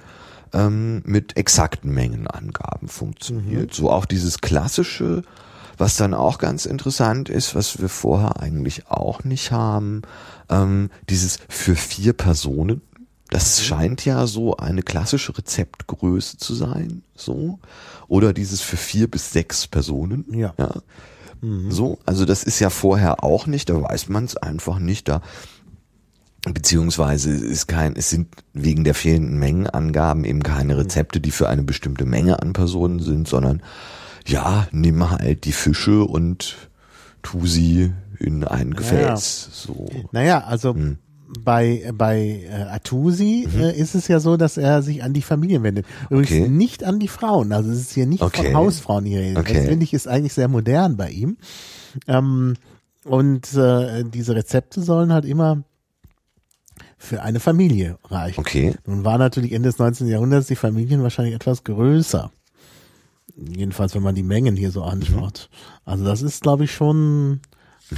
ähm, mit exakten Mengenangaben funktioniert. Mhm. So auch dieses klassische, was dann auch ganz interessant ist, was wir vorher eigentlich auch nicht haben, ähm, dieses für vier Personen. Das mhm. scheint ja so eine klassische Rezeptgröße zu sein, so. Oder dieses für vier bis sechs Personen. Ja. ja. Mhm. So, also das ist ja vorher auch nicht, da weiß man es einfach nicht, da beziehungsweise ist kein, es sind wegen der fehlenden Mengenangaben eben keine Rezepte, die für eine bestimmte Menge an Personen sind, sondern ja, nimm halt die Fische und tu sie in ein Gefäß. Naja. So. Naja, also hm bei, bei äh, Atusi mhm. äh, ist es ja so, dass er sich an die Familien wendet. Übrigens okay. nicht an die Frauen. Also es ist hier nicht okay. von Hausfrauen hier. Okay. Das finde ich ist eigentlich sehr modern bei ihm. Ähm, und äh, diese Rezepte sollen halt immer für eine Familie reicht. Okay. Nun war natürlich Ende des 19. Jahrhunderts die Familien wahrscheinlich etwas größer. Jedenfalls, wenn man die Mengen hier so anschaut. Also das ist, glaube ich, schon,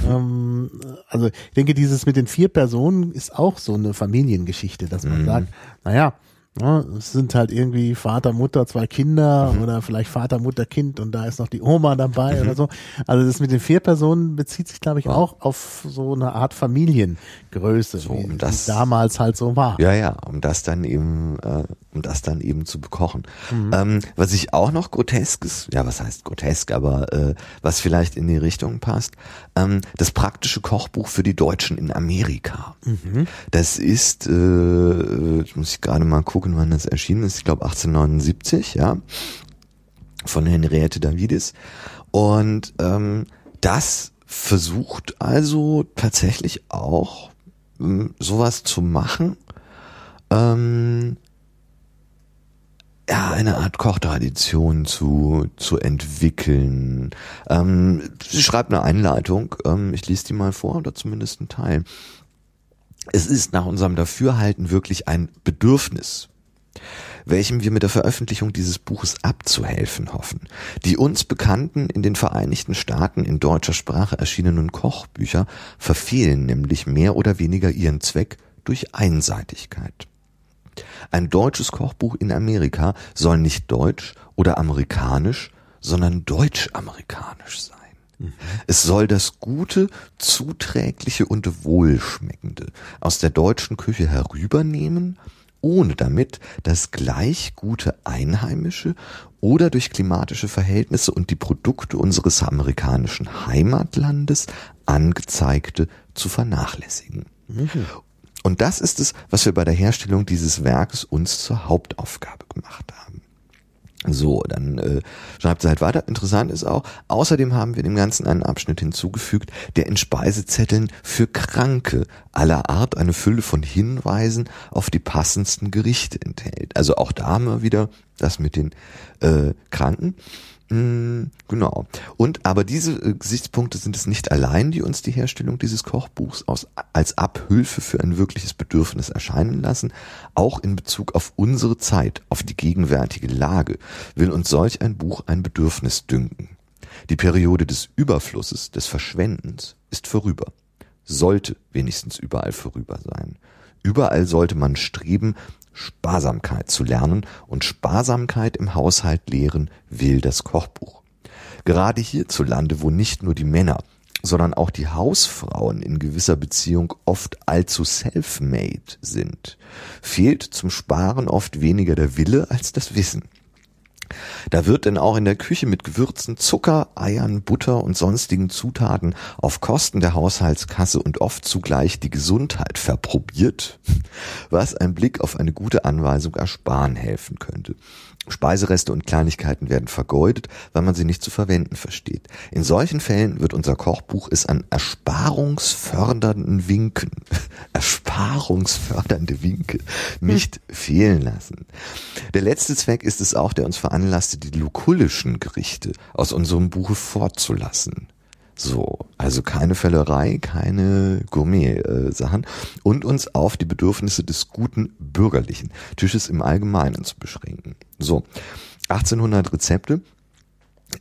ähm, also ich denke, dieses mit den vier Personen ist auch so eine Familiengeschichte, dass man Mhm. sagt, naja, ja, es sind halt irgendwie Vater, Mutter, zwei Kinder Mhm. oder vielleicht Vater, Mutter, Kind und da ist noch die Oma dabei oder so. Also das mit den vier Personen bezieht sich, glaube ich, auch auf so eine Art Familiengröße, So, wie, um das- wie damals halt so war. Ja, ja, um das dann eben, äh, um das dann eben zu bekochen. Mhm. Ähm, was ich auch noch grotesk ist, ja, was heißt grotesk, aber äh, was vielleicht in die Richtung passt, ähm, das praktische Kochbuch für die Deutschen in Amerika. Mhm. Das ist, äh, jetzt muss ich gerade mal gucken, wann das erschienen ist. Ich glaube 1879, ja, von Henriette Davidis. Und ähm, das versucht also tatsächlich auch ähm, sowas zu machen. Ähm, ja, eine Art Kochtradition zu, zu entwickeln. Ähm, sie schreibt eine Einleitung, ähm, ich lese die mal vor, oder zumindest einen Teil. Es ist nach unserem Dafürhalten wirklich ein Bedürfnis, welchem wir mit der Veröffentlichung dieses Buches abzuhelfen hoffen. Die uns bekannten in den Vereinigten Staaten in deutscher Sprache erschienenen Kochbücher verfehlen nämlich mehr oder weniger ihren Zweck durch Einseitigkeit. Ein deutsches Kochbuch in Amerika soll nicht deutsch oder amerikanisch, sondern deutsch-amerikanisch sein. Es soll das Gute, Zuträgliche und Wohlschmeckende aus der deutschen Küche herübernehmen, ohne damit das gleich gute Einheimische oder durch klimatische Verhältnisse und die Produkte unseres amerikanischen Heimatlandes angezeigte zu vernachlässigen. Und das ist es, was wir bei der Herstellung dieses Werkes uns zur Hauptaufgabe gemacht haben. So, dann äh, schreibt sie halt weiter. Interessant ist auch, außerdem haben wir dem Ganzen einen Abschnitt hinzugefügt, der in Speisezetteln für Kranke aller Art eine Fülle von Hinweisen auf die passendsten Gerichte enthält. Also auch da haben wir wieder das mit den äh, Kranken. Mm, Genau. Und aber diese äh, Gesichtspunkte sind es nicht allein, die uns die Herstellung dieses Kochbuchs aus, als Abhülfe für ein wirkliches Bedürfnis erscheinen lassen. Auch in Bezug auf unsere Zeit, auf die gegenwärtige Lage, will uns solch ein Buch ein Bedürfnis dünken. Die Periode des Überflusses, des Verschwendens ist vorüber. Sollte wenigstens überall vorüber sein. Überall sollte man streben, Sparsamkeit zu lernen und Sparsamkeit im Haushalt lehren will das Kochbuch. Gerade hierzulande, wo nicht nur die Männer, sondern auch die Hausfrauen in gewisser Beziehung oft allzu self-made sind, fehlt zum Sparen oft weniger der Wille als das Wissen. Da wird denn auch in der Küche mit Gewürzen, Zucker, Eiern, Butter und sonstigen Zutaten auf Kosten der Haushaltskasse und oft zugleich die Gesundheit verprobiert, was ein Blick auf eine gute Anweisung ersparen helfen könnte. Speisereste und Kleinigkeiten werden vergeudet, weil man sie nicht zu verwenden versteht. In solchen Fällen wird unser Kochbuch es an ersparungsfördernden Winken, ersparungsfördernde Winke nicht fehlen lassen. Der letzte Zweck ist es auch, der uns veranlasste, die lukullischen Gerichte aus unserem Buche fortzulassen. So, also keine Völlerei, keine Gourmet-Sachen und uns auf die Bedürfnisse des guten bürgerlichen Tisches im Allgemeinen zu beschränken. So, 1800 Rezepte.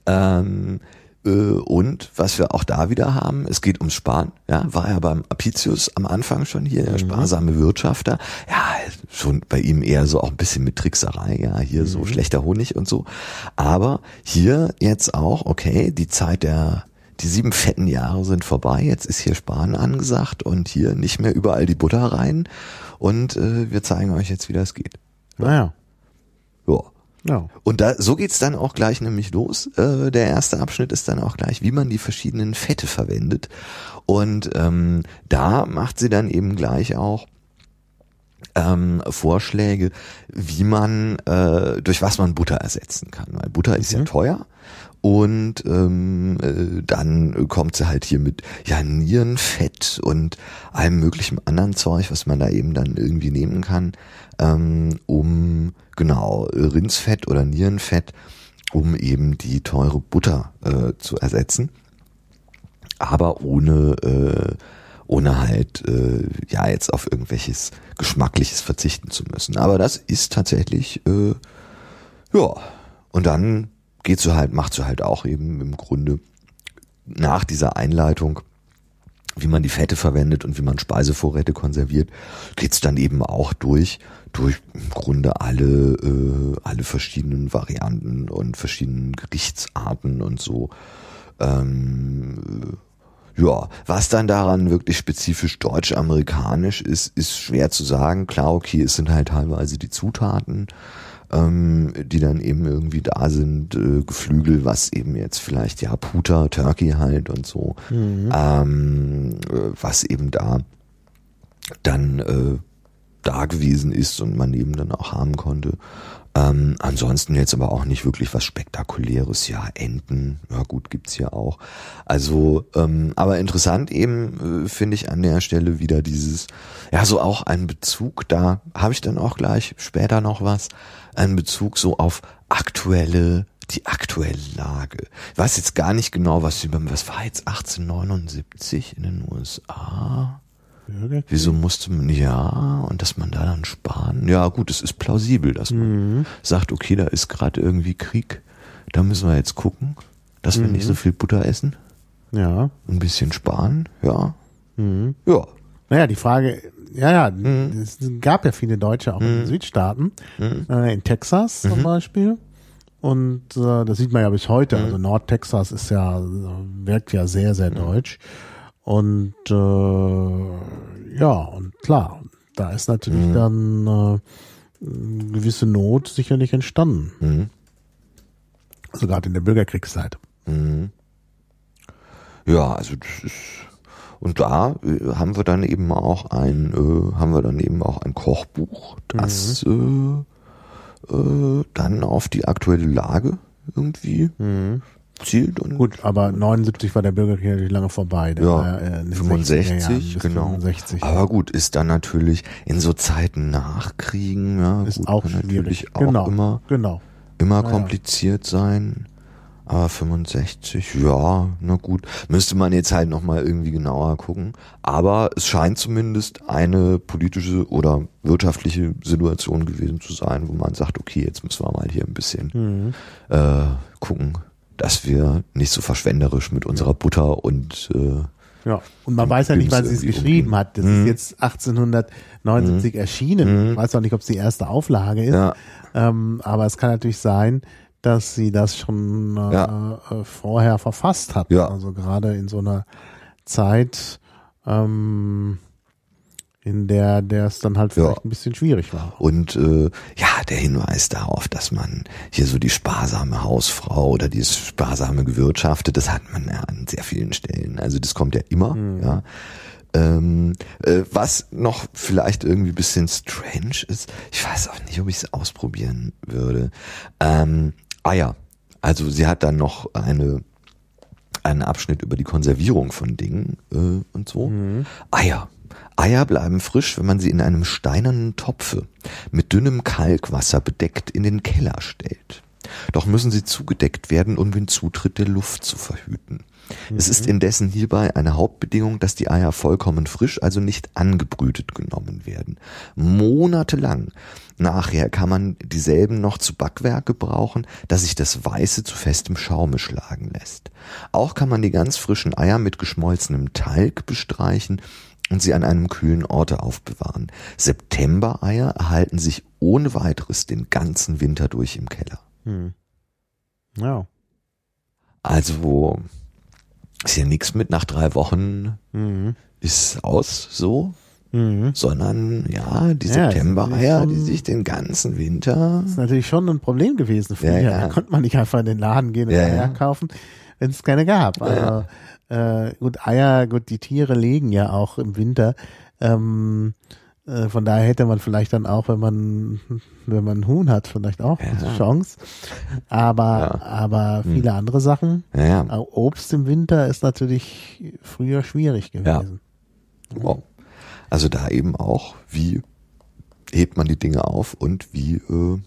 Ähm, äh, und was wir auch da wieder haben, es geht ums Sparen. Ja, war ja beim Apicius am Anfang schon hier, der sparsame Wirtschafter. Ja, schon bei ihm eher so auch ein bisschen mit Trickserei. Ja, hier so schlechter Honig und so. Aber hier jetzt auch, okay, die Zeit der die sieben fetten Jahre sind vorbei, jetzt ist hier Sparen angesagt und hier nicht mehr überall die Butter rein und äh, wir zeigen euch jetzt, wie das geht. Naja. Ja. Ja. Und da, so geht's dann auch gleich nämlich los. Äh, der erste Abschnitt ist dann auch gleich, wie man die verschiedenen Fette verwendet. Und ähm, da macht sie dann eben gleich auch ähm, Vorschläge, wie man, äh, durch was man Butter ersetzen kann. Weil Butter ist ja teuer. Und ähm, äh, dann kommt sie halt hier mit ja Nierenfett und allem möglichen anderen Zeug, was man da eben dann irgendwie nehmen kann, ähm, um genau Rindsfett oder Nierenfett, um eben die teure Butter äh, zu ersetzen, aber ohne äh, ohne halt äh, ja jetzt auf irgendwelches Geschmackliches verzichten zu müssen. Aber das ist tatsächlich äh, ja und dann geht's so halt, macht so halt auch eben im Grunde nach dieser Einleitung wie man die Fette verwendet und wie man Speisevorräte konserviert, geht's dann eben auch durch, durch im Grunde alle, äh, alle verschiedenen Varianten und verschiedenen Gerichtsarten und so. Ähm, ja, was dann daran wirklich spezifisch deutsch-amerikanisch ist, ist schwer zu sagen. Klar, okay, es sind halt teilweise die Zutaten, ähm, die dann eben irgendwie da sind, äh, Geflügel, was eben jetzt vielleicht ja Puter, Turkey halt und so, mhm. ähm, äh, was eben da dann äh, da gewesen ist und man eben dann auch haben konnte. Ähm, ansonsten jetzt aber auch nicht wirklich was Spektakuläres. Ja, Enten, ja gut, gibt's ja auch. Also, ähm, aber interessant eben äh, finde ich an der Stelle wieder dieses, ja, so auch ein Bezug, da habe ich dann auch gleich später noch was, ein Bezug so auf aktuelle die aktuelle Lage. Ich weiß jetzt gar nicht genau, was was war jetzt 1879 in den USA? Bürgerkrieg? Wieso musste man, ja, und dass man da dann sparen? Ja, gut, es ist plausibel, dass man mhm. sagt, okay, da ist gerade irgendwie Krieg, da müssen wir jetzt gucken, dass wir nicht so mhm. viel Butter essen. Ja. Ein bisschen sparen, ja. Mhm. Ja. Naja, die Frage, ja, ja, mhm. es gab ja viele Deutsche auch in den mhm. Südstaaten, mhm. äh, in Texas zum Beispiel. Und äh, das sieht man ja bis heute. Also Nordtexas ist ja, wirkt ja sehr, sehr deutsch. Und äh, ja, und klar, da ist natürlich mhm. dann äh, eine gewisse Not sicherlich entstanden. Mhm. Also gerade in der Bürgerkriegszeit. Mhm. Ja, also das ist und da äh, haben wir dann eben auch ein äh, haben wir dann eben auch ein Kochbuch, das mhm. äh, äh, dann auf die aktuelle Lage irgendwie mhm zielt. Und Gut, aber 79 war der Bürgerkrieg natürlich lange vorbei. Ja, äh, 65, genau. 65. Aber gut, ist dann natürlich in so Zeiten nach Kriegen, ja, ist gut, auch natürlich auch genau, immer, genau. immer kompliziert sein. Aber 65, ja, na gut. Müsste man jetzt halt nochmal irgendwie genauer gucken. Aber es scheint zumindest eine politische oder wirtschaftliche Situation gewesen zu sein, wo man sagt, okay, jetzt müssen wir mal hier ein bisschen mhm. äh, gucken, dass wir nicht so verschwenderisch mit unserer Butter und äh, ja, und man weiß ja nicht, wann sie es geschrieben umgehen. hat. Das mhm. ist jetzt 1879 mhm. erschienen. Mhm. weiß auch nicht, ob es die erste Auflage ist. Ja. Ähm, aber es kann natürlich sein, dass sie das schon äh, ja. äh, vorher verfasst hat. Ja. Also gerade in so einer Zeit, ähm, in der der es dann halt vielleicht ja. ein bisschen schwierig war. Und äh, ja, der Hinweis darauf, dass man hier so die sparsame Hausfrau oder dieses sparsame Gewirtschaftet, das hat man ja an sehr vielen Stellen. Also das kommt ja immer, mhm. ja. Ähm, äh, was noch vielleicht irgendwie bisschen strange ist, ich weiß auch nicht, ob ich es ausprobieren würde. Ähm, Eier. Also sie hat dann noch eine einen Abschnitt über die Konservierung von Dingen äh, und so. Mhm. Eier. Eier bleiben frisch, wenn man sie in einem steinernen Topfe mit dünnem Kalkwasser bedeckt in den Keller stellt. Doch müssen sie zugedeckt werden, um den Zutritt der Luft zu verhüten. Mhm. Es ist mhm. indessen hierbei eine Hauptbedingung, dass die Eier vollkommen frisch, also nicht angebrütet genommen werden. Monatelang nachher kann man dieselben noch zu Backwerk gebrauchen, dass sich das Weiße zu festem Schaume schlagen lässt. Auch kann man die ganz frischen Eier mit geschmolzenem Talg bestreichen und sie an einem kühlen Orte aufbewahren. September-Eier erhalten sich ohne weiteres den ganzen Winter durch im Keller. Hm. Ja. Also ist ja nichts mit nach drei Wochen mhm. ist aus so, mhm. sondern ja, die ja, September-Eier, die sich den ganzen Winter. Das ist natürlich schon ein Problem gewesen früher. Ja, ja. Da konnte man nicht einfach in den Laden gehen und ja, Eier kaufen, wenn es keine gab. Also, äh, gut, Eier, gut, die Tiere legen ja auch im Winter. Ähm, äh, von daher hätte man vielleicht dann auch, wenn man, wenn man einen Huhn hat, vielleicht auch ja. eine Chance. Aber, ja. aber hm. viele hm. andere Sachen. Ja, Obst im Winter ist natürlich früher schwierig gewesen. Ja. Oh. Also da eben auch, wie hebt man die Dinge auf und wie, äh,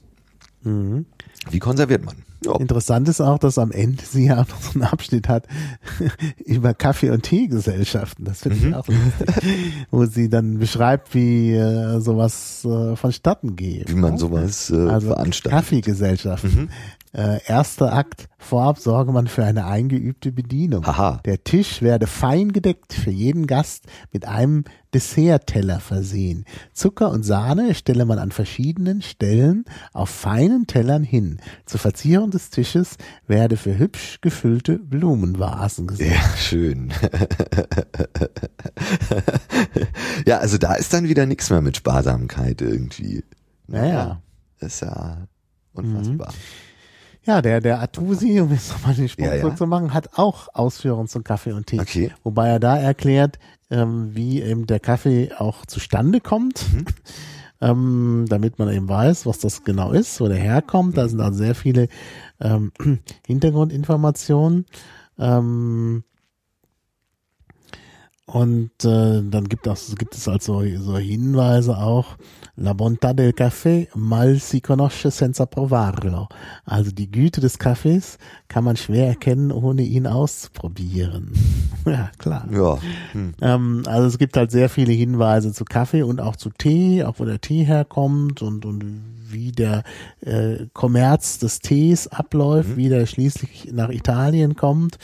mhm. wie konserviert man? Ja. Interessant ist auch, dass am Ende sie ja auch noch so einen Abschnitt hat über Kaffee- und Teegesellschaften. Das finde ich mhm. auch lustig. Wo sie dann beschreibt, wie äh, sowas äh, vonstatten geht. Wie man sowas äh, also veranstaltet. Kaffeegesellschaften. Mhm. Äh, erster Akt. Vorab sorge man für eine eingeübte Bedienung. Aha. Der Tisch werde fein gedeckt, für jeden Gast mit einem Dessertteller versehen. Zucker und Sahne stelle man an verschiedenen Stellen auf feinen Tellern hin. Zur Verzierung des Tisches werde für hübsch gefüllte Blumenvasen gesorgt. Ja, schön. ja, also da ist dann wieder nichts mehr mit Sparsamkeit irgendwie. Naja. Das ist ja unfassbar. Mhm. Ja, der, der Atusi, um jetzt nochmal den Sprung ja, ja. zu machen, hat auch Ausführungen zum Kaffee und Tee. Okay. Wobei er da erklärt, ähm, wie eben der Kaffee auch zustande kommt. Mhm. Ähm, damit man eben weiß, was das genau ist, wo der herkommt. Da sind also sehr viele ähm, Hintergrundinformationen. Ähm, und äh, dann gibt es, gibt es also so Hinweise auch, La bontà del café mal si conosce senza provarlo. Also die Güte des Kaffees kann man schwer erkennen, ohne ihn auszuprobieren. ja, klar. Ja. Hm. Ähm, also es gibt halt sehr viele Hinweise zu Kaffee und auch zu Tee, auch wo der Tee herkommt und, und wie der äh, Kommerz des Tees abläuft, mhm. wie der schließlich nach Italien kommt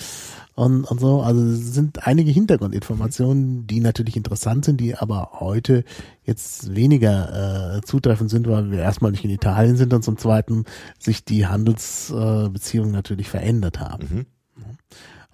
und, und so. Also es sind einige Hintergrundinformationen, die natürlich interessant sind, die aber heute jetzt weniger äh, zutreffend sind, weil wir erstmal nicht in Italien sind und zum Zweiten sich die Handelsbeziehungen äh, natürlich verändert haben. Mhm.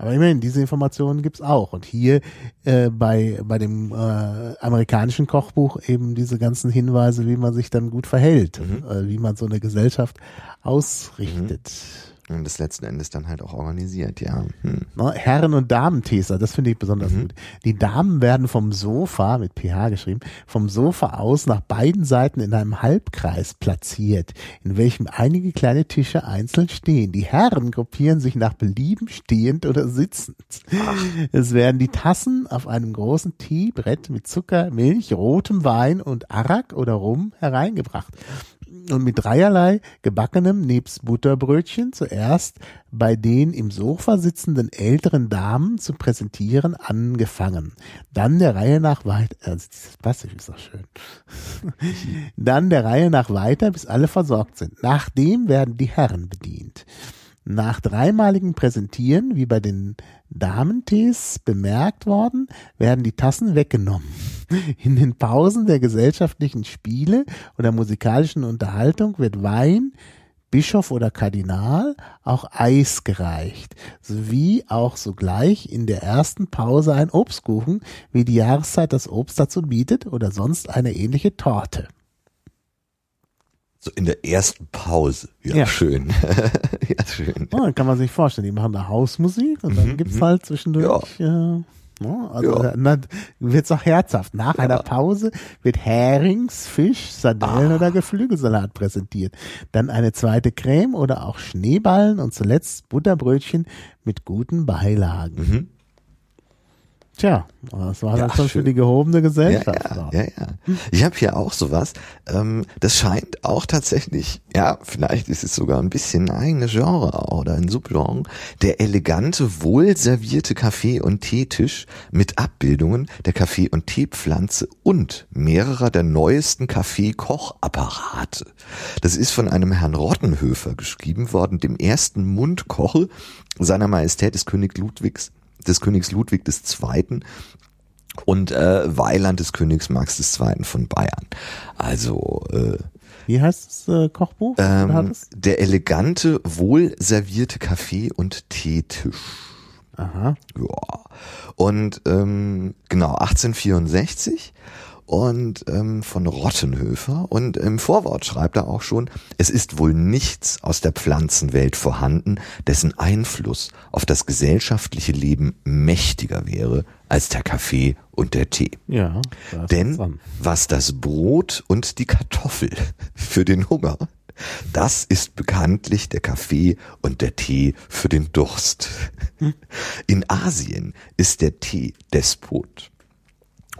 Aber immerhin, diese Informationen gibt's auch. Und hier äh, bei, bei dem äh, amerikanischen Kochbuch eben diese ganzen Hinweise, wie man sich dann gut verhält, mhm. äh, wie man so eine Gesellschaft ausrichtet. Mhm. Und das letzten Endes dann halt auch organisiert, ja. Hm. Herren- und Damen-Teser, das finde ich besonders mhm. gut. Die Damen werden vom Sofa, mit PH geschrieben, vom Sofa aus nach beiden Seiten in einem Halbkreis platziert, in welchem einige kleine Tische einzeln stehen. Die Herren gruppieren sich nach Belieben stehend oder sitzend. Ach. Es werden die Tassen auf einem großen Teebrett mit Zucker, Milch, rotem Wein und Arak oder Rum hereingebracht und mit dreierlei gebackenem nebst Butterbrötchen zuerst bei den im Sofa sitzenden älteren Damen zu präsentieren angefangen. Dann der Reihe nach weiter, also dieses Passiv ist doch schön. Dann der Reihe nach weiter, bis alle versorgt sind. Nachdem werden die Herren bedient. Nach dreimaligem Präsentieren, wie bei den Damentees bemerkt worden, werden die Tassen weggenommen. In den Pausen der gesellschaftlichen Spiele oder musikalischen Unterhaltung wird Wein, Bischof oder Kardinal auch Eis gereicht, sowie auch sogleich in der ersten Pause ein Obstkuchen, wie die Jahreszeit das Obst dazu bietet, oder sonst eine ähnliche Torte. So in der ersten Pause. Ja, ja. schön. ja, schön. Ja, dann kann man sich vorstellen, die machen da Hausmusik und dann mhm, gibt's mhm. halt zwischendurch. Ja. Äh, Ne? Also ja. dann wird's auch herzhaft. Nach ja. einer Pause wird Herings, Fisch, Sardellen ah. oder Geflügelsalat präsentiert. Dann eine zweite Creme oder auch Schneeballen und zuletzt Butterbrötchen mit guten Beilagen. Mhm. Tja, das war ja, dann schon für die gehobene Gesellschaft. Ja, ja, ja, ja. Ich habe hier auch sowas. Ähm, das scheint auch tatsächlich, ja, vielleicht ist es sogar ein bisschen ein eigenes Genre oder ein Subgenre. Der elegante, wohlservierte Kaffee- und Teetisch mit Abbildungen der Kaffee- und Teepflanze und mehrerer der neuesten Kaffee-Kochapparate. Das ist von einem Herrn Rottenhöfer geschrieben worden, dem ersten Mundkoch seiner Majestät des König Ludwigs des Königs Ludwig II. und äh, Weiland des Königs Max II. von Bayern. Also äh, wie heißt das äh, Kochbuch? Ähm, der elegante, wohl servierte Kaffee- und Teetisch. Aha. Ja. Und ähm, genau, 1864 und ähm, von Rottenhöfer. Und im Vorwort schreibt er auch schon, es ist wohl nichts aus der Pflanzenwelt vorhanden, dessen Einfluss auf das gesellschaftliche Leben mächtiger wäre als der Kaffee und der Tee. Ja. Denn was das Brot und die Kartoffel für den Hunger das ist bekanntlich der Kaffee und der Tee für den Durst. Hm. In Asien ist der Tee Despot.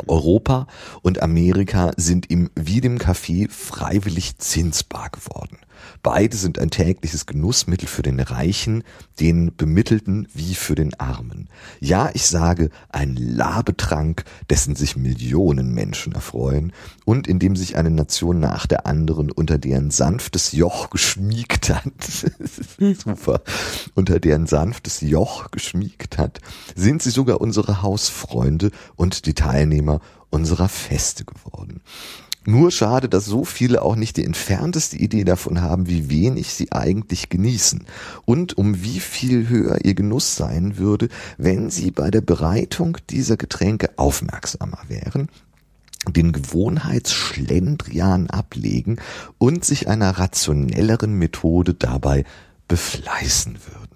Europa und Amerika sind ihm wie dem Kaffee freiwillig zinsbar geworden. Beide sind ein tägliches Genussmittel für den Reichen, den Bemittelten wie für den Armen. Ja, ich sage, ein Labetrank, dessen sich Millionen Menschen erfreuen und in dem sich eine Nation nach der anderen unter deren sanftes Joch geschmiegt hat. Super. Unter deren sanftes Joch geschmiegt hat, sind sie sogar unsere Hausfreunde und die Teilnehmer unserer Feste geworden. Nur schade, dass so viele auch nicht die entfernteste Idee davon haben, wie wenig sie eigentlich genießen und um wie viel höher ihr Genuss sein würde, wenn sie bei der Bereitung dieser Getränke aufmerksamer wären den Gewohnheitsschlendrian ablegen und sich einer rationelleren Methode dabei befleißen würden.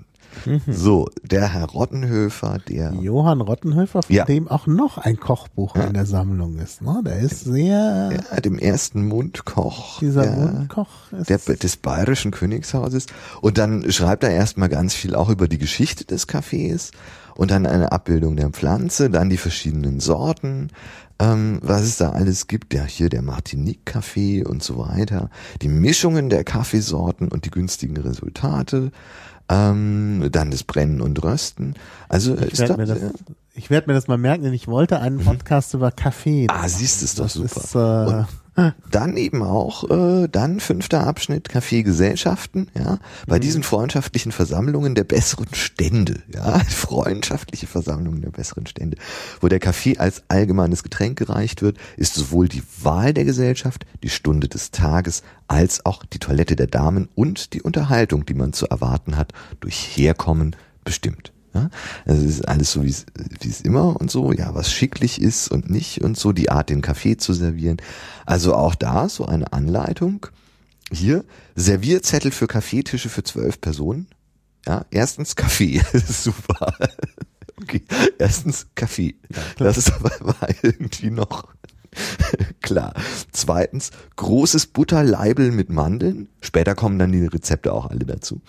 Mhm. So, der Herr Rottenhöfer, der. Johann Rottenhöfer, von ja. dem auch noch ein Kochbuch ja. in der Sammlung ist. Ne? Der ist sehr. Ja, dem ersten Mundkoch. Dieser der, Mundkoch ist. Der, des bayerischen Königshauses. Und dann schreibt er erstmal ganz viel auch über die Geschichte des Kaffees und dann eine Abbildung der Pflanze, dann die verschiedenen Sorten, ähm, was es da alles gibt. Ja, hier der Martinique-Kaffee und so weiter. Die Mischungen der Kaffeesorten und die günstigen Resultate ähm, dann das Brennen und Rösten. Also ich werde mir, das, ich werd mir das mal merken, denn ich wollte einen mhm. Podcast mhm. über Kaffee. Ah, siehst du, ist doch super. Ist, äh, dann eben auch, äh, dann fünfter Abschnitt, Kaffeegesellschaften, ja, bei mhm. diesen freundschaftlichen Versammlungen der besseren Stände, ja, freundschaftliche Versammlungen der besseren Stände, wo der Kaffee als allgemeines Getränk gereicht wird, ist sowohl die Wahl der Gesellschaft, die Stunde des Tages, als auch die Toilette der Damen und die Unterhaltung, die man zu erwarten hat, durch Herkommen bestimmt. Ja? Also es ist alles so, wie es, immer und so, ja, was schicklich ist und nicht und so, die Art, den Kaffee zu servieren. Also auch da so eine Anleitung. Hier, Servierzettel für Kaffeetische für zwölf Personen. Ja, erstens Kaffee, super. Okay, erstens Kaffee. Das ist aber war irgendwie noch klar. Zweitens, großes Butterleibel mit Mandeln. Später kommen dann die Rezepte auch alle dazu.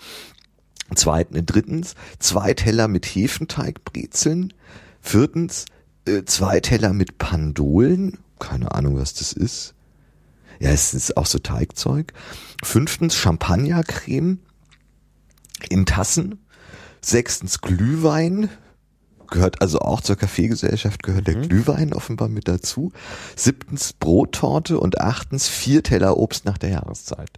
Zweitens, drittens, zwei Teller mit Hefenteigbrezeln. Viertens, äh, zwei Teller mit Pandolen. Keine Ahnung, was das ist. Ja, es ist auch so Teigzeug. Fünftens, Champagnercreme in Tassen. Sechstens, Glühwein. Gehört also auch zur Kaffeegesellschaft, gehört der mhm. Glühwein offenbar mit dazu. Siebtens, Brottorte und achtens, vier Teller Obst nach der Jahreszeit.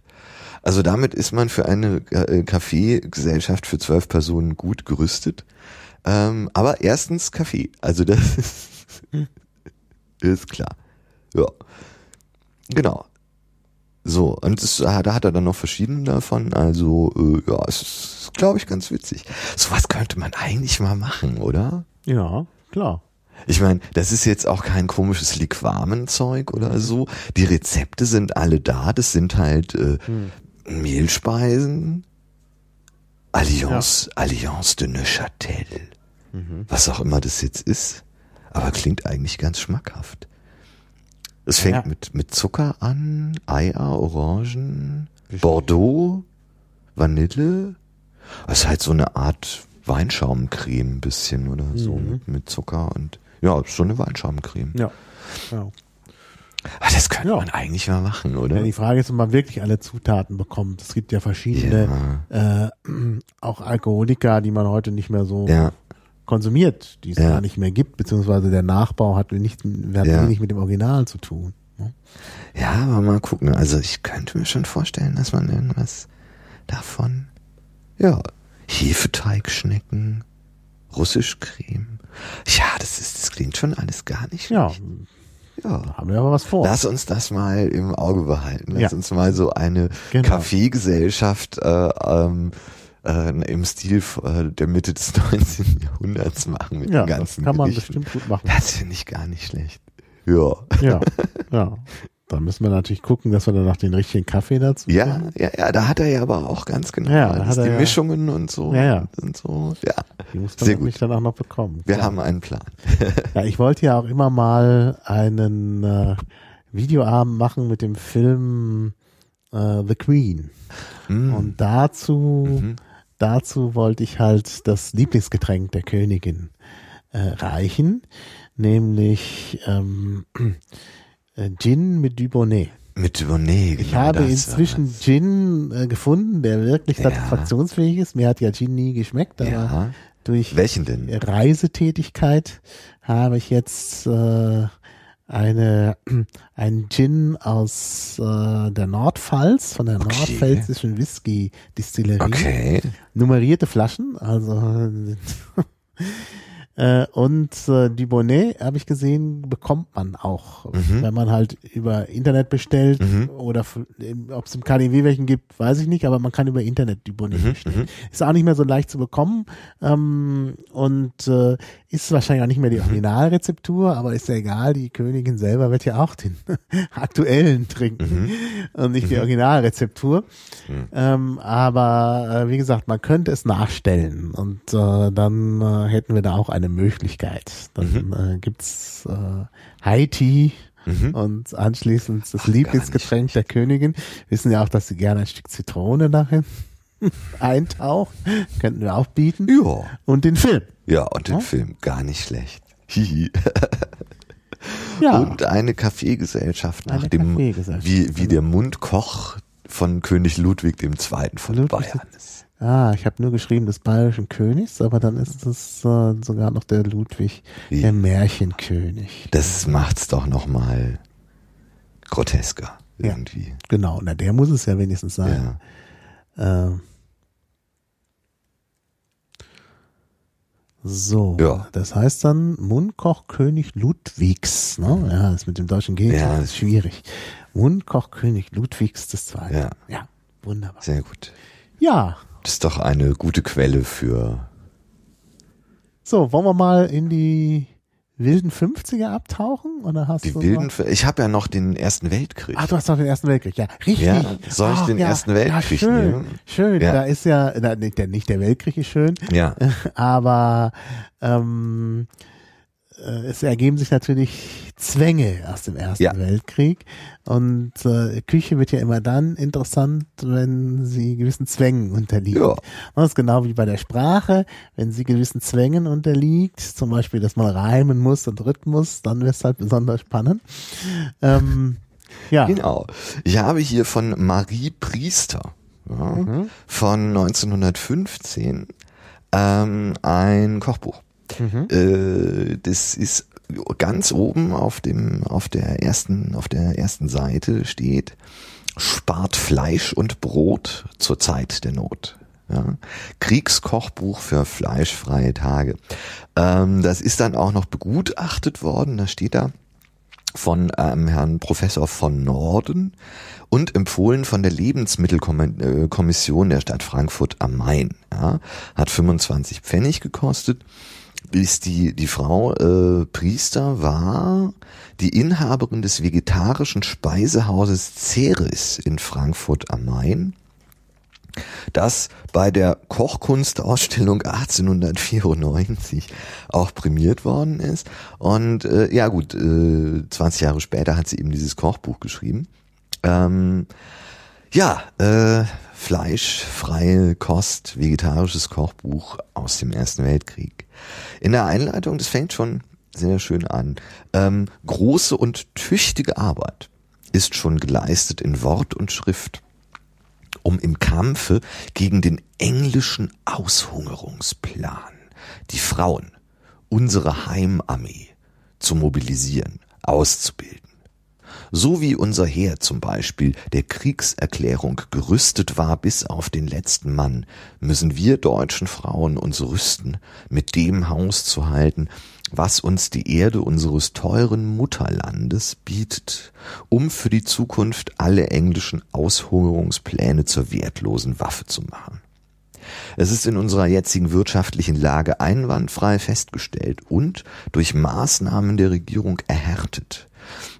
Also damit ist man für eine äh, Kaffeegesellschaft für zwölf Personen gut gerüstet. Ähm, aber erstens Kaffee. Also das ist, ist klar. Ja. Genau. So, und das, da hat er dann noch verschiedene davon. Also, äh, ja, es ist, glaube ich, ganz witzig. Sowas könnte man eigentlich mal machen, oder? Ja, klar. Ich meine, das ist jetzt auch kein komisches Liquamenzeug oder so. Die Rezepte sind alle da. Das sind halt äh, hm. Mehlspeisen, Alliance, ja. Alliance de Neuchâtel, mhm. was auch immer das jetzt ist, aber klingt eigentlich ganz schmackhaft. Es fängt ja. mit, mit Zucker an, Eier, Orangen, Bordeaux, Vanille. Es ist halt so eine Art Weinschaumcreme ein bisschen oder so mhm. mit, mit Zucker und ja, so eine Weinschaumcreme. Ja. ja. Aber das könnte ja. man eigentlich mal machen, oder? Ja, die Frage ist, ob man wirklich alle Zutaten bekommt. Es gibt ja verschiedene, ja. Äh, auch Alkoholiker, die man heute nicht mehr so ja. konsumiert, die es gar nicht mehr gibt, beziehungsweise der Nachbau hat nicht, hat wenig mit dem Original zu tun. Ne? Ja, aber mal gucken. Also ich könnte mir schon vorstellen, dass man irgendwas davon, ja, Hefeteigschnecken, Russischcreme. Ja, das ist, das klingt schon alles gar nicht schlecht. Ja. Da haben wir aber was vor. Lass uns das mal im Auge behalten. Lass ja. uns mal so eine genau. Kaffeegesellschaft äh, ähm, äh, im Stil äh, der Mitte des 19. Jahrhunderts machen mit ja, den ganzen das kann man Gerichten. bestimmt gut machen. Das finde ich gar nicht schlecht. Ja. Ja, ja. Da müssen wir natürlich gucken, dass wir dann noch den richtigen Kaffee dazu Ja, finden. ja, ja, da hat er ja aber auch ganz genau ja, da hat er die ja, Mischungen und so. Ja, ja. Und so. Ja. Die muss man gut. dann auch noch bekommen. Wir haben einen Plan. ja, ich wollte ja auch immer mal einen äh, Videoabend machen mit dem Film äh, The Queen. Mm. Und dazu, mhm. dazu wollte ich halt das Lieblingsgetränk der Königin äh, reichen, nämlich ähm, äh, Gin mit Dubonnet. Mit Dubonnet, genau. Ich habe inzwischen Gin äh, gefunden, der wirklich ja. satisfaktionsfähig ist. Mir hat ja Gin nie geschmeckt, aber ja. durch Welchen denn? Reisetätigkeit habe ich jetzt äh, eine ein Gin aus äh, der Nordpfalz von der okay. nordpfälzischen Whisky Distillerie. Okay. Nummerierte Flaschen, also Äh, und äh, Dubonnet, habe ich gesehen, bekommt man auch, mhm. wenn man halt über Internet bestellt mhm. oder ob es im KDW welchen gibt, weiß ich nicht, aber man kann über Internet Dubonnet mhm. bestellen. Mhm. Ist auch nicht mehr so leicht zu bekommen ähm, und äh, ist wahrscheinlich auch nicht mehr die mhm. Originalrezeptur, aber ist ja egal, die Königin selber wird ja auch den aktuellen trinken mhm. und nicht die Originalrezeptur. Ähm, aber äh, wie gesagt, man könnte es nachstellen und äh, dann äh, hätten wir da auch eine Möglichkeit. Dann mhm. äh, gibt's äh, High Tea mhm. und anschließend das Ach, Lieblingsgetränk der Königin. Wissen ja auch, dass sie gerne ein Stück Zitrone dahin eintaucht. Könnten wir auch bieten. Ja. Und den Film. Ja, und den ja? Film. Gar nicht schlecht. Hihi. ja. Und eine Kaffeegesellschaft nach eine dem, Kaffeegesellschaft. wie, wie der Mundkoch von König Ludwig II. von Ludwig Bayern ist. Ah, ich habe nur geschrieben des bayerischen Königs, aber dann ist es äh, sogar noch der Ludwig, Wie? der Märchenkönig. Das macht's doch noch mal grotesker irgendwie. Ja, genau, na der muss es ja wenigstens sein. Ja. Äh, so, ja. das heißt dann Mundkoch König Ludwigs. Ne? Ja, das mit dem deutschen G ja. ist schwierig. Mundkoch König Ludwigs des Zweiten. Ja. ja, wunderbar. Sehr gut. Ja, ist doch eine gute Quelle für. So, wollen wir mal in die wilden 50er abtauchen? Oder hast die du wilden, noch? ich habe ja noch den Ersten Weltkrieg. Ach, du hast noch den Ersten Weltkrieg, ja. Richtig. Ja, soll ich Ach, den ja, Ersten Weltkrieg ja, schön, nehmen? Schön, ja. da ist ja, na, nicht, der, nicht der Weltkrieg ist schön. Ja. Aber ähm, äh, es ergeben sich natürlich Zwänge aus dem Ersten ja. Weltkrieg. Und äh, Küche wird ja immer dann interessant, wenn sie gewissen Zwängen unterliegt. Ja. Das ist genau wie bei der Sprache. Wenn sie gewissen Zwängen unterliegt, zum Beispiel, dass man reimen muss und Rhythmus, dann wird es halt besonders spannend. Ähm, ja. Genau. Ich habe hier von Marie Priester ja, mhm. von 1915 ähm, ein Kochbuch. Mhm. Äh, das ist ganz oben auf dem, auf der ersten, auf der ersten Seite steht, spart Fleisch und Brot zur Zeit der Not. Ja. Kriegskochbuch für fleischfreie Tage. Ähm, das ist dann auch noch begutachtet worden, da steht da von ähm, Herrn Professor von Norden und empfohlen von der Lebensmittelkommission der Stadt Frankfurt am Main. Ja. Hat 25 Pfennig gekostet ist die, die Frau äh, Priester war die Inhaberin des vegetarischen Speisehauses Ceres in Frankfurt am Main, das bei der Kochkunstausstellung 1894 auch prämiert worden ist. Und äh, ja gut, äh, 20 Jahre später hat sie eben dieses Kochbuch geschrieben. Ähm, ja, äh, fleischfreie Kost, vegetarisches Kochbuch aus dem Ersten Weltkrieg. In der Einleitung, das fängt schon sehr schön an. Ähm, große und tüchtige Arbeit ist schon geleistet in Wort und Schrift, um im Kampfe gegen den englischen Aushungerungsplan die Frauen, unsere Heimarmee, zu mobilisieren, auszubilden so wie unser Heer zum Beispiel der Kriegserklärung gerüstet war bis auf den letzten Mann, müssen wir deutschen Frauen uns rüsten, mit dem Haus zu halten, was uns die Erde unseres teuren Mutterlandes bietet, um für die Zukunft alle englischen Aushungerungspläne zur wertlosen Waffe zu machen. Es ist in unserer jetzigen wirtschaftlichen Lage einwandfrei festgestellt und durch Maßnahmen der Regierung erhärtet,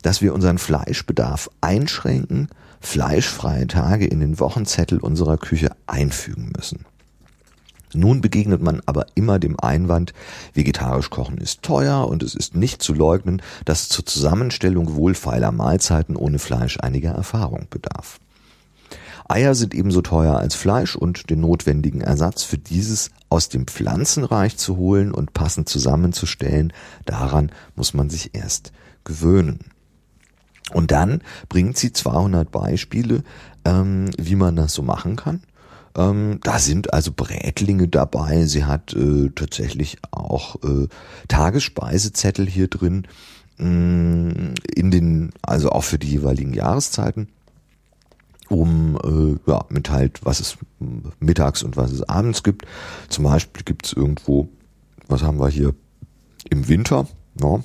dass wir unseren Fleischbedarf einschränken, fleischfreie Tage in den Wochenzettel unserer Küche einfügen müssen. Nun begegnet man aber immer dem Einwand, vegetarisch kochen ist teuer und es ist nicht zu leugnen, dass zur Zusammenstellung wohlfeiler Mahlzeiten ohne Fleisch einiger Erfahrung bedarf. Eier sind ebenso teuer als Fleisch und den notwendigen Ersatz für dieses aus dem Pflanzenreich zu holen und passend zusammenzustellen, daran muss man sich erst gewöhnen. Und dann bringt sie 200 Beispiele, ähm, wie man das so machen kann. Ähm, da sind also Brätlinge dabei. Sie hat äh, tatsächlich auch äh, Tagespeisezettel hier drin mh, mm, in den, also auch für die jeweiligen Jahreszeiten um äh, ja, mit halt, was es mittags und was es abends gibt. Zum Beispiel gibt es irgendwo, was haben wir hier, im Winter, ja,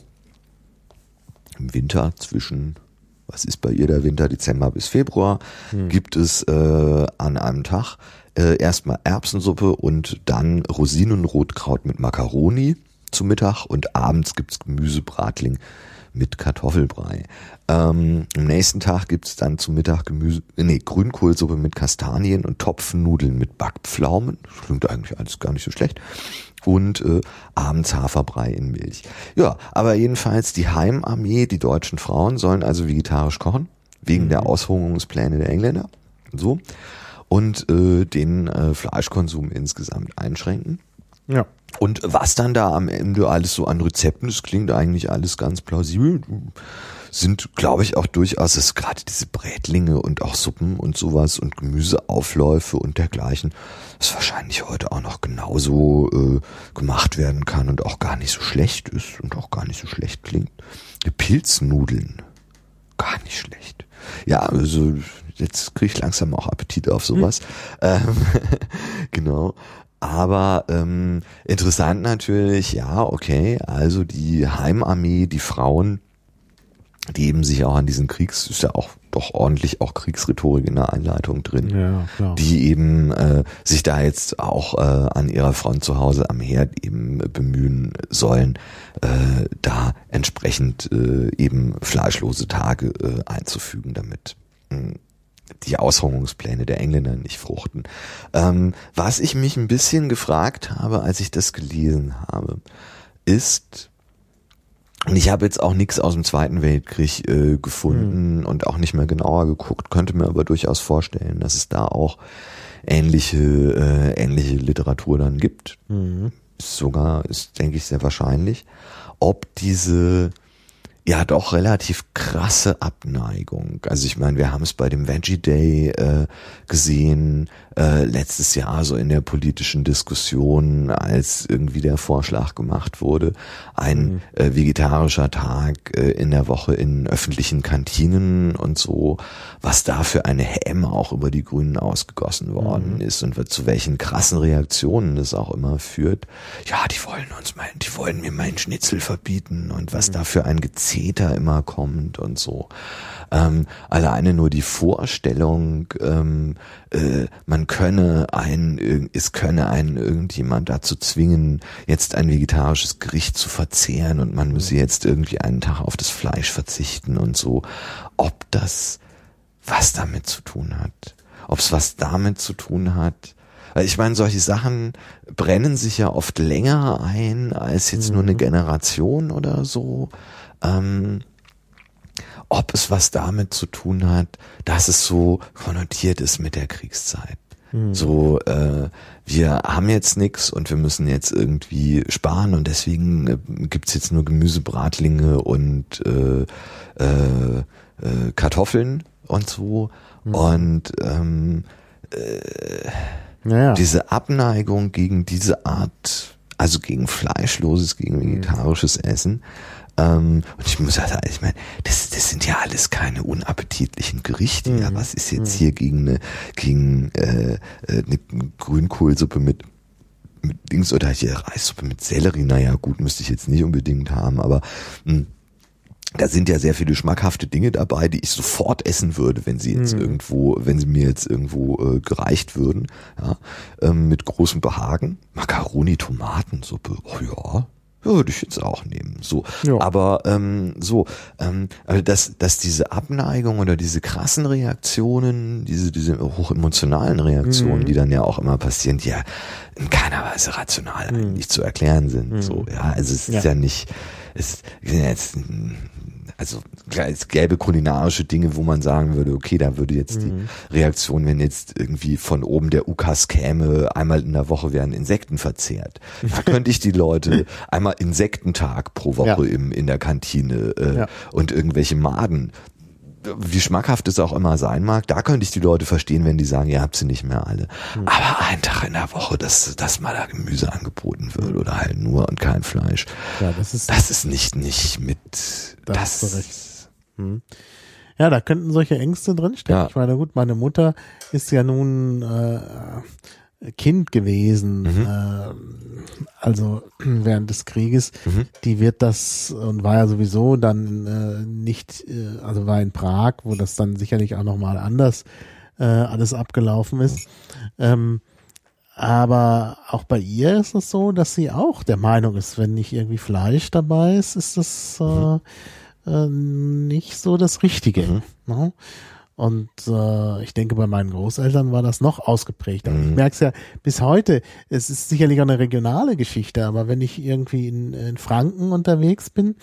im Winter zwischen, was ist bei ihr der Winter, Dezember bis Februar, hm. gibt es äh, an einem Tag äh, erstmal Erbsensuppe und dann Rosinenrotkraut mit Macaroni zu Mittag und abends gibt's Gemüsebratling mit Kartoffelbrei. Ähm, am nächsten Tag gibt's dann zum Mittag Gemüse, nee, Grünkohlsuppe mit Kastanien und Topfnudeln mit Backpflaumen. Klingt eigentlich alles gar nicht so schlecht. Und äh, abends Haferbrei in Milch. Ja, aber jedenfalls die Heimarmee, die deutschen Frauen sollen also vegetarisch kochen, wegen mhm. der Aushungerungspläne der Engländer. So. Und äh, den äh, Fleischkonsum insgesamt einschränken. Ja. Und was dann da am Ende alles so an Rezepten, das klingt eigentlich alles ganz plausibel, sind, glaube ich, auch durchaus, ist gerade diese Brätlinge und auch Suppen und sowas und Gemüseaufläufe und dergleichen, das wahrscheinlich heute auch noch genauso äh, gemacht werden kann und auch gar nicht so schlecht ist und auch gar nicht so schlecht klingt. Die Pilznudeln, gar nicht schlecht. Ja, also jetzt kriege ich langsam auch Appetit auf sowas. Hm. Ähm, genau. Aber ähm, interessant natürlich, ja, okay, also die Heimarmee, die Frauen, die eben sich auch an diesen Kriegs, ist ja auch doch ordentlich auch Kriegsrhetorik in der Einleitung drin, ja, klar. die eben äh, sich da jetzt auch äh, an ihrer Front zu Hause am Herd eben bemühen sollen, äh, da entsprechend äh, eben fleischlose Tage äh, einzufügen, damit mh, die Aushungerungspläne der Engländer nicht fruchten. Ähm, was ich mich ein bisschen gefragt habe, als ich das gelesen habe, ist, und ich habe jetzt auch nichts aus dem Zweiten Weltkrieg äh, gefunden mhm. und auch nicht mehr genauer geguckt, könnte mir aber durchaus vorstellen, dass es da auch ähnliche, äh, ähnliche Literatur dann gibt. Mhm. Sogar ist, denke ich, sehr wahrscheinlich. Ob diese ja doch relativ krasse Abneigung. Also ich meine, wir haben es bei dem Veggie Day äh, gesehen, äh, letztes Jahr so in der politischen Diskussion, als irgendwie der Vorschlag gemacht wurde, ein mhm. äh, vegetarischer Tag äh, in der Woche in öffentlichen Kantinen und so, was da für eine Häme auch über die Grünen ausgegossen worden mhm. ist und zu welchen krassen Reaktionen das auch immer führt. Ja, die wollen uns mein, die wollen mir meinen Schnitzel verbieten und was mhm. da für ein Gezeter immer kommt und so. Ähm, alleine nur die Vorstellung, ähm, äh, man könne ein, es könne einen irgendjemand dazu zwingen, jetzt ein vegetarisches Gericht zu verzehren und man müsse jetzt irgendwie einen Tag auf das Fleisch verzichten und so. Ob das was damit zu tun hat? Ob es was damit zu tun hat? Ich meine, solche Sachen brennen sich ja oft länger ein als jetzt nur eine mhm. Generation oder so. Ähm, ob es was damit zu tun hat, dass es so konnotiert ist mit der Kriegszeit. Hm. So, äh, wir haben jetzt nix und wir müssen jetzt irgendwie sparen und deswegen äh, gibt's jetzt nur Gemüsebratlinge und äh, äh, äh, Kartoffeln und so. Hm. Und ähm, äh, naja. diese Abneigung gegen diese Art, also gegen fleischloses, gegen hm. vegetarisches Essen, ähm, und ich muss sagen, ich meine, das, das sind ja alles keine unappetitlichen Gerichte. Mhm. Ja, was ist jetzt mhm. hier gegen eine, gegen äh, äh, eine Grünkohlsuppe mit mit Dings oder hier Reissuppe mit Sellerie, naja, gut, müsste ich jetzt nicht unbedingt haben, aber mh, hm, da sind ja sehr viele schmackhafte Dinge dabei, die ich sofort essen würde, wenn sie jetzt mhm. irgendwo, wenn sie mir jetzt irgendwo äh, gereicht würden, ja, ähm, mit großem Behagen. Macaroni, Tomatensuppe, oh ja, würde ich jetzt auch nehmen. So, ja. aber ähm, so, ähm, also dass dass diese Abneigung oder diese krassen Reaktionen, diese diese hochemotionalen Reaktionen, mhm. die dann ja auch immer passieren, die ja in keiner Weise rational mhm. eigentlich zu erklären sind. Mhm. So, ja, also es ist ja, ja nicht, es ist jetzt also es gäbe kulinarische Dinge, wo man sagen würde, okay, da würde jetzt mhm. die Reaktion, wenn jetzt irgendwie von oben der Ukas käme, einmal in der Woche werden Insekten verzehrt. Da könnte ich die Leute einmal Insektentag pro Woche ja. im, in der Kantine äh, ja. und irgendwelche Maden wie schmackhaft es auch immer sein mag, da könnte ich die Leute verstehen, wenn die sagen, ihr habt sie nicht mehr alle. Mhm. Aber ein Tag in der Woche, dass, dass mal da Gemüse angeboten wird oder halt nur und kein Fleisch. Ja, das ist, das ist nicht, nicht mit, das, das hm. Ja, da könnten solche Ängste drinstecken. Ja. Ich meine, gut, meine Mutter ist ja nun äh, Kind gewesen, mhm. äh, also während des Krieges. Mhm. Die wird das und war ja sowieso dann äh, nicht, äh, also war in Prag, wo das dann sicherlich auch nochmal anders äh, alles abgelaufen ist. Ähm, aber auch bei ihr ist es so, dass sie auch der Meinung ist, wenn nicht irgendwie Fleisch dabei ist, ist das äh, mhm äh, nicht so das Richtige. Mhm. Ne? Und äh, ich denke, bei meinen Großeltern war das noch ausgeprägt. Mhm. Ich merke es ja bis heute, es ist sicherlich auch eine regionale Geschichte, aber wenn ich irgendwie in, in Franken unterwegs bin,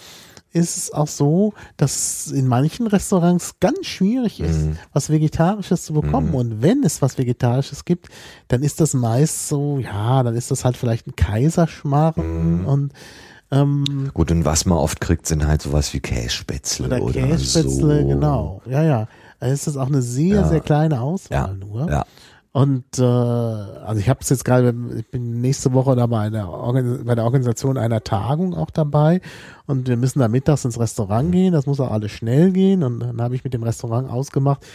ist es auch so, dass in manchen Restaurants ganz schwierig ist, mhm. was Vegetarisches zu bekommen. Mhm. Und wenn es was Vegetarisches gibt, dann ist das meist so, ja, dann ist das halt vielleicht ein Kaiserschmarrn mhm. und ähm, Gut, und was man oft kriegt, sind halt sowas wie Kässpätzle oder, oder Kässpätzle, so. genau. Ja, ja. Da ist das auch eine sehr, ja. sehr kleine Auswahl ja. nur. Ja. Und äh, also ich habe es jetzt gerade, ich bin nächste Woche da bei, einer Organ bei der Organisation einer Tagung auch dabei und wir müssen da mittags ins Restaurant gehen, das muss auch alles schnell gehen und dann habe ich mit dem Restaurant ausgemacht,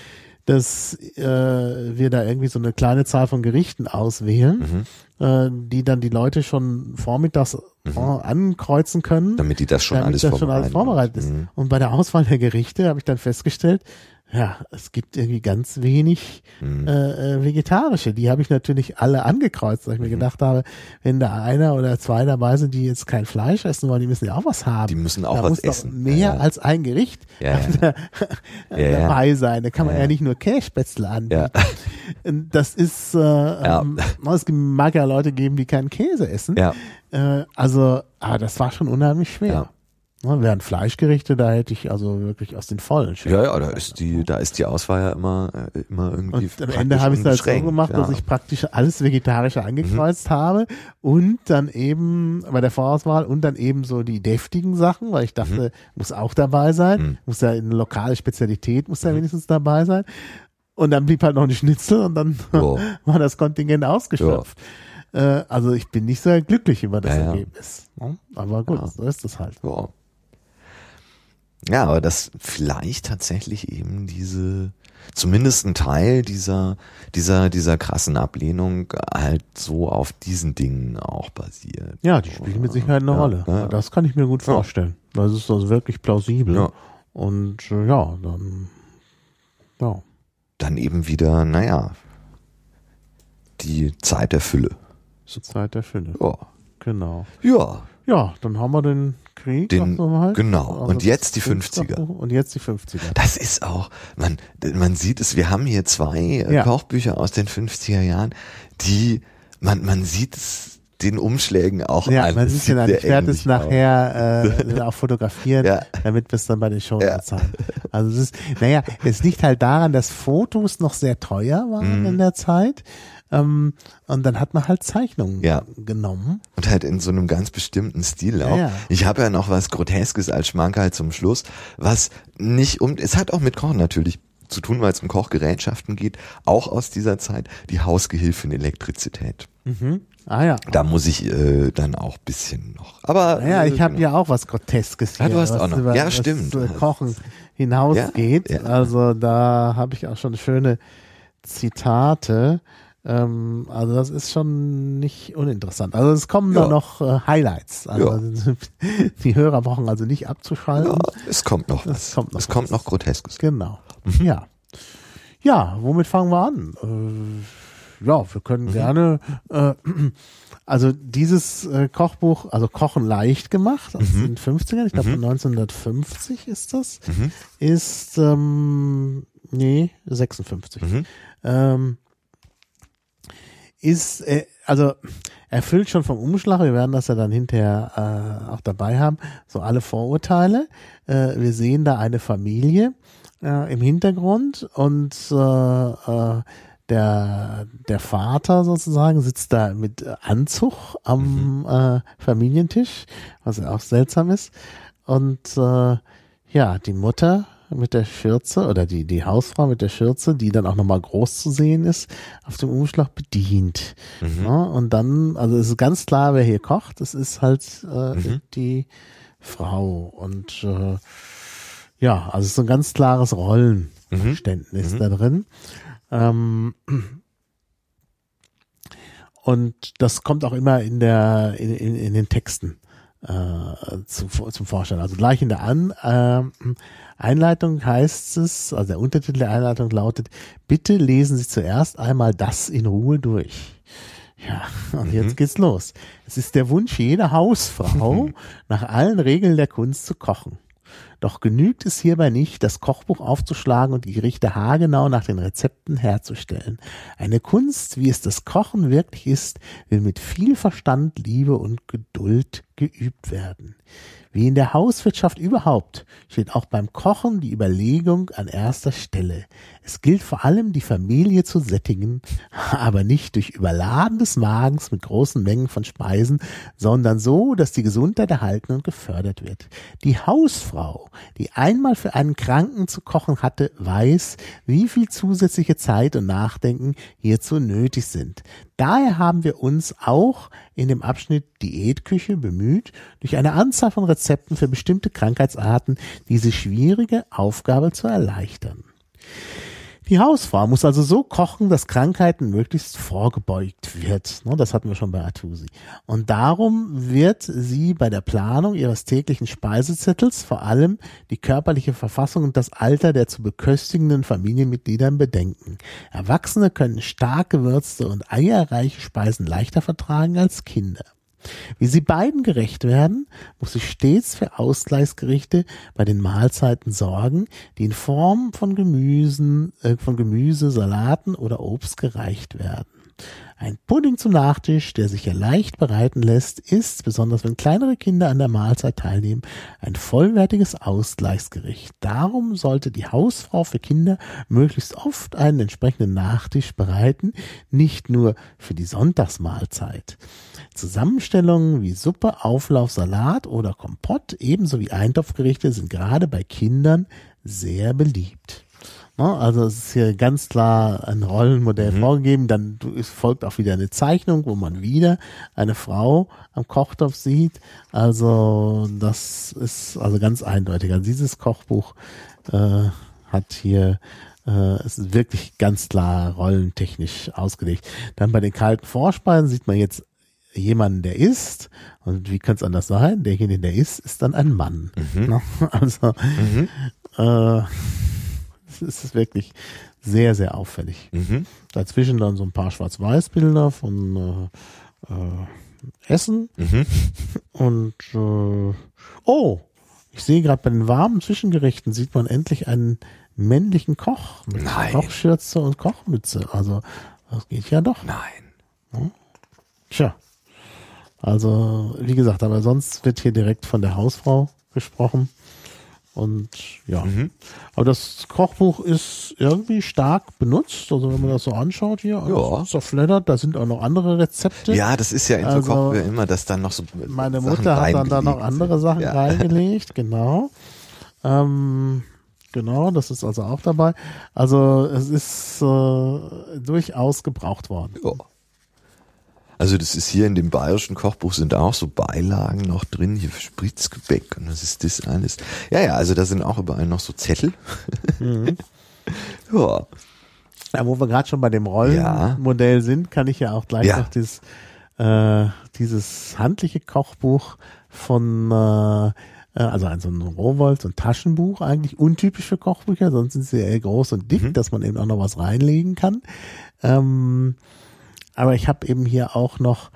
dass äh, wir da irgendwie so eine kleine Zahl von Gerichten auswählen, mhm. äh, die dann die Leute schon vormittags mhm. ankreuzen können. Damit die das schon damit alles das schon alles vorbereitet ist. Mhm. Und bei der Auswahl der Gerichte habe ich dann festgestellt, ja, es gibt irgendwie ganz wenig mhm. äh, äh, vegetarische. Die habe ich natürlich alle angekreuzt, weil ich mir mhm. gedacht habe, wenn da einer oder zwei dabei sind, die jetzt kein Fleisch essen wollen, die müssen ja auch was haben. Die müssen auch da was muss essen. Mehr ja, ja. als ein Gericht ja, dabei sein. Da kann man ja, nicht nur Kässpätzle anbieten. Das ist, äh, ähm, es mag ja Leute geben, die keinen Käse essen. Äh, also, aber das war schon unheimlich schwer. Ne, während Fleischgerichte, da hätte ich also wirklich aus den Vollen. Ja, ja, da ist die, da ist die Auswahl ja immer, äh, immer irgendwie. Und am Ende habe ich es halt so gemacht, ja. dass ich praktisch alles Vegetarische angekreuzt mhm. habe und dann eben bei der Vorauswahl und dann eben so die deftigen Sachen, weil ich dachte, mhm. muss auch dabei sein, mhm. muss ja eine lokale Spezialität, muss ja mhm. wenigstens dabei sein. Und dann blieb halt noch eine Schnitzel und dann oh. war das Kontingent ausgeschöpft. Äh, also ich bin nicht sehr glücklich über das ja, Ergebnis. Ne? Aber gut, so ist das halt. Ja. Ja, aber dass vielleicht tatsächlich eben diese, zumindest ein Teil dieser, dieser, dieser krassen Ablehnung halt so auf diesen Dingen auch basiert. Ja, die spielen mit Sicherheit eine ja, Rolle. Ja. Das kann ich mir gut vorstellen. Das ist also wirklich plausibel. Ja. Und äh, ja, dann, ja. Dann eben wieder, naja, die Zeit der Fülle. Die Zeit der Fülle. Ja. Genau. Ja. Ja, dann haben wir den Krieg. Den, halt. Genau. Also und jetzt die 50er. Und jetzt die 50er. Das ist auch, man, man sieht es, wir haben hier zwei äh, ja. Kochbücher aus den 50er Jahren, die, man, man sieht es den Umschlägen auch ja, an. Man sieht ja, ich werde es nachher äh, auch fotografieren, ja. damit wir es dann bei den Shows ja. Also es ist, naja, es liegt halt daran, dass Fotos noch sehr teuer waren mm. in der Zeit. Ähm, und dann hat man halt Zeichnungen ja. genommen. Und halt in so einem ganz bestimmten Stil auch. Ja, ja. Ich habe ja noch was Groteskes als Schmankerl zum Schluss, was nicht um, es hat auch mit Kochen natürlich zu tun, weil es um Kochgerätschaften geht, auch aus dieser Zeit, die Hausgehilfin Elektrizität. Mhm. Ah ja. Da muss ich äh, dann auch bisschen noch. Aber ja, ich habe genau. ja auch was Groteskes hier. Ja, du hast auch noch. Über, ja, stimmt. Kochen hinausgeht. Ja, ja. Also da habe ich auch schon schöne Zitate. Ähm, also das ist schon nicht uninteressant. Also es kommen ja. da noch äh, Highlights. Also ja. die Hörer brauchen also nicht abzuschalten. Ja, es kommt noch was. Es kommt noch, es kommt noch Groteskes. Genau. Mhm. Ja. Ja, womit fangen wir an? Äh, ja, wir können mhm. gerne äh, also dieses äh, Kochbuch, also Kochen leicht gemacht aus mhm. den 50ern, ich glaube mhm. 1950 ist das, mhm. ist ähm, nee, 56. Mhm. Ähm, ist, äh, also erfüllt schon vom Umschlag, wir werden das ja dann hinterher äh, auch dabei haben, so alle Vorurteile. Äh, wir sehen da eine Familie äh, im Hintergrund und äh, äh, der, der Vater sozusagen sitzt da mit Anzug am mhm. äh, Familientisch, was ja auch seltsam ist. Und äh, ja, die Mutter mit der Schürze oder die, die Hausfrau mit der Schürze, die dann auch nochmal groß zu sehen ist, auf dem Umschlag bedient. Mhm. Ja, und dann, also es ist ganz klar, wer hier kocht, es ist halt äh, Mhm. die Frau. Und äh, ja, also es ist ein ganz klares Rollenverständnis Mhm. da drin. Ähm, und das kommt auch immer in der in, in, in den Texten äh, zu, zum Vorschein. Also gleich in der An, äh, Einleitung heißt es, also der Untertitel der Einleitung lautet, bitte lesen Sie zuerst einmal das in Ruhe durch. Ja, und jetzt geht's los. Es ist der Wunsch jeder Hausfrau, nach allen Regeln der Kunst zu kochen. Doch genügt es hierbei nicht, das Kochbuch aufzuschlagen und die Gerichte haargenau nach den Rezepten herzustellen. Eine Kunst, wie es das Kochen wirklich ist, will mit viel Verstand, Liebe und Geduld geübt werden. Wie in der Hauswirtschaft überhaupt steht auch beim Kochen die Überlegung an erster Stelle. Es gilt vor allem, die Familie zu sättigen, aber nicht durch Überladen des Magens mit großen Mengen von Speisen, sondern so, dass die Gesundheit erhalten und gefördert wird. Die Hausfrau, die einmal für einen Kranken zu kochen hatte, weiß, wie viel zusätzliche Zeit und Nachdenken hierzu nötig sind. Daher haben wir uns auch in dem Abschnitt Diätküche bemüht, durch eine Anzahl von Rezepten für bestimmte Krankheitsarten diese schwierige Aufgabe zu erleichtern. Die Hausfrau muss also so kochen, dass Krankheiten möglichst vorgebeugt wird. Ne, Das hatten wir schon bei Artusi. Und darum wird sie bei der Planung ihres täglichen Speisezettels vor allem die körperliche Verfassung und das Alter der zu beköstigenden Familienmitgliedern bedenken. Erwachsene können stark gewürzte und eierreiche Speisen leichter vertragen als Kinder. Wie sie beiden gerecht werden, muss sie stets für Ausgleichsgerichte bei den Mahlzeiten sorgen, die in Form von Gemüsen, äh, von Gemüse, Salaten oder Obst gereicht werden. Ein Pudding zum Nachtisch, der sich ja leicht bereiten lässt, ist, besonders wenn kleinere Kinder an der Mahlzeit teilnehmen, ein vollwertiges Ausgleichsgericht. Darum sollte die Hausfrau für Kinder möglichst oft einen entsprechenden Nachtisch bereiten, nicht nur für die Sonntagsmahlzeit. Zusammenstellungen wie Suppe, Auflauf, Salat oder Kompott ebenso wie Eintopfgerichte sind gerade bei Kindern sehr beliebt. Ne, Also es ist hier ganz klar ein Rollenmodell vorgegeben. Dann folgt auch wieder eine Zeichnung, wo man wieder eine Frau am Kochtopf sieht. Also das ist also ganz eindeutig. Also dieses Kochbuch äh, hat hier äh, es ist wirklich ganz klar rollentechnisch ausgelegt. Dann bei den kalten Vorspeisen sieht man jetzt jemanden, der isst. Und wie könnte es anders sein? Derjenige, der isst, ist dann ein Mann. Ne? Also äh, es ist wirklich sehr, sehr auffällig. Mhm. Dazwischen dann so ein paar Schwarz-Weiß-Bilder von äh, äh, Essen. Mhm. Und äh, oh, ich sehe gerade bei den warmen Zwischengerichten sieht man endlich einen männlichen Koch mit Nein. Kochschürze und Kochmütze. Also das geht ja doch. Nein. Tja. Also, wie gesagt, aber sonst wird hier direkt von der Hausfrau gesprochen. Und ja. Mhm. Aber das Kochbuch ist irgendwie stark benutzt. Also wenn man das so anschaut hier, Ja. zerfleddert, da sind auch noch andere Rezepte. Ja, das ist ja in so Also, Kochbüchern immer, dass dann noch so Meine Sachen Mutter hat dann da noch andere. Sachen ja. reingelegt, genau. Ähm, genau, das ist also auch dabei. Also es ist äh, durchaus gebraucht worden. Ja. Also das ist hier in dem bayerischen Kochbuch sind auch so Beilagen noch drin, hier Spritzgebäck und was ist das alles. Ja, ja, also da sind auch überall noch so Zettel. Mhm. ja. Ja, wo wir gerade schon bei dem Rollenmodell sind, kann ich ja auch gleich Ja. noch dieses, äh, dieses handliche Kochbuch von, äh, äh, also ein so ein Rowold, so ein Taschenbuch eigentlich, untypisch für Kochbücher, sonst sind sie eher groß und dick, Mhm. dass man eben auch noch was reinlegen kann. Ähm, aber ich habe eben hier auch noch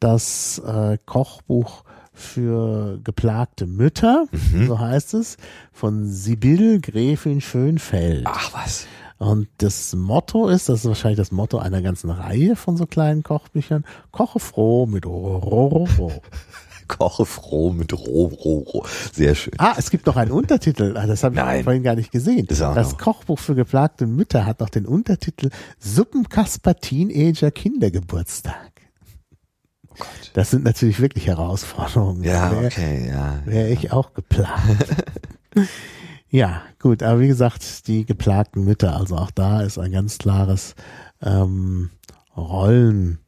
das äh, Kochbuch für geplagte Mütter, Mhm. so heißt es, von Sibylle Gräfin Schönfeld. Ach was. Und das Motto ist, das ist wahrscheinlich das Motto einer ganzen Reihe von so kleinen Kochbüchern, koche froh mit Rororo. Koche froh mit roh, roh, roh. Sehr schön. Ah, es gibt noch einen Untertitel, ah, das habe ich Nein. vorhin gar nicht gesehen. Das Das. Kochbuch für geplagte Mütter hat noch den Untertitel Suppenkasper Teenager Kindergeburtstag. Oh Gott. Das sind natürlich wirklich Herausforderungen. Ja, Wär- okay, ja. Wäre ich auch geplant. Ja, gut, aber wie gesagt, die geplagten Mütter, also auch da ist ein ganz klares ähm, Rollen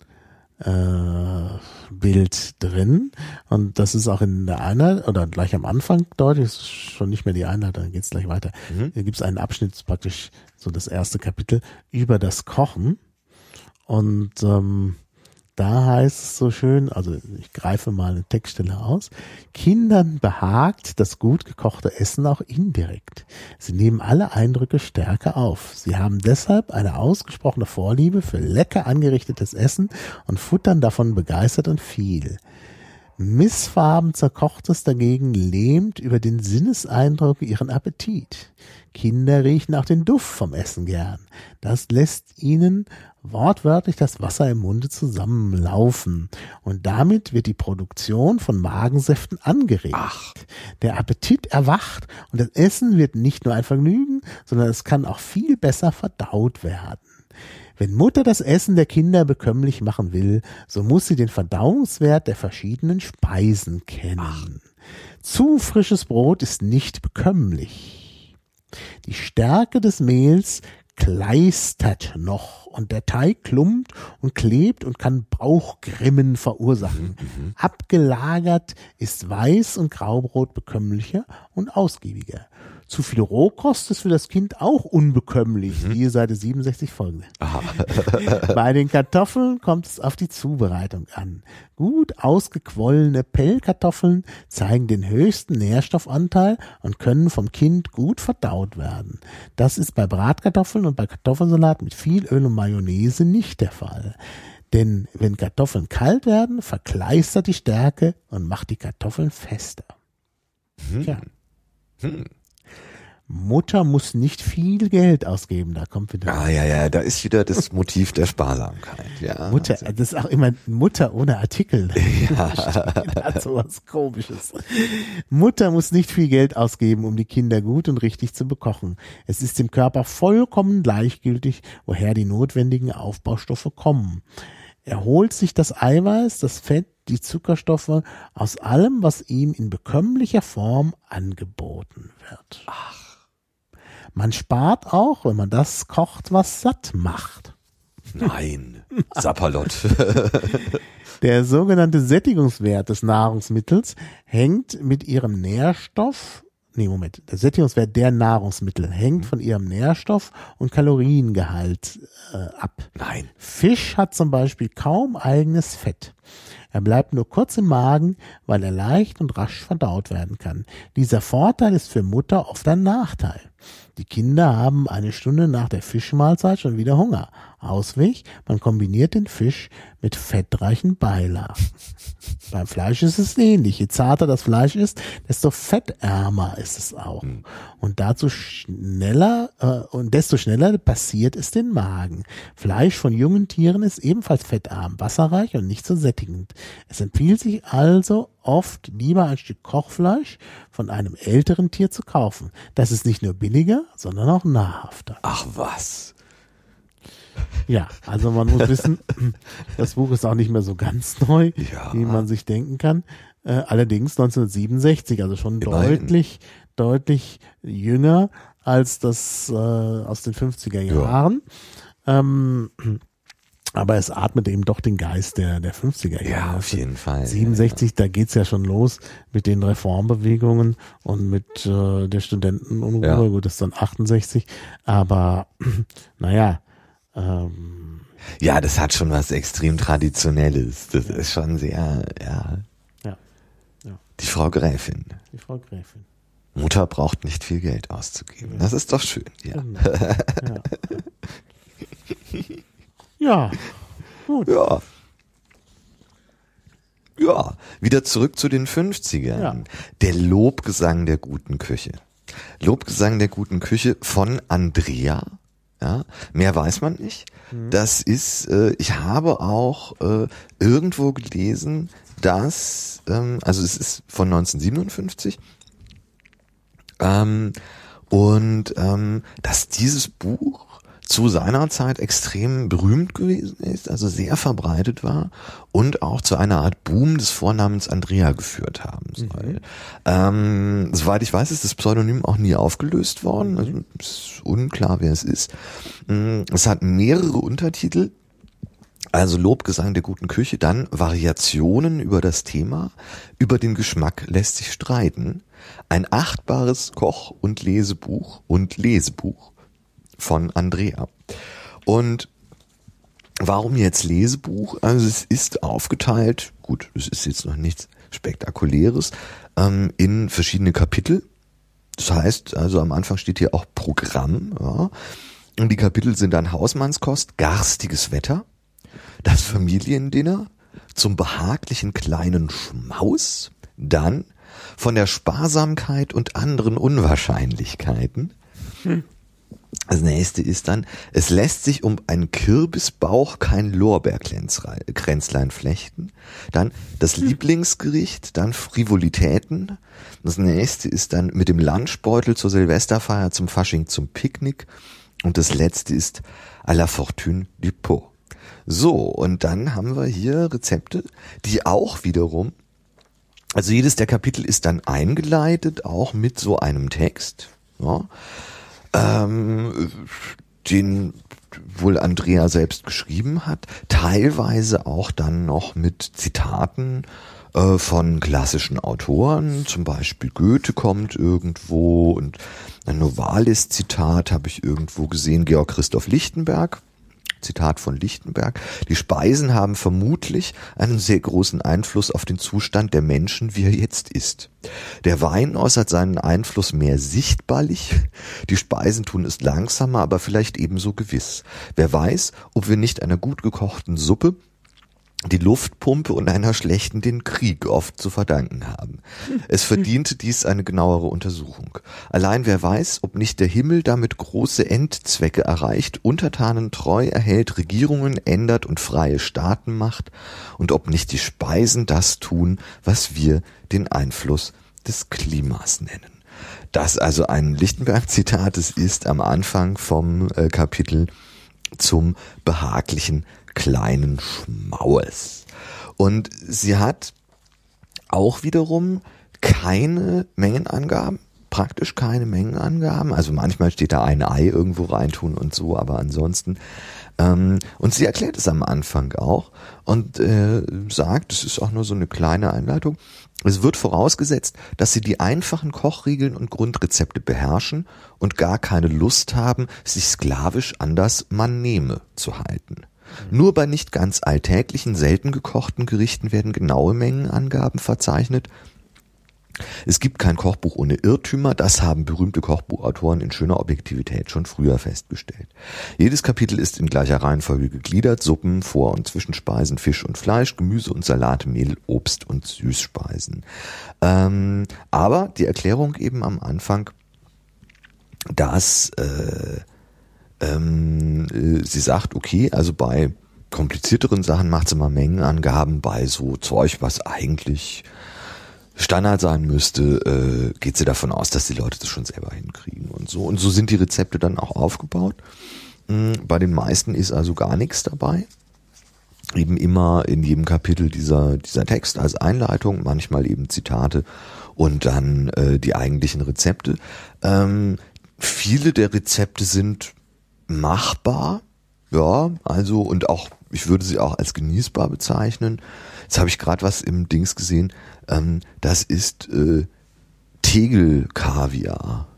äh, Bild drin. Und das ist auch in der Einheit oder gleich am Anfang deutlich, ist schon nicht mehr die Einheit, dann geht's gleich weiter. Mhm. Hier gibt es einen Abschnitt, praktisch so das erste Kapitel, über das Kochen. Und ähm, da heißt es so schön, also ich greife mal eine Textstelle aus, Kindern behagt das gut gekochte Essen auch indirekt. Sie nehmen alle Eindrücke stärker auf. Sie haben deshalb eine ausgesprochene Vorliebe für lecker angerichtetes Essen und futtern davon begeistert und viel. Missfarben zerkochtes dagegen lähmt über den Sinneseindruck ihren Appetit. Kinder riechen auch den Duft vom Essen gern. Das lässt ihnen wortwörtlich das Wasser im Munde zusammenlaufen. Und damit wird die Produktion von Magensäften angeregt. Ach. Der Appetit erwacht und das Essen wird nicht nur ein Vergnügen, sondern es kann auch viel besser verdaut werden. Wenn Mutter das Essen der Kinder bekömmlich machen will, so muss sie den Verdauungswert der verschiedenen Speisen kennen. Ach. Zu frisches Brot ist nicht bekömmlich. Die Stärke des Mehls kleistert noch und der Teig klumpt und klebt und kann Bauchgrimmen verursachen. Mhm, mhm. Abgelagert ist Weiß- und Graubrot bekömmlicher und ausgiebiger. Zu viel Rohkost ist für das Kind auch unbekömmlich, mhm. siehe Seite 67 folgende. Bei den Kartoffeln kommt es auf die Zubereitung an. Gut ausgequollene Pellkartoffeln zeigen den höchsten Nährstoffanteil und können vom Kind gut verdaut werden. Das ist bei Bratkartoffeln und bei Kartoffelsalat mit viel Öl und Mayonnaise nicht der Fall. Denn wenn Kartoffeln kalt werden, verkleistert die Stärke und macht die Kartoffeln fester. Hm. Tja. Hm. Mutter muss nicht viel Geld ausgeben. Da kommt wieder. Ah, ja, ja, da ist wieder das Motiv der Sparsamkeit. Ja. Mutter, das ist auch immer Mutter ohne Artikel. Ja. hat so was Komisches. Mutter muss nicht viel Geld ausgeben, um die Kinder gut und richtig zu bekochen. Es ist dem Körper vollkommen gleichgültig, woher die notwendigen Aufbaustoffe kommen. Er holt sich das Eiweiß, das Fett, die Zuckerstoffe aus allem, was ihm in bekömmlicher Form angeboten wird. Ach. Man spart auch, wenn man das kocht, was satt macht. Nein, Sapperlot. Der sogenannte Sättigungswert des Nahrungsmittels hängt mit ihrem Nährstoff, nee, Moment, der Sättigungswert der Nahrungsmittel hängt mhm. von ihrem Nährstoff und Kaloriengehalt äh, ab. Nein. Fisch hat zum Beispiel kaum eigenes Fett. Er bleibt nur kurz im Magen, weil er leicht und rasch verdaut werden kann. Dieser Vorteil ist für Mutter oft ein Nachteil. Die Kinder haben eine Stunde nach der Fischmahlzeit schon wieder Hunger. Ausweg, man kombiniert den Fisch mit fettreichen Beilagen. Beim Fleisch ist es ähnlich. Je zarter das Fleisch ist, desto fettärmer ist es auch. Mhm. Und dazu schneller äh, und desto schneller passiert es den Magen. Fleisch von jungen Tieren ist ebenfalls fettarm, wasserreich und nicht so sättigend. Es empfiehlt sich also oft lieber ein Stück Kochfleisch von einem älteren Tier zu kaufen. Das ist nicht nur billiger, sondern auch nahrhafter. Ach was. Ja, also man muss wissen, das Buch ist auch nicht mehr so ganz neu, ja. wie man sich denken kann. Äh, allerdings 1967, also schon Immerhin. deutlich, deutlich jünger als das äh, aus den 50er Jahren. Ja. Ähm, aber es atmet eben doch den Geist der, der 50er Jahre. Ja, auf jeden Fall. 67, ja. da geht's ja schon los mit den Reformbewegungen und mit äh, der Studentenunruhe. Ja. Gut, das ist dann 68. Aber naja, ähm, ja, das hat schon was extrem Traditionelles. Das ja. ist schon sehr, ja. ja. ja. Die Frau Gräfin. Die Frau Gräfin. Mutter braucht nicht viel Geld auszugeben. Das ist doch schön, ja. Genau. Ja. ja. Gut. Ja. Ja, wieder zurück zu den 50ern. Ja. Der Lobgesang der guten Küche. Lobgesang der guten Küche von Andrea ja, mehr weiß man nicht. Mhm. Das ist, äh, ich habe auch äh, irgendwo gelesen, dass, ähm, also es ist von 1957, ähm, und ähm, dass dieses Buch zu seiner Zeit extrem berühmt gewesen ist, also sehr verbreitet war und auch zu einer Art Boom des Vornamens Andrea geführt haben soll. Mhm. Ähm, soweit ich weiß, ist das Pseudonym auch nie aufgelöst worden. Also ist unklar, wer es ist. Mm, es hat mehrere Untertitel. Also Lobgesang der guten Küche, dann Variationen über das Thema, über den Geschmack lässt sich streiten, ein achtbares Koch- und Lesebuch und Lesebuch von Andrea. Und warum jetzt Lesebuch? Also es ist aufgeteilt, gut, es ist jetzt noch nichts Spektakuläres, ähm, in verschiedene Kapitel. Das heißt, also am Anfang steht hier auch Programm. Ja. Und die Kapitel sind dann Hausmannskost, garstiges Wetter, das Familiendinner, zum behaglichen kleinen Schmaus, dann von der Sparsamkeit und anderen Unwahrscheinlichkeiten, hm. Das nächste ist dann, es lässt sich um einen Kürbisbauch kein Lorbeerkränzlein flechten. Dann das hm. Lieblingsgericht, dann Frivolitäten. Das nächste ist dann mit dem Lunchbeutel zur Silvesterfeier, zum Fasching, zum Picknick. Und das letzte ist à la fortune du pot. So, und dann haben wir hier Rezepte, die auch wiederum, also jedes der Kapitel ist dann eingeleitet, auch mit so einem Text. Ja ähm, den wohl Andrea selbst geschrieben hat, teilweise auch dann noch mit Zitaten äh, von klassischen Autoren, zum Beispiel Goethe kommt irgendwo und ein Novalis-Zitat habe ich irgendwo gesehen, Georg Christoph Lichtenberg Zitat von Lichtenberg, die Speisen haben vermutlich einen sehr großen Einfluss auf den Zustand der Menschen, wie er jetzt ist. Der Wein äußert seinen Einfluss mehr sichtbarlich, die Speisen tun es langsamer, aber vielleicht ebenso gewiss. Wer weiß, ob wir nicht einer gut gekochten Suppe die Luftpumpe und einer schlechten den Krieg oft zu verdanken haben. Es verdiente dies eine genauere Untersuchung. Allein wer weiß, ob nicht der Himmel damit große Endzwecke erreicht, Untertanen treu erhält, Regierungen ändert und freie Staaten macht, und ob nicht die Speisen das tun, was wir den Einfluss des Klimas nennen. Das also ein Lichtenberg-Zitat, es ist am Anfang vom äh, Kapitel zum behaglichen kleinen Schmaues. Und sie hat auch wiederum keine Mengenangaben, praktisch keine Mengenangaben. Also manchmal steht da ein Ei irgendwo reintun und so, aber ansonsten. Ähm, und sie erklärt es am Anfang auch und äh, sagt, es ist auch nur so eine kleine Einleitung. Es wird vorausgesetzt, dass sie die einfachen Kochregeln und Grundrezepte beherrschen und gar keine Lust haben, sich sklavisch an das Man nehme zu halten. Nur bei nicht ganz alltäglichen, selten gekochten Gerichten werden genaue Mengenangaben verzeichnet. Es gibt kein Kochbuch ohne Irrtümer, das haben berühmte Kochbuchautoren in schöner Objektivität schon früher festgestellt. Jedes Kapitel ist in gleicher Reihenfolge gegliedert, Suppen, Vor- und Zwischenspeisen, Fisch und Fleisch, Gemüse und Salat, Mehl, Obst und Süßspeisen. Ähm, aber die Erklärung eben am Anfang, dass äh, ähm, äh, sie sagt, okay, also bei komplizierteren Sachen macht sie mal Mengenangaben, bei so Zeug, was eigentlich Standard sein müsste, äh, geht sie davon aus, dass die Leute das schon selber hinkriegen und so. Und so sind die Rezepte dann auch aufgebaut. Mhm, bei den meisten ist also gar nichts dabei. Eben immer in jedem Kapitel dieser, dieser Text als Einleitung, manchmal eben Zitate und dann äh, die eigentlichen Rezepte. Ähm, viele der Rezepte sind machbar. Ja, also und auch, ich würde sie auch als genießbar bezeichnen. Jetzt habe ich gerade was im Dings gesehen. Ähm, das ist äh, Tegel-Kaviar.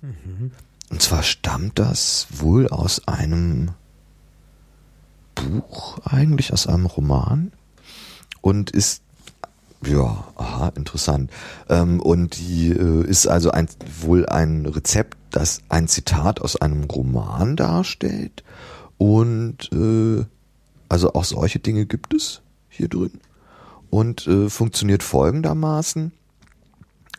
Mhm. Und zwar stammt das wohl aus einem Buch, eigentlich aus einem Roman. Und ist ja, aha, interessant. Ähm, und die äh, ist also ein, wohl ein Rezept, das ein Zitat aus einem Roman darstellt. Und äh, also auch solche Dinge gibt es hier drin. Und äh, funktioniert folgendermaßen.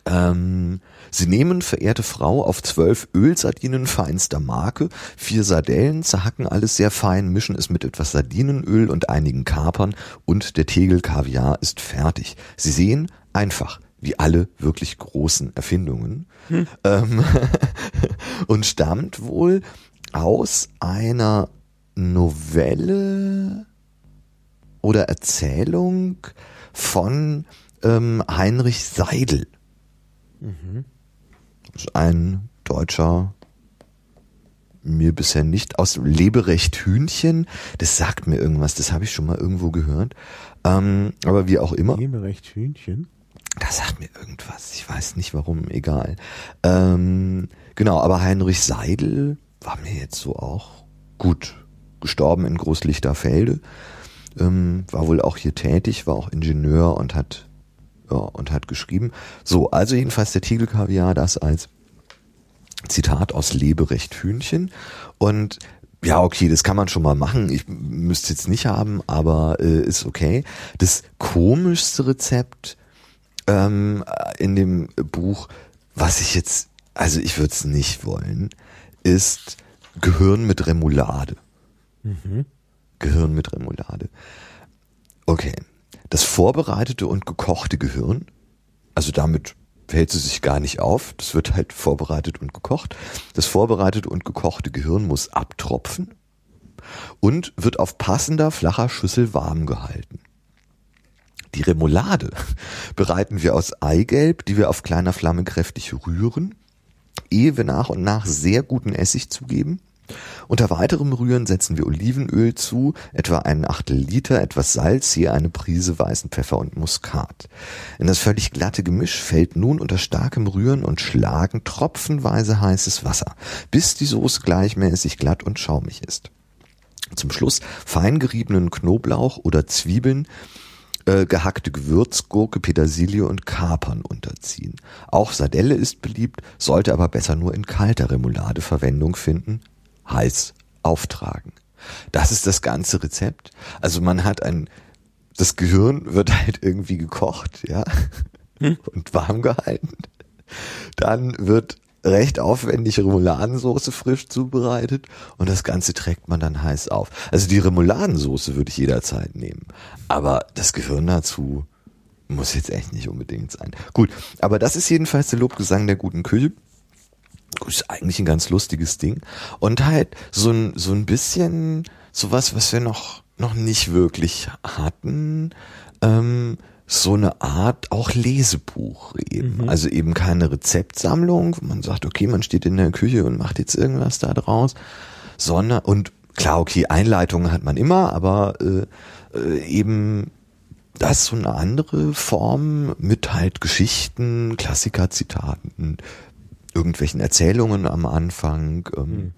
Ähm, Sie nehmen, verehrte Frau, auf zwölf Ölsardinen feinster Marke, vier Sardellen, zerhacken alles sehr fein, mischen es mit etwas Sardinenöl und einigen Kapern und der Tegel Kaviar ist fertig. Sie sehen, einfach, wie alle wirklich großen Erfindungen. Hm. Ähm, und stammt wohl aus einer Novelle oder Erzählung von ähm, Heinrich Seidel. Mhm. Ist ein deutscher mir bisher nicht aus Leberecht Hühnchen. Das sagt mir irgendwas, das habe ich schon mal irgendwo gehört. Ähm, aber wie auch immer. Leberecht Hühnchen? Das sagt mir irgendwas. Ich weiß nicht warum, egal. Ähm, genau, aber Heinrich Seidel war mir jetzt so auch gut gestorben in Großlichterfelde. Ähm, war wohl auch hier tätig, war auch Ingenieur und hat ja, und hat geschrieben. So, also jedenfalls der Tigelkaviar, das als Zitat aus Leberecht Hühnchen. Und ja, okay, das kann man schon mal machen. Ich müsste jetzt nicht haben, aber äh, ist okay. Das komischste Rezept ähm, in dem Buch, was ich jetzt, also ich würde es nicht wollen, ist Gehirn mit Remoulade. Mhm. Gehirn mit Remoulade. Okay. Das vorbereitete und gekochte Gehirn, also damit hält sie sich gar nicht auf. Das wird halt vorbereitet und gekocht. Das vorbereitete und gekochte Gehirn muss abtropfen und wird auf passender flacher Schüssel warm gehalten. Die Remoulade bereiten wir aus Eigelb, die wir auf kleiner Flamme kräftig rühren, ehe wir nach und nach sehr guten Essig zugeben unter weiterem Rühren setzen wir Olivenöl zu, etwa einen Achtel Liter, etwas Salz, hier eine Prise weißen Pfeffer und Muskat. In das völlig glatte Gemisch fällt nun unter starkem Rühren und Schlagen tropfenweise heißes Wasser, bis die Soße gleichmäßig glatt und schaumig ist. Zum Schluss fein geriebenen Knoblauch oder Zwiebeln, äh, gehackte Gewürzgurke, Petersilie und Kapern unterziehen. Auch Sardelle ist beliebt, sollte aber besser nur in kalter Remoulade Verwendung finden, heiß auftragen. Das ist das ganze Rezept. Also man hat ein, das Gehirn wird halt irgendwie gekocht, ja, hm? und warm gehalten. Dann wird recht aufwendig Remouladensoße frisch zubereitet und das Ganze trägt man dann heiß auf. Also die Remouladensoße würde ich jederzeit nehmen. Aber das Gehirn dazu muss jetzt echt nicht unbedingt sein. Gut, aber das ist jedenfalls der Lobgesang der guten Küche ist eigentlich ein ganz lustiges Ding. Und halt so ein, so ein bisschen sowas, was wir noch, noch nicht wirklich hatten, ähm, so eine Art auch Lesebuch eben. Mhm. Also eben keine Rezeptsammlung, wo man sagt, okay, man steht in der Küche und macht jetzt irgendwas da draus, sondern, und klar, okay, Einleitungen hat man immer, aber äh, äh, eben das ist so eine andere Form mit halt Geschichten, Klassikerzitaten, irgendwelchen Erzählungen am Anfang. Ähm, hm.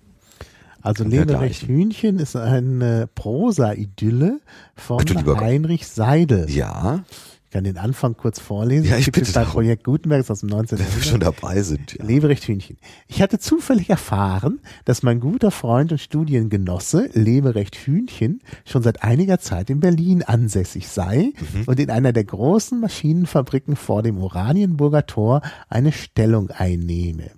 also Leberecht Hühnchen ist eine Prosa-Idylle von Heinrich Seidel. Ja. Ich kann den Anfang kurz vorlesen. Ja, ich bitte bei Projekt Gutenberg aus dem 19. Wenn wir schon dabei sind. Ja. Leberecht Hühnchen. Ich hatte zufällig erfahren, dass mein guter Freund und Studiengenosse Leberecht Hühnchen schon seit einiger Zeit in Berlin ansässig sei mhm. und in einer der großen Maschinenfabriken vor dem Oranienburger Tor eine Stellung einnehme.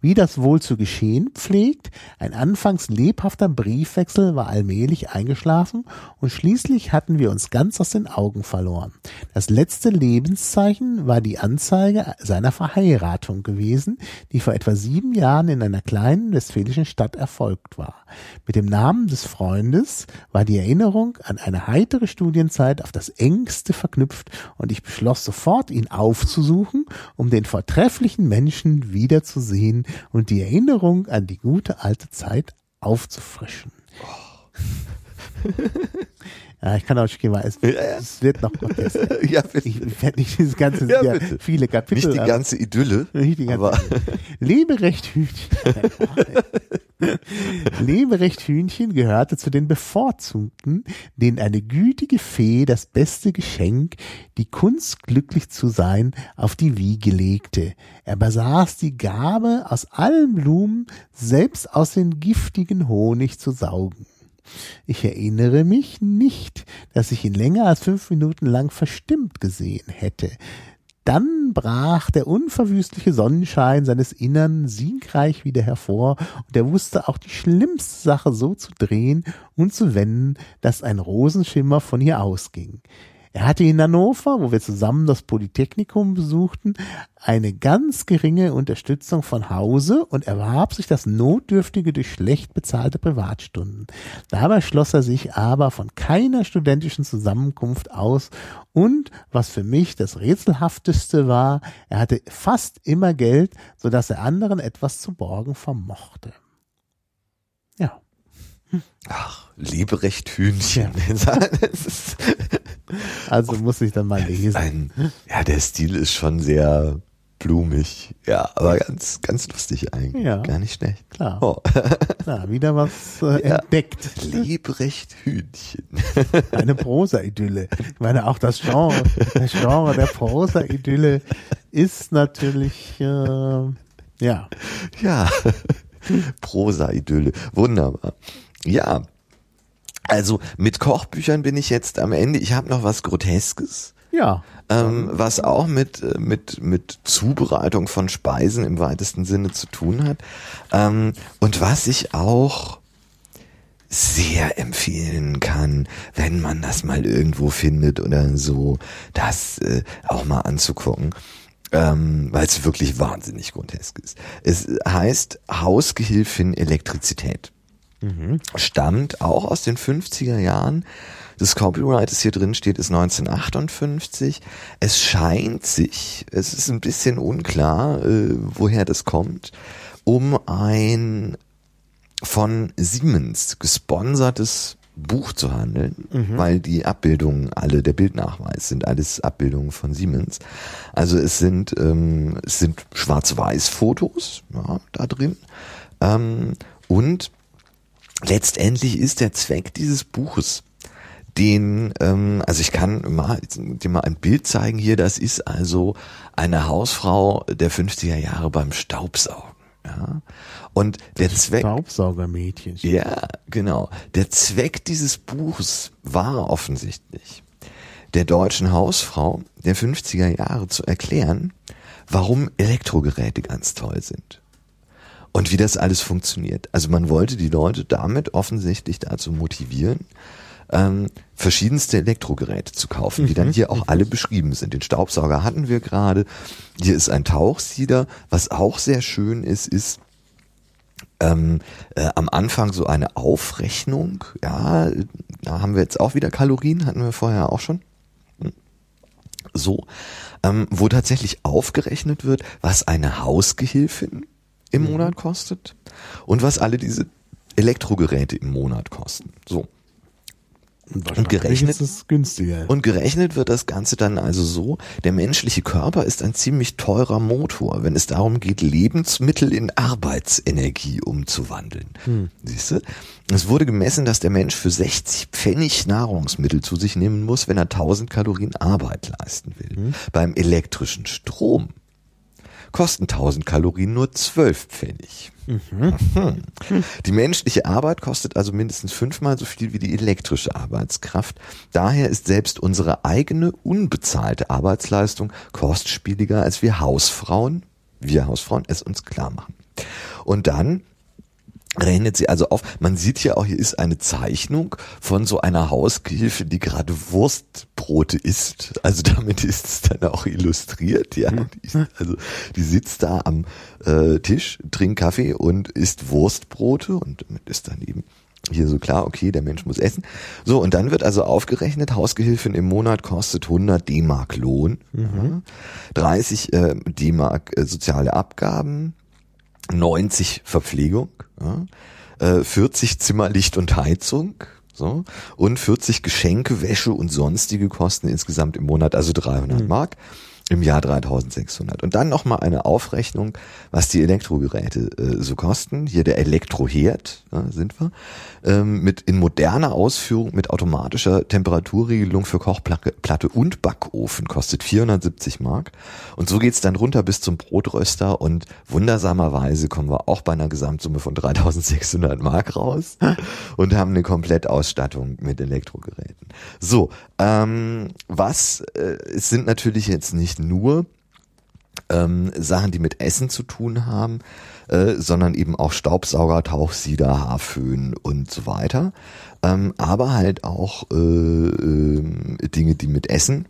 Wie das wohl zu geschehen pflegt, ein anfangs lebhafter Briefwechsel war allmählich eingeschlafen und schließlich hatten wir uns ganz aus den Augen verloren. Das letzte Lebenszeichen war die Anzeige seiner Verheiratung gewesen, die vor etwa sieben Jahren in einer kleinen westfälischen Stadt erfolgt war. Mit dem Namen des Freundes war die Erinnerung an eine heitere Studienzeit auf das engste verknüpft und ich beschloss sofort, ihn aufzusuchen, um den vortrefflichen Menschen wiederzusehen, und die Erinnerung an die gute alte Zeit aufzufrischen. Oh. ja, ich kann auch schon mal, es, es wird noch Protest. ja, bitte. Ich werde nicht dieses ganze, ja, viele Kapitel. Nicht die ganze Idylle. Nicht die ganze aber Leberecht Hühnchen. Leberecht Hühnchen gehörte zu den Bevorzugten, denen eine gütige Fee das beste Geschenk, die Kunst glücklich zu sein, auf die Wiege legte. Er besaß die Gabe, aus allen Blumen, selbst aus den giftigen Honig zu saugen. Ich erinnere mich nicht, dass ich ihn länger als fünf Minuten lang verstimmt gesehen hätte. Dann brach der unverwüstliche Sonnenschein seines Innern siegreich wieder hervor, und er wusste auch die schlimmste Sache so zu drehen und zu wenden, dass ein Rosenschimmer von ihr ausging. Er hatte in Hannover, wo wir zusammen das Polytechnikum besuchten, eine ganz geringe Unterstützung von Hause und erwarb sich das Notdürftige durch schlecht bezahlte Privatstunden. Dabei schloss er sich aber von keiner studentischen Zusammenkunft aus und, was für mich das Rätselhafteste war, er hatte fast immer Geld, so dass er anderen etwas zu borgen vermochte. Ach, Leberecht Hühnchen. also muss ich dann mal lesen. Ein, ja, der Stil ist schon sehr blumig. Ja, aber ganz, ganz lustig eigentlich. Ja. Gar nicht schlecht. Klar. Oh. Klar, wieder was äh, ja. entdeckt. Lebrecht Hühnchen. Eine Prosa-Idylle. Ich meine, auch das Genre, das Genre der Prosa-Idylle ist natürlich, äh, ja. Ja. Prosa-Idylle. Wunderbar. Ja. Also mit Kochbüchern bin ich jetzt am Ende. Ich habe noch was Groteskes. Ja. Ähm, was auch mit, äh, mit, mit Zubereitung von Speisen im weitesten Sinne zu tun hat. Ähm, und was ich auch sehr empfehlen kann, wenn man das mal irgendwo findet oder so, das äh, auch mal anzugucken. Ähm, weil es wirklich wahnsinnig grotesk ist. Es heißt Hausgehilfin Elektrizität. Mhm. Stammt auch aus den 50er Jahren das Copyright, das hier drin steht, ist 1958. Es scheint sich, es ist ein bisschen unklar, äh, woher das kommt, um ein von Siemens gesponsertes Buch zu handeln, mhm. weil die Abbildungen alle, der Bildnachweis sind alles Abbildungen von Siemens. Also es sind, ähm, es sind Schwarz-Weiß-Fotos ja, da drin. Ähm, und letztendlich ist der Zweck dieses Buches den, ähm, also ich kann mal, dir mal ein Bild zeigen hier, das ist also eine Hausfrau der 50er Jahre beim Staubsaugen. Ja. Und der Zweck. Staubsaugermädchen. Ja, genau. Der Zweck dieses Buchs war offensichtlich, der deutschen Hausfrau der 50er Jahre zu erklären, warum Elektrogeräte ganz toll sind. Und wie das alles funktioniert. Also man wollte die Leute damit offensichtlich dazu motivieren, ähm, verschiedenste Elektrogeräte zu kaufen, die dann mhm. hier auch alle beschrieben sind. Den Staubsauger hatten wir gerade. Hier ist ein Tauchsieder. Was auch sehr schön ist, ist ähm, äh, am Anfang so eine Aufrechnung. Ja, da haben wir jetzt auch wieder Kalorien, hatten wir vorher auch schon. So, ähm, wo tatsächlich aufgerechnet wird, was eine Hausgehilfin im mhm. Monat kostet und was alle diese Elektrogeräte im Monat kosten. So. Und gerechnet, ist günstiger. und gerechnet wird das Ganze dann also so, der menschliche Körper ist ein ziemlich teurer Motor, wenn es darum geht, Lebensmittel in Arbeitsenergie umzuwandeln. Hm. Siehst du? Es wurde gemessen, dass der Mensch für 60 Pfennig Nahrungsmittel zu sich nehmen muss, wenn er 1000 Kalorien Arbeit leisten will. Hm. Beim elektrischen Strom kosten 1000 Kalorien nur 12 Pfennig. Mhm. Die menschliche Arbeit kostet also mindestens fünfmal so viel wie die elektrische Arbeitskraft. Daher ist selbst unsere eigene unbezahlte Arbeitsleistung kostspieliger, als wir Hausfrauen, wir Hausfrauen es uns klar machen. Und dann rechnet sie also auf. Man sieht ja auch, hier ist eine Zeichnung von so einer Hausgehilfe, die gerade Wurstbrote isst. Also damit ist es dann auch illustriert. Ja, die ist, also die sitzt da am äh, Tisch, trinkt Kaffee und isst Wurstbrote und damit ist dann eben hier so klar, okay, der Mensch muss essen. So, und dann wird also aufgerechnet, Hausgehilfin im Monat kostet 100 D-Mark Lohn, mhm. 30 äh, D-Mark äh, soziale Abgaben, 90 Verpflegung, ja, 40 äh, Zimmer Licht und Heizung, so, und 40 Geschenke, Wäsche und sonstige Kosten insgesamt im Monat, also 300 mhm. Mark im Jahr 3600. Und dann nochmal eine Aufrechnung, was die Elektrogeräte äh, so kosten. Hier der Elektroherd, ja, sind wir, ähm, mit in moderner Ausführung mit automatischer Temperaturregelung für Kochplatte und Backofen kostet 470 Mark. Und so geht's dann runter bis zum Brotröster und wundersamerweise kommen wir auch bei einer Gesamtsumme von 3600 Mark raus und haben eine Komplettausstattung mit Elektrogeräten. So, ähm, was, äh, es sind natürlich jetzt nicht nur ähm, Sachen, die mit Essen zu tun haben, äh, sondern eben auch Staubsauger, Tauchsieder, Haarföhn und so weiter. Ähm, aber halt auch äh, äh, Dinge, die mit Essen,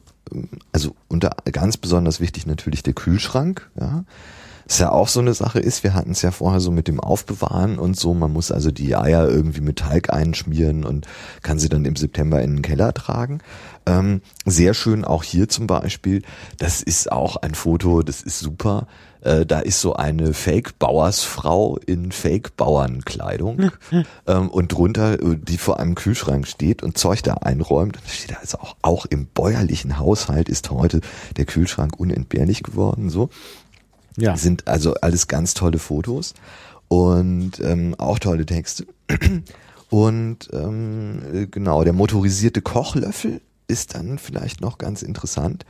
also unter ganz besonders wichtig natürlich der Kühlschrank, ja. Ist ja auch so eine Sache ist, wir hatten es ja vorher so mit dem Aufbewahren und so, man muss also die Eier irgendwie mit Teig einschmieren und kann sie dann im September in den Keller tragen. Ähm, sehr schön auch hier zum Beispiel, das ist auch ein Foto, das ist super. Äh, da ist so eine Fake-Bauersfrau in Fake-Bauernkleidung ähm, und drunter, äh, die vor einem Kühlschrank steht und Zeug da einräumt. Und steht also auch, auch im bäuerlichen Haushalt ist heute der Kühlschrank unentbehrlich geworden. So. Ja. Sind also alles ganz tolle Fotos und ähm, auch tolle Texte. Und ähm, genau, der motorisierte Kochlöffel ist dann vielleicht noch ganz interessant.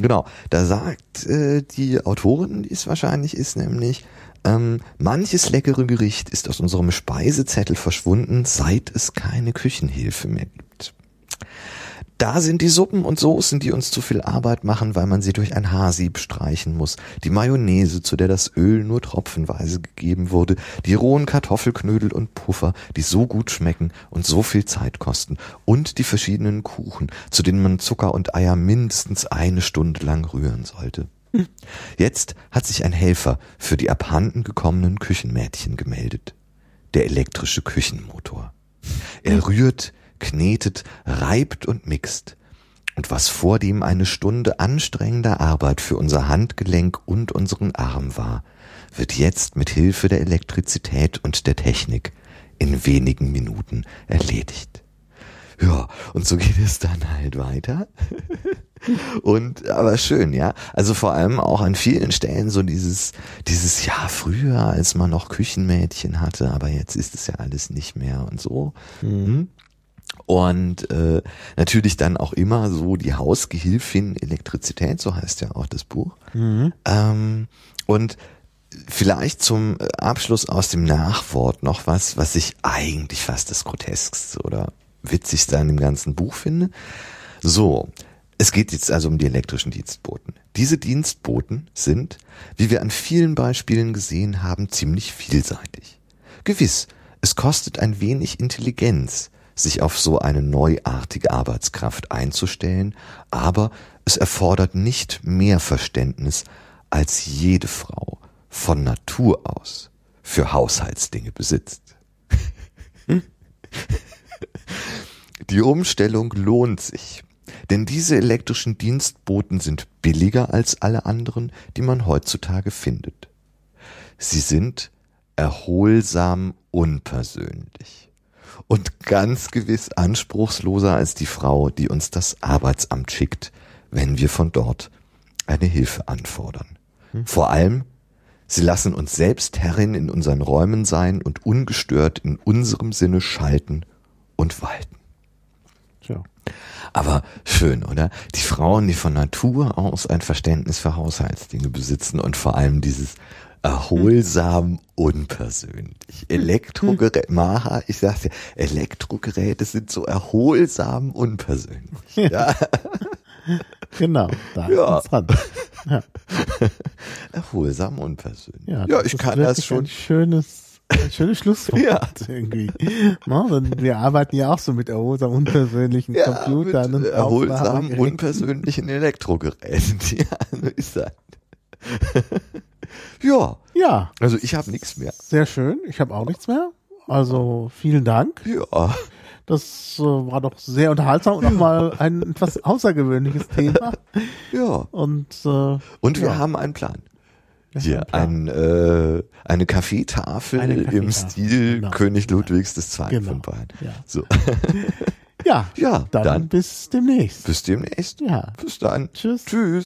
Genau, da sagt äh, die Autorin, die es wahrscheinlich ist, nämlich, ähm, manches leckere Gericht ist aus unserem Speisezettel verschwunden, seit es keine Küchenhilfe mehr gibt. Da sind die Suppen und Soßen, die uns zu viel Arbeit machen, weil man sie durch ein Haarsieb streichen muss. Die Mayonnaise, zu der das Öl nur tropfenweise gegeben wurde. Die rohen Kartoffelknödel und Puffer, die so gut schmecken und so viel Zeit kosten. Und die verschiedenen Kuchen, zu denen man Zucker und Eier mindestens eine Stunde lang rühren sollte. Jetzt hat sich ein Helfer für die abhanden gekommenen Küchenmädchen gemeldet. Der elektrische Küchenmotor. Er rührt, knetet, reibt und mixt. Und was vor dem eine Stunde anstrengender Arbeit für unser Handgelenk und unseren Arm war, wird jetzt mit Hilfe der Elektrizität und der Technik in wenigen Minuten erledigt. Ja, und so geht es dann halt weiter. und aber schön, ja. Also vor allem auch an vielen Stellen so dieses dieses ja früher, als man noch Küchenmädchen hatte, aber jetzt ist es ja alles nicht mehr und so. Mhm. Und äh, natürlich dann auch immer so die Hausgehilfin Elektrizität, so heißt ja auch das Buch. Mhm. Ähm, und vielleicht zum Abschluss aus dem Nachwort noch was, was ich eigentlich fast das Groteskste oder witzigste an dem ganzen Buch finde. So, es geht jetzt also um die elektrischen Dienstboten. Diese Dienstboten sind, wie wir an vielen Beispielen gesehen haben, ziemlich vielseitig. Gewiss, es kostet ein wenig Intelligenz, sich auf so eine neuartige Arbeitskraft einzustellen, aber es erfordert nicht mehr Verständnis, als jede Frau von Natur aus für Haushaltsdinge besitzt. Die Umstellung lohnt sich, denn diese elektrischen Dienstboten sind billiger als alle anderen, die man heutzutage findet. Sie sind erholsam unpersönlich und ganz gewiss anspruchsloser als die Frau, die uns das Arbeitsamt schickt, wenn wir von dort eine Hilfe anfordern. Hm. Vor allem, sie lassen uns selbst Herrin in unseren Räumen sein und ungestört in unserem Sinne schalten und walten. Tja. Aber schön, oder? Die Frauen, die von Natur aus ein Verständnis für Haushaltsdinge besitzen und vor allem dieses erholsam unpersönlich. Elektrogeräte, Maha, ich sag's dir, Elektrogeräte sind so erholsam unpersönlich. Ja. genau, da ja. ist dran. Ja. Erholsam unpersönlich. Ja, ja ich kann das schon. Ein schönes, ein schönes Schlusswort ja. irgendwie. No, wir arbeiten ja auch so mit erholsam unpersönlichen ja, Computern und erholsam unpersönlichen Elektrogeräten. Ja, so ist das. Ja. Ja. Also ich habe nichts mehr. Sehr schön. Ich habe auch nichts mehr. Also vielen Dank. Ja. Das äh, war doch sehr unterhaltsam und ja. nochmal ein etwas außergewöhnliches Thema. Ja. Und, äh, und wir ja. haben einen Plan. Hier, ein, äh, eine Kaffeetafel eine Kaffeetafel. im Stil genau. König Ludwigs II. Genau. von Bayern. Ja. So. ja, ja dann, dann bis demnächst. Bis demnächst. Ja. Bis dann. Tschüss. Tschüss.